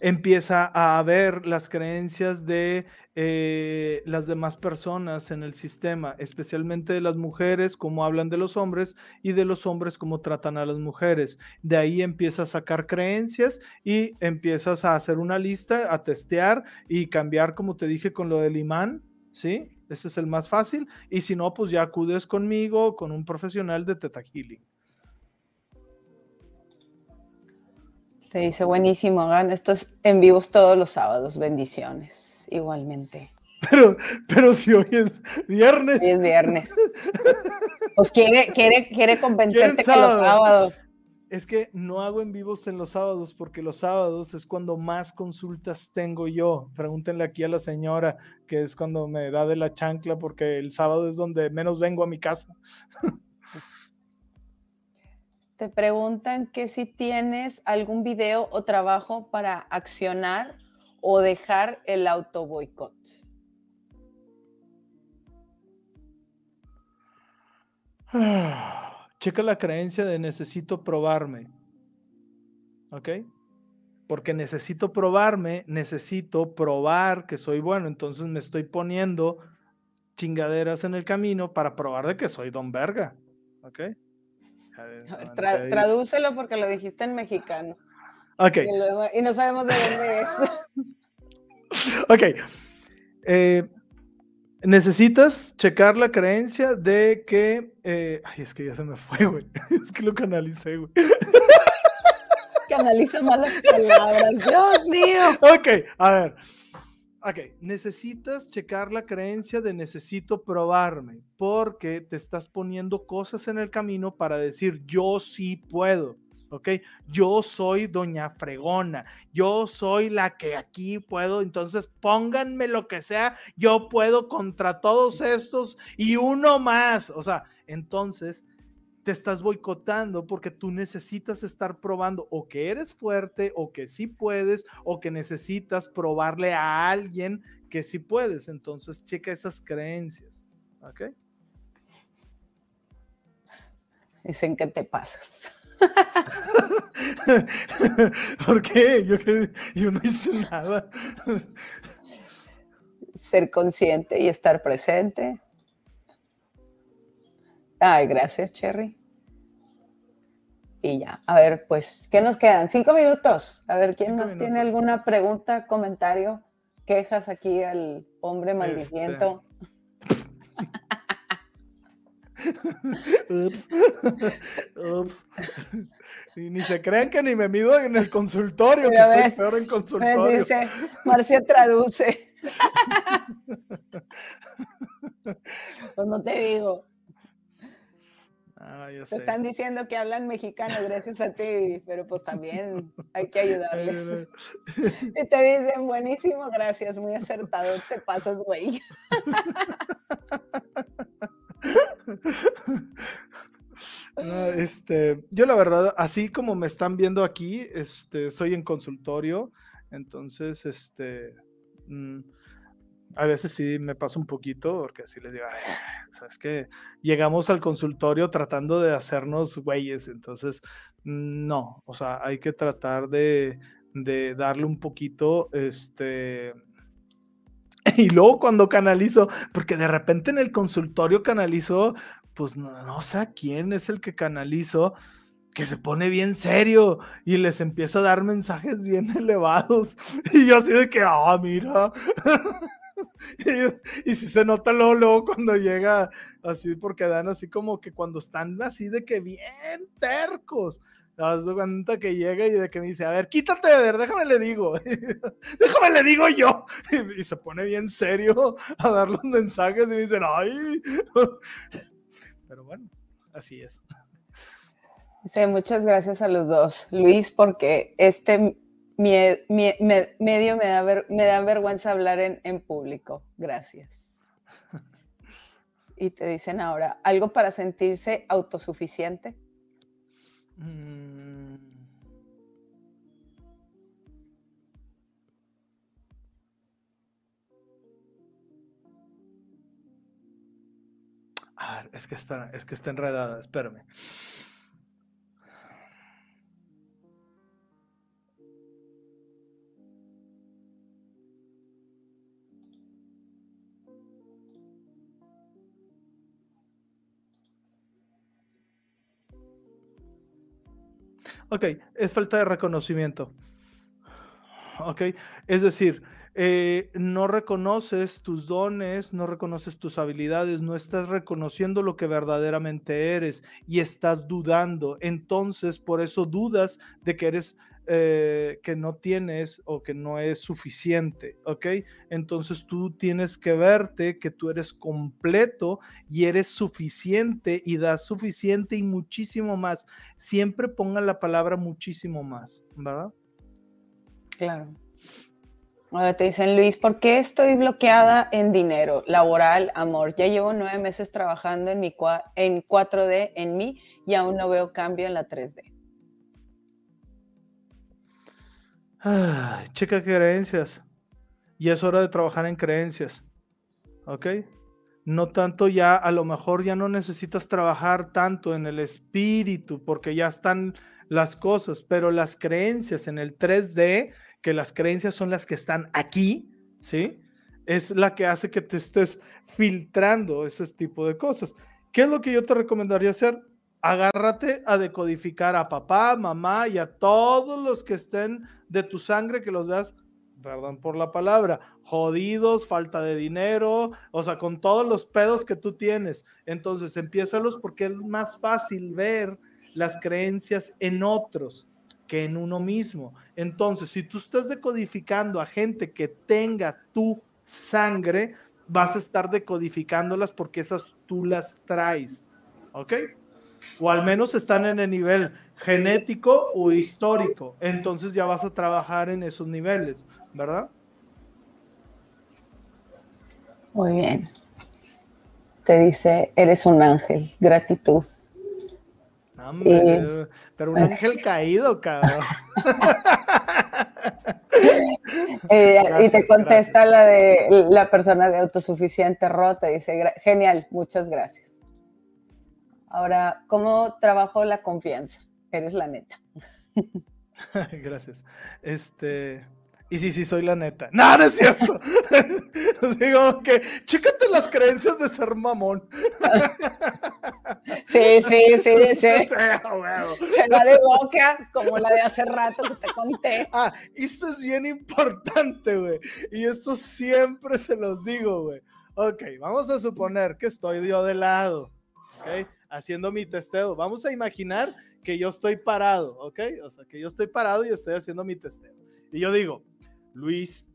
Empieza a ver las creencias de eh, las demás personas en el sistema, especialmente de las mujeres, cómo hablan de los hombres y de los hombres, cómo tratan a las mujeres. De ahí empieza a sacar creencias y empiezas a hacer una lista, a testear y cambiar, como te dije, con lo del imán, ¿sí? Ese es el más fácil. Y si no, pues ya acudes conmigo, con un profesional de Teta Healing. Te dice, buenísimo, hagan estos en vivos todos los sábados. Bendiciones, igualmente. Pero, pero si hoy es viernes. Hoy es viernes. Pues quiere, quiere, quiere convencerte que los sábados. Es que no hago en vivos en los sábados porque los sábados es cuando más consultas tengo yo. Pregúntenle aquí a la señora que es cuando me da de la chancla porque el sábado es donde menos vengo a mi casa. Te preguntan que si tienes algún video o trabajo para accionar o dejar el auto boicot. Checa la creencia de necesito probarme. ¿Ok? Porque necesito probarme, necesito probar que soy bueno. Entonces me estoy poniendo chingaderas en el camino para probar de que soy don verga. ¿Ok? Tradúcelo porque lo dijiste en mexicano. Ok. Y, no sabemos de dónde es. ok. Eh, necesitas checar la creencia de que. Eh, ay, es que ya se me fue, güey. Es que lo canalicé, güey. Canaliza malas palabras. Dios mío. Ok, a ver. Ok, necesitas checar la creencia de necesito probarme, porque te estás poniendo cosas en el camino para decir yo sí puedo. ¿ok? Yo soy doña fregona, yo soy la que aquí puedo, entonces pónganme lo que sea, yo puedo contra todos estos y uno más, o sea, entonces te estás boicotando porque tú necesitas estar probando o que eres fuerte o que sí puedes o que necesitas probarle a alguien que sí puedes. Entonces, checa esas creencias. ¿Ok? Dicen que te pasas. ¿Por qué? Yo, yo no hice nada. Ser consciente y estar presente. Ay, gracias, Cherry. Y ya, a ver, pues, ¿qué nos quedan? Cinco minutos. A ver, ¿quién más tiene alguna pregunta, comentario, quejas aquí al hombre este. maldiciento? Ups. Ups. Y ni se crean que ni me mido en el consultorio, que soy peor en consultorio. dice, Marcia traduce. pues no te digo. Ah, están diciendo que hablan mexicano gracias a ti, pero pues también hay que ayudarles. y te dicen, buenísimo, gracias, muy acertado, te pasas, güey. este, yo la verdad, así como me están viendo aquí, este, soy en consultorio, entonces, este, mm, a veces sí me pasa un poquito, porque así les digo, sabes que llegamos al consultorio tratando de hacernos güeyes, entonces no, o sea, hay que tratar de, de darle un poquito, este, y luego cuando canalizo, porque de repente en el consultorio canalizo, pues no, no sé a quién es el que canalizo, que se pone bien serio y les empieza a dar mensajes bien elevados. Y yo así de que, ah, mira. y, si se nota luego, luego cuando llega así, porque dan así como que cuando están así de que bien tercos. Te das cuenta que llega y de que me dice, a ver, quítate, a ver, déjame le digo, déjame le digo yo. Y, se pone bien serio a dar los mensajes y me dicen, ay. Pero bueno, así es. Sí, muchas gracias a los dos. Luis, porque este medio me da, me da vergüenza hablar en, público. Gracias. Y te dicen ahora, ¿algo para sentirse autosuficiente? Mm. A ver, es que, espera, es que está enredada, espérame. Ok, es falta de reconocimiento. Ok, es decir, eh, no reconoces tus dones, no reconoces tus habilidades, no estás reconociendo lo que verdaderamente eres y estás dudando. Entonces, por eso dudas de que eres eh, que no tienes o que no es suficiente, ¿ok? Entonces tú tienes que verte que tú eres completo y eres suficiente y das suficiente y muchísimo más. Siempre ponga la palabra muchísimo más, ¿verdad? Claro. Ahora te dicen, Luis, ¿por qué estoy bloqueada en dinero, laboral, amor? Ya llevo nueve meses trabajando en, mi en 4D en mí y aún no veo cambio en la 3D. Checa creencias. Y es hora de trabajar en creencias. ¿Ok? No tanto ya, a lo mejor ya no necesitas trabajar tanto en el espíritu porque ya están las cosas, pero las creencias en el 3D, que las creencias son las que están aquí, ¿sí? Es la que hace que te estés filtrando ese tipo de cosas. ¿Qué es lo que yo te recomendaría hacer? Agárrate a decodificar a papá, mamá y a todos los que estén de tu sangre, que los veas, perdón por la palabra, jodidos, falta de dinero, o sea, con todos los pedos que tú tienes. Entonces, empiézalos porque es más fácil ver las creencias en otros que en uno mismo. Entonces, si tú estás decodificando a gente que tenga tu sangre, vas a estar decodificándolas porque esas tú las traes. ¿Ok? O al menos están en el nivel genético o histórico. Entonces ya vas a trabajar en esos niveles, ¿verdad? Muy bien. Te dice, eres un ángel, gratitud. pero un ángel caído, cabrón. Eh, y te contesta la de la persona de autosuficiente rota, dice, genial, muchas gracias. Ahora, ¿cómo trabajo la confianza? Eres la neta. Gracias. Este. Y sí, sí, soy la neta. No, no es cierto. Digo que, chécate las creencias de ser mamón. Sí, sí, sí, sí. Se va de boca, como la de hace rato que te conté. Ah, esto es bien importante, güey. Y esto siempre se los digo, güey. Ok, vamos a suponer que estoy yo de lado. Ok haciendo mi testeo. Vamos a imaginar que yo estoy parado, ¿ok? O sea, que yo estoy parado y estoy haciendo mi testeo. Y yo digo, Luis,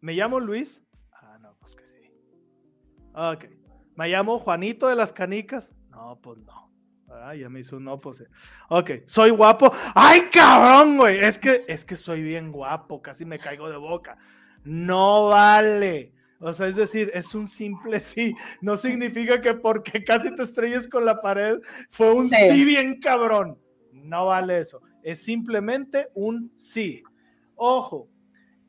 ¿me llamo Luis? Ah, no, pues que sí. Ok. ¿Me llamo Juanito de las Canicas? No, pues no. Ah, ya me hizo un no, pues. Ok, soy guapo. ¡Ay, cabrón, güey! Es que, es que soy bien guapo, casi me caigo de boca. No vale. O sea, es decir, es un simple sí. No significa que porque casi te estrelles con la pared fue un sí, bien cabrón. No vale eso. Es simplemente un sí. Ojo,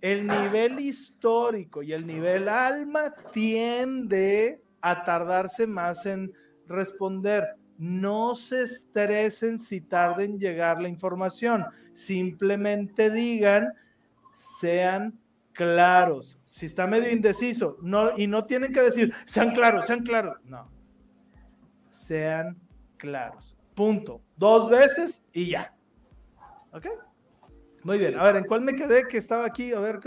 el nivel histórico y el nivel alma tiende a tardarse más en responder. No se estresen si tarden en llegar la información. Simplemente digan, sean claros si está medio indeciso, no, y no tienen que decir, sean claros, sean claros. No. Sean claros. Punto. Dos veces y ya. ¿Ok? Muy bien. A ver, ¿en cuál me quedé que estaba aquí? A ver,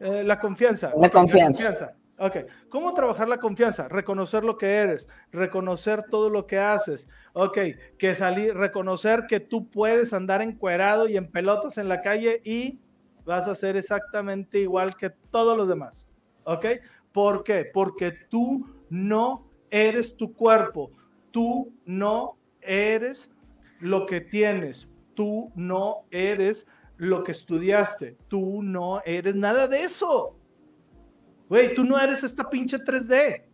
eh, la confianza. La confianza. La confianza. Ok, ¿cómo trabajar la confianza? Reconocer lo que eres, reconocer todo lo que haces. Ok, que salir, reconocer que tú puedes andar encuerado y en pelotas en la calle y vas a ser exactamente igual que todos los demás. ¿Ok? ¿Por qué? Porque tú no eres tu cuerpo, tú no eres lo que tienes, tú no eres lo que estudiaste, tú no eres nada de eso. Güey, tú no eres esta pinche 3D.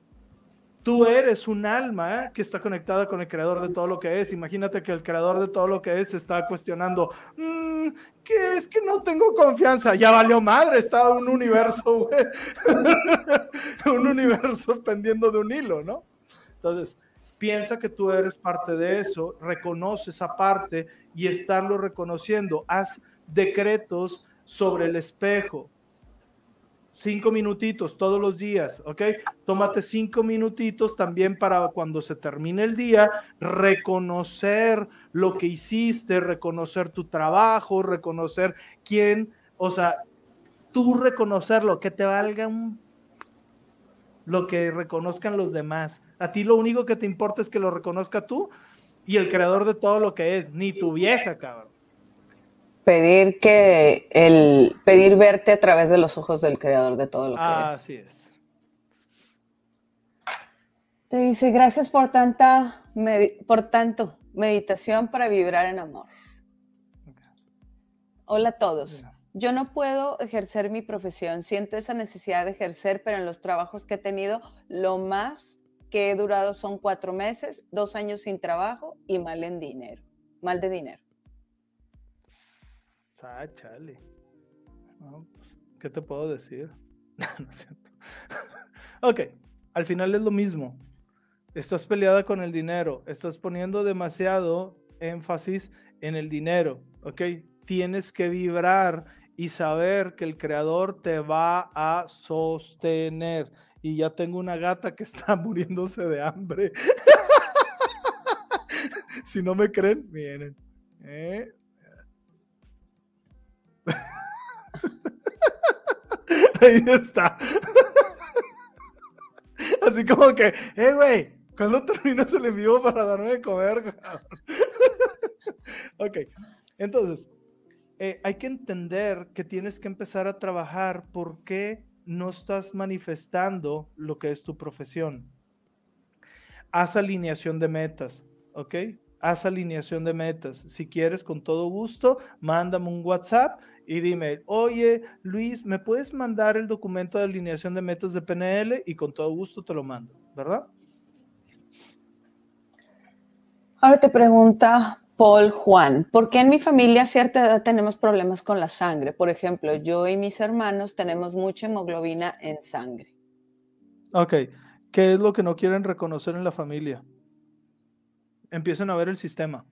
Tú eres un alma ¿eh? que está conectada con el creador de todo lo que es. Imagínate que el creador de todo lo que es está cuestionando, mm, ¿qué es que no tengo confianza? Ya valió madre, está un universo, güey. un universo pendiendo de un hilo, ¿no? Entonces, piensa que tú eres parte de eso, reconoce esa parte y estarlo reconociendo. Haz decretos sobre el espejo. Cinco minutitos todos los días, ¿ok? Tómate cinco minutitos también para cuando se termine el día, reconocer lo que hiciste, reconocer tu trabajo, reconocer quién, o sea, tú reconocerlo, que te valga un... lo que reconozcan los demás. A ti lo único que te importa es que lo reconozca tú y el creador de todo lo que es, ni tu vieja, cabrón pedir que el pedir verte a través de los ojos del creador de todo lo que es. Así es. Te dice, gracias por tanta por tanto meditación para vibrar en amor. Hola a todos. Yo no puedo ejercer mi profesión, siento esa necesidad de ejercer, pero en los trabajos que he tenido, lo más que he durado son cuatro meses, dos años sin trabajo y mal en dinero, mal de dinero. Ah, chale. Pues, ¿Qué te puedo decir? no es cierto. ok, al final es lo mismo. Estás peleada con el dinero, estás poniendo demasiado énfasis en el dinero, ¿ok? Tienes que vibrar y saber que el creador te va a sostener. Y ya tengo una gata que está muriéndose de hambre. si no me creen, miren. ¿eh? Ahí está. Así como que, eh, güey, ¿cuándo terminas el envío para darme de comer? ok, entonces, eh, hay que entender que tienes que empezar a trabajar porque no estás manifestando lo que es tu profesión. Haz alineación de metas, ¿ok? Haz alineación de metas. Si quieres, con todo gusto, mándame un WhatsApp y dime, oye, Luis, ¿me puedes mandar el documento de alineación de metas de PNL? Y con todo gusto te lo mando, ¿verdad? Ahora te pregunta Paul Juan, ¿por qué en mi familia a cierta edad tenemos problemas con la sangre? Por ejemplo, yo y mis hermanos tenemos mucha hemoglobina en sangre. Ok, ¿qué es lo que no quieren reconocer en la familia? Empiecen a ver el sistema.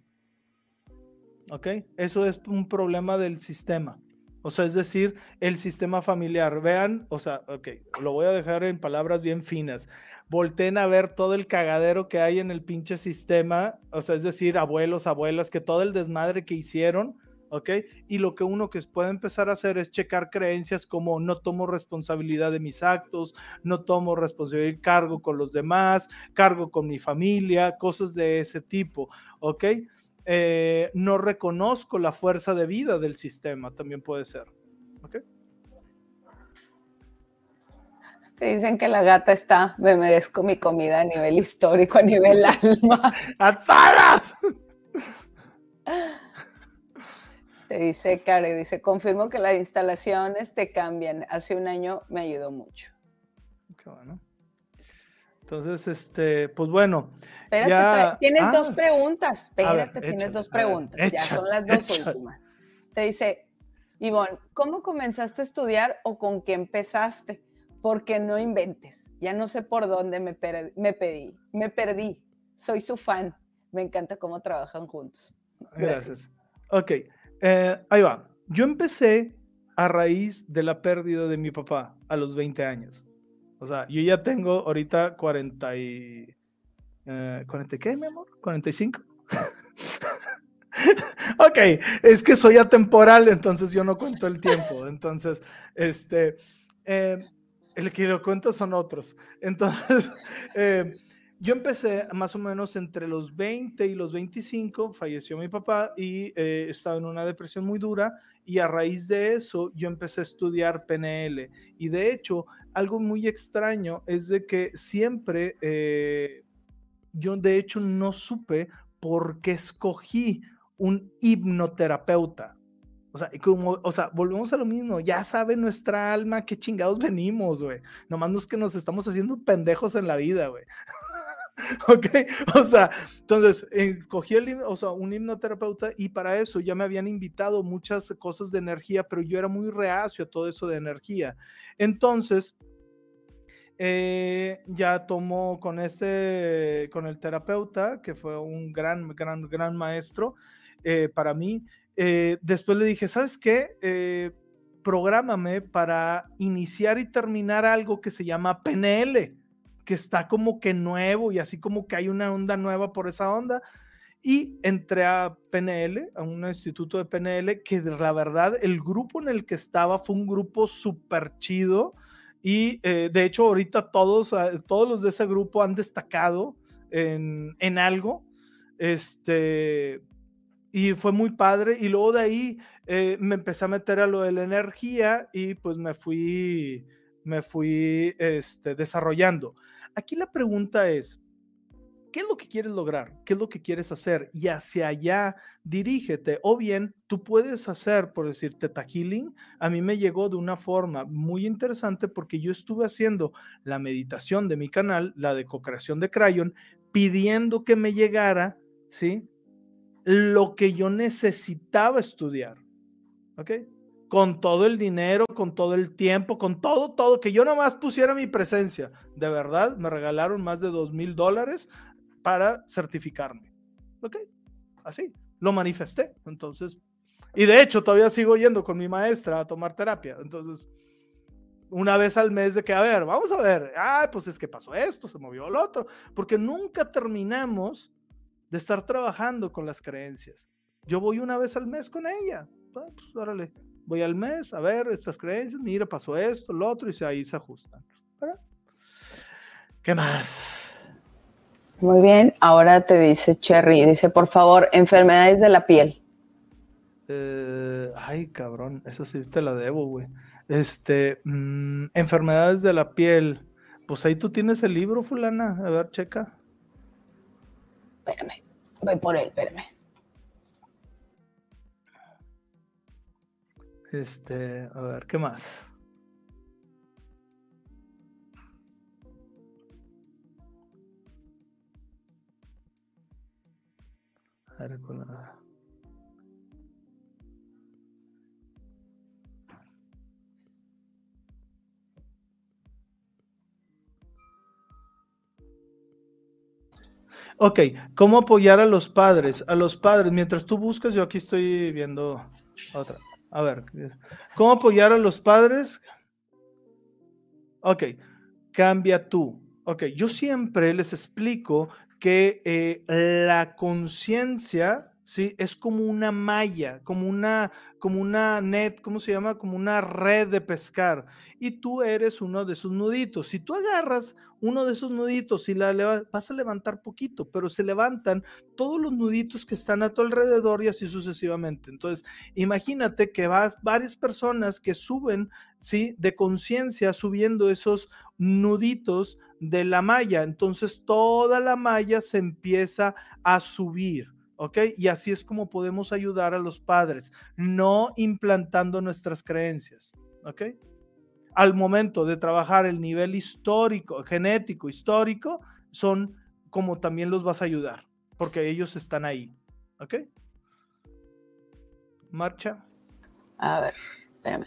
¿ok? Eso es un problema del sistema. O sea, es decir, el sistema familiar. Vean, o sea, ok, lo voy a dejar en palabras bien finas. Volten a ver todo el cagadero que hay en el pinche sistema. O sea, es decir, abuelos, abuelas, que todo el desmadre que hicieron, ¿ok? Y lo que uno que puede empezar a hacer es checar creencias como no tomo responsabilidad de mis actos, no tomo responsabilidad, cargo con los demás, cargo con mi familia, cosas de ese tipo, ¿ok? Eh, no reconozco la fuerza de vida del sistema, también puede ser. Te dicen que la gata está, me merezco mi comida a nivel histórico, a nivel alma. ¡Ataras! Te dice Kare, dice, confirmo que las instalaciones te cambian. Hace un año me ayudó mucho. Qué bueno. Entonces, este, pues bueno. Espérate, tienes ah, dos preguntas. Espérate, tienes dos preguntas. ya son las dos últimas. Te dice, Ivonne, ¿cómo comenzaste a estudiar o con qué empezaste? Porque no inventes. Ya no sé por dónde me, me pedí. Me perdí. Soy su fan. Me encanta cómo trabajan juntos. Gracias. Ok, eh, ahí va. Yo empecé a raíz de la pérdida de mi papá a los 20 años. O sea, yo ya tengo ahorita 40 y... Eh, ¿40 qué, mi amor? ¿45? ok, es que soy atemporal, entonces yo no cuento el tiempo. Entonces, este, eh, el que lo cuenta son otros. Entonces, eh, yo empecé más o menos entre los 20 y los 25, falleció mi papá y eh, estaba en una depresión muy dura y a raíz de eso yo empecé a estudiar PNL. Y de hecho, algo muy extraño es de que siempre, eh, yo de hecho no supe por qué escogí un hipnoterapeuta. O sea, como, o sea, volvemos a lo mismo. Ya sabe nuestra alma qué chingados venimos, güey. Nomás no es que nos estamos haciendo pendejos en la vida, güey. ¿Ok? O sea, entonces, eh, cogí el, o sea, un hipnoterapeuta y para eso ya me habían invitado muchas cosas de energía, pero yo era muy reacio a todo eso de energía. Entonces, eh, ya tomó con este, con el terapeuta, que fue un gran, gran, gran maestro eh, para mí. después le dije, ¿sabes qué? prográmame para iniciar y terminar algo que se llama PNL, que está como que nuevo y así como que hay una onda nueva por esa onda. Y entré a PNL, a un instituto de PNL, que la verdad el grupo en el que estaba fue un grupo súper chido. Y eh, de hecho ahorita todos, ah, todos los de ese grupo han destacado en, en algo. Este, y fue muy padre. Y luego de ahí eh, me empecé a meter a lo de la energía y pues me fui, me fui este, desarrollando. Aquí la pregunta es, ¿qué es lo que quieres lograr? ¿Qué es lo que quieres hacer? Y hacia allá dirígete. O bien tú puedes hacer, por decir, Teta Healing. A mí me llegó de una forma muy interesante porque yo estuve haciendo la meditación de mi canal, la de co-creación de Crayon, pidiendo que me llegara, ¿sí? lo que yo necesitaba estudiar. ¿Ok? Con todo el dinero, con todo el tiempo, con todo, todo, que yo nomás pusiera mi presencia. De verdad, me regalaron más de dos mil dólares para certificarme. ¿Ok? Así, lo manifesté. Entonces, y de hecho, todavía sigo yendo con mi maestra a tomar terapia. Entonces, una vez al mes de que, a ver, vamos a ver, ah, pues es que pasó esto, se movió el otro, porque nunca terminamos de estar trabajando con las creencias. Yo voy una vez al mes con ella. Ah, pues órale, voy al mes a ver estas creencias, mira, pasó esto, lo otro, y ahí se ajustan. ¿Qué más? Muy bien, ahora te dice Cherry, dice, por favor, enfermedades de la piel. Eh, ay, cabrón, eso sí te la debo, güey. Este, mm, enfermedades de la piel. Pues ahí tú tienes el libro, fulana. A ver, checa. Espérame, voy por él, espérame. Este, a ver, ¿qué más? A ver, ¿cómo apoyar a los padres? A los padres, mientras tú buscas, yo aquí estoy viendo otra. A ver, ¿cómo apoyar a los padres? Ok, cambia tú. Ok, yo siempre les explico que eh, la conciencia ¿sí? Es como una malla, como una, como una net, ¿cómo se llama? Como una red de pescar. Y tú eres uno de esos nuditos. Si tú agarras uno de esos nuditos y la vas a levantar poquito, pero se levantan todos los nuditos que están a tu alrededor y así sucesivamente. Entonces, imagínate que vas varias personas que suben, ¿sí? De conciencia, subiendo esos nuditos de la malla. Entonces, toda la malla se empieza a subir. ¿Ok? Y así es como podemos ayudar a los padres, no implantando nuestras creencias, ¿ok? Al momento de trabajar el nivel histórico, genético, histórico, son como también los vas a ayudar, porque ellos están ahí, ¿ok? Marcha. A ver, espérame.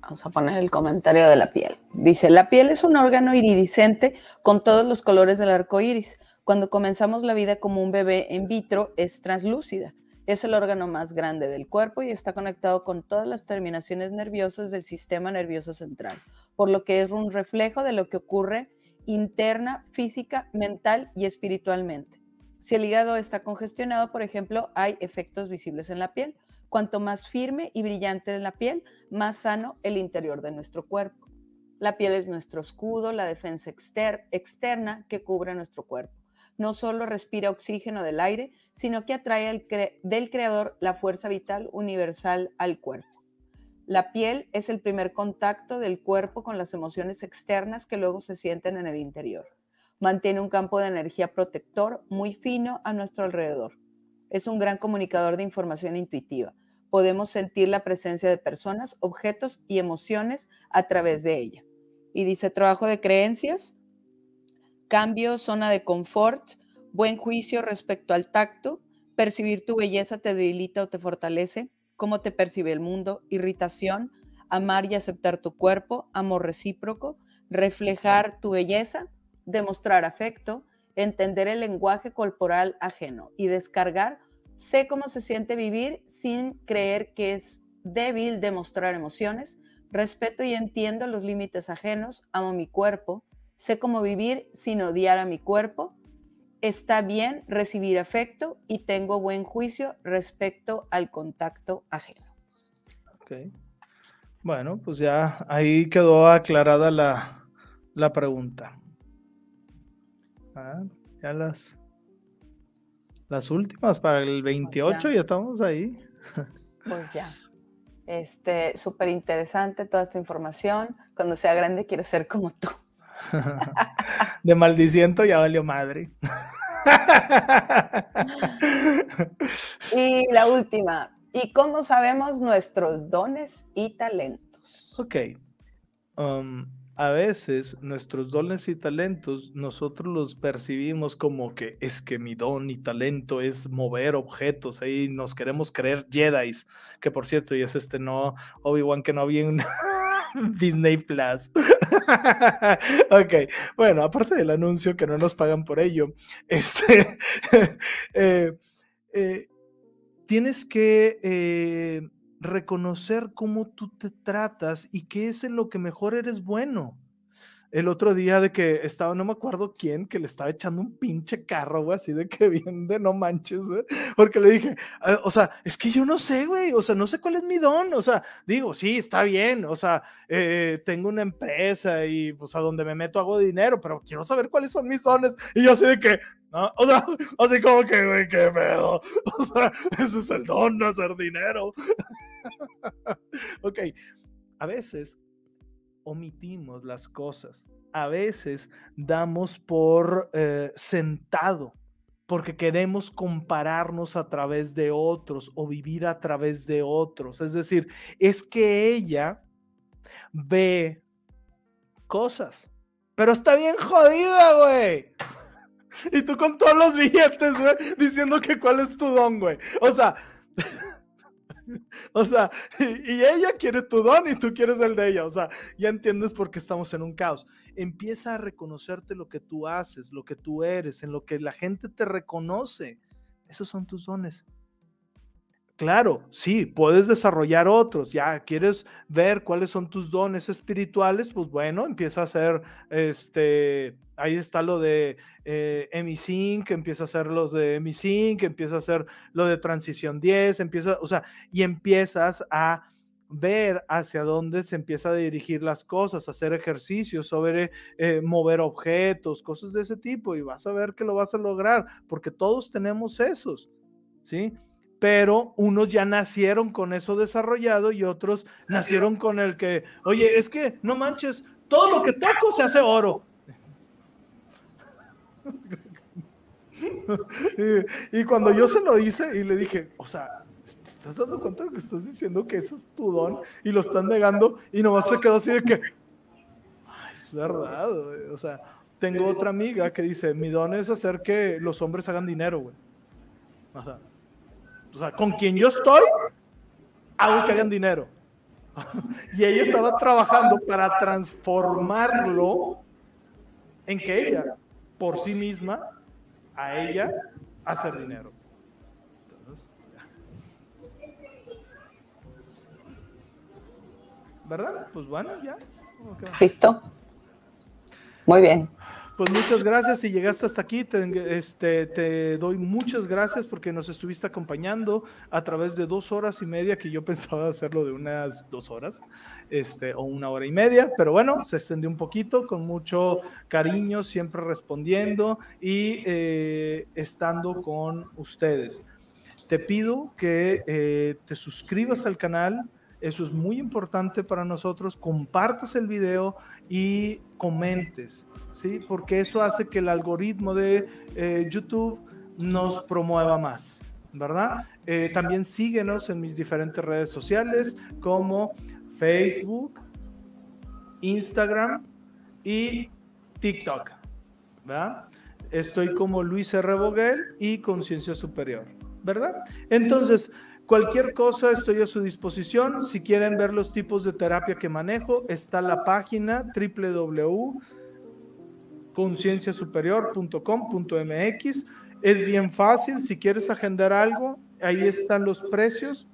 Vamos a poner el comentario de la piel. Dice, la piel es un órgano iridiscente con todos los colores del arco iris. Cuando comenzamos la vida como un bebé en vitro, es translúcida. Es el órgano más grande del cuerpo y está conectado con todas las terminaciones nerviosas del sistema nervioso central, por lo que es un reflejo de lo que ocurre interna, física, mental y espiritualmente. Si el hígado está congestionado, por ejemplo, hay efectos visibles en la piel. Cuanto más firme y brillante en la piel, más sano el interior de nuestro cuerpo. La piel es nuestro escudo, la defensa externa que cubre nuestro cuerpo no solo respira oxígeno del aire, sino que atrae del creador la fuerza vital universal al cuerpo. La piel es el primer contacto del cuerpo con las emociones externas que luego se sienten en el interior. Mantiene un campo de energía protector muy fino a nuestro alrededor. Es un gran comunicador de información intuitiva. Podemos sentir la presencia de personas, objetos y emociones a través de ella. Y dice trabajo de creencias, Cambio, zona de confort, buen juicio respecto al tacto, percibir tu belleza te debilita o te fortalece, cómo te percibe el mundo, irritación, amar y aceptar tu cuerpo, amor recíproco, reflejar tu belleza, demostrar afecto, entender el lenguaje corporal ajeno y descargar, sé cómo se siente vivir sin creer que es débil demostrar emociones, respeto y entiendo los límites ajenos, amo mi cuerpo, sé cómo vivir sin odiar a mi cuerpo, está bien recibir afecto y tengo buen juicio respecto al contacto ajeno. Ok. Bueno, pues ya ahí quedó aclarada la, la pregunta. Ah, ya las, las últimas para el 28, ya estamos ahí. Pues ya. Este, súper interesante toda esta información. Cuando sea grande quiero ser como tú. De maldiciento ya valió madre. Y la última, ¿y cómo sabemos nuestros dones y talentos? Ok. Um, a veces nuestros dones y talentos nosotros los percibimos como que es que mi don y talento es mover objetos, ahí nos queremos creer Jedis, que por cierto ya es este no, Obi-Wan que no había un Disney Plus. ok, bueno, aparte del anuncio que no nos pagan por ello, este, eh, eh, tienes que... Eh, reconocer cómo tú te tratas y qué es en lo que mejor eres bueno. El otro día de que estaba, no me acuerdo quién, que le estaba echando un pinche carro, güey, así de que bien de no manches, güey, porque le dije, ah, o sea, es que yo no sé, güey, o sea, no sé cuál es mi don, o sea, digo, sí, está bien, o sea, eh, tengo una empresa y pues a donde me meto hago dinero, pero quiero saber cuáles son mis dones. Y yo así de que, o sea, así como que, güey, qué pedo. O sea, ese es el don, no hacer dinero. ok, a veces omitimos las cosas. A veces damos por eh, sentado porque queremos compararnos a través de otros o vivir a través de otros. Es decir, es que ella ve cosas, pero está bien jodida, güey. Y tú con todos los billetes, güey, diciendo que cuál es tu don, güey. O sea, o sea, y, ella quiere tu don y tú quieres el de ella. O sea, ya entiendes por qué estamos en un caos. Empieza a reconocerte lo que tú haces, lo que tú eres, en lo que la gente te reconoce. Esos son tus dones. Claro, sí, puedes desarrollar otros. Ya quieres ver cuáles son tus dones espirituales, pues bueno, empieza a hacer este ahí está lo de eh, EmiSync, empieza a hacer los de EmiSync, empieza a hacer lo de Transición 10, empieza, o sea, y empiezas a ver hacia dónde se empieza a dirigir las cosas, hacer ejercicios sobre eh, mover objetos, cosas de ese tipo, y vas a ver que lo vas a lograr, porque todos tenemos esos, ¿sí? Pero unos ya nacieron con eso desarrollado y otros nacieron con el que, oye, es que no manches, todo lo que toco se hace oro. Y, cuando yo se lo hice y le dije, o sea, ¿te estás dando cuenta de que estás diciendo que eso es tu don? Y lo están negando y nomás se quedó así de que, es verdad, O sea, tengo otra amiga que dice, mi don es hacer que los hombres hagan dinero, güey. O sea, o sea, con quien yo estoy, hago que hagan dinero. y ella estaba trabajando para transformarlo en que ella por sí misma a ella hacer dinero. ¿Verdad? Pues bueno, ya. Listo. Muy bien. Pues muchas gracias. Si llegaste hasta aquí, te, este, te doy muchas gracias porque nos estuviste acompañando a través de dos horas y media, que yo pensaba hacerlo de unas dos horas, este, o una hora y media, pero bueno, se extendió un poquito, con mucho cariño, siempre respondiendo y eh, estando con ustedes. Te pido que eh, te suscribas al canal, eso es muy importante para nosotros, compartas el video y comentes ¿sí? Porque eso hace que el algoritmo de eh, YouTube nos promueva más, ¿verdad? Eh, también síguenos en mis diferentes redes sociales como Facebook, Instagram y TikTok, ¿verdad? Estoy como Luis R. Boguel y Conciencia Superior, ¿verdad? Entonces, cualquier cosa estoy a su disposición. Si quieren ver los tipos de terapia que manejo, está la página www concienciasuperior.com.mx. Es bien fácil, si quieres agendar algo, ahí están los precios.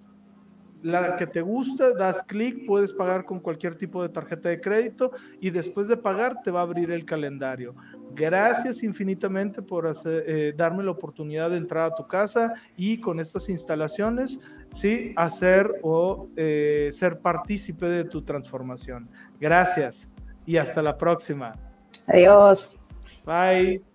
La que te gusta, das clic, puedes pagar con cualquier tipo de tarjeta de crédito y después de pagar te va a abrir el calendario. Gracias infinitamente por eh, darme la oportunidad de entrar a tu casa y con estas instalaciones, sí, hacer o eh, ser partícipe de tu transformación. Gracias y hasta la próxima. Adiós. Bye.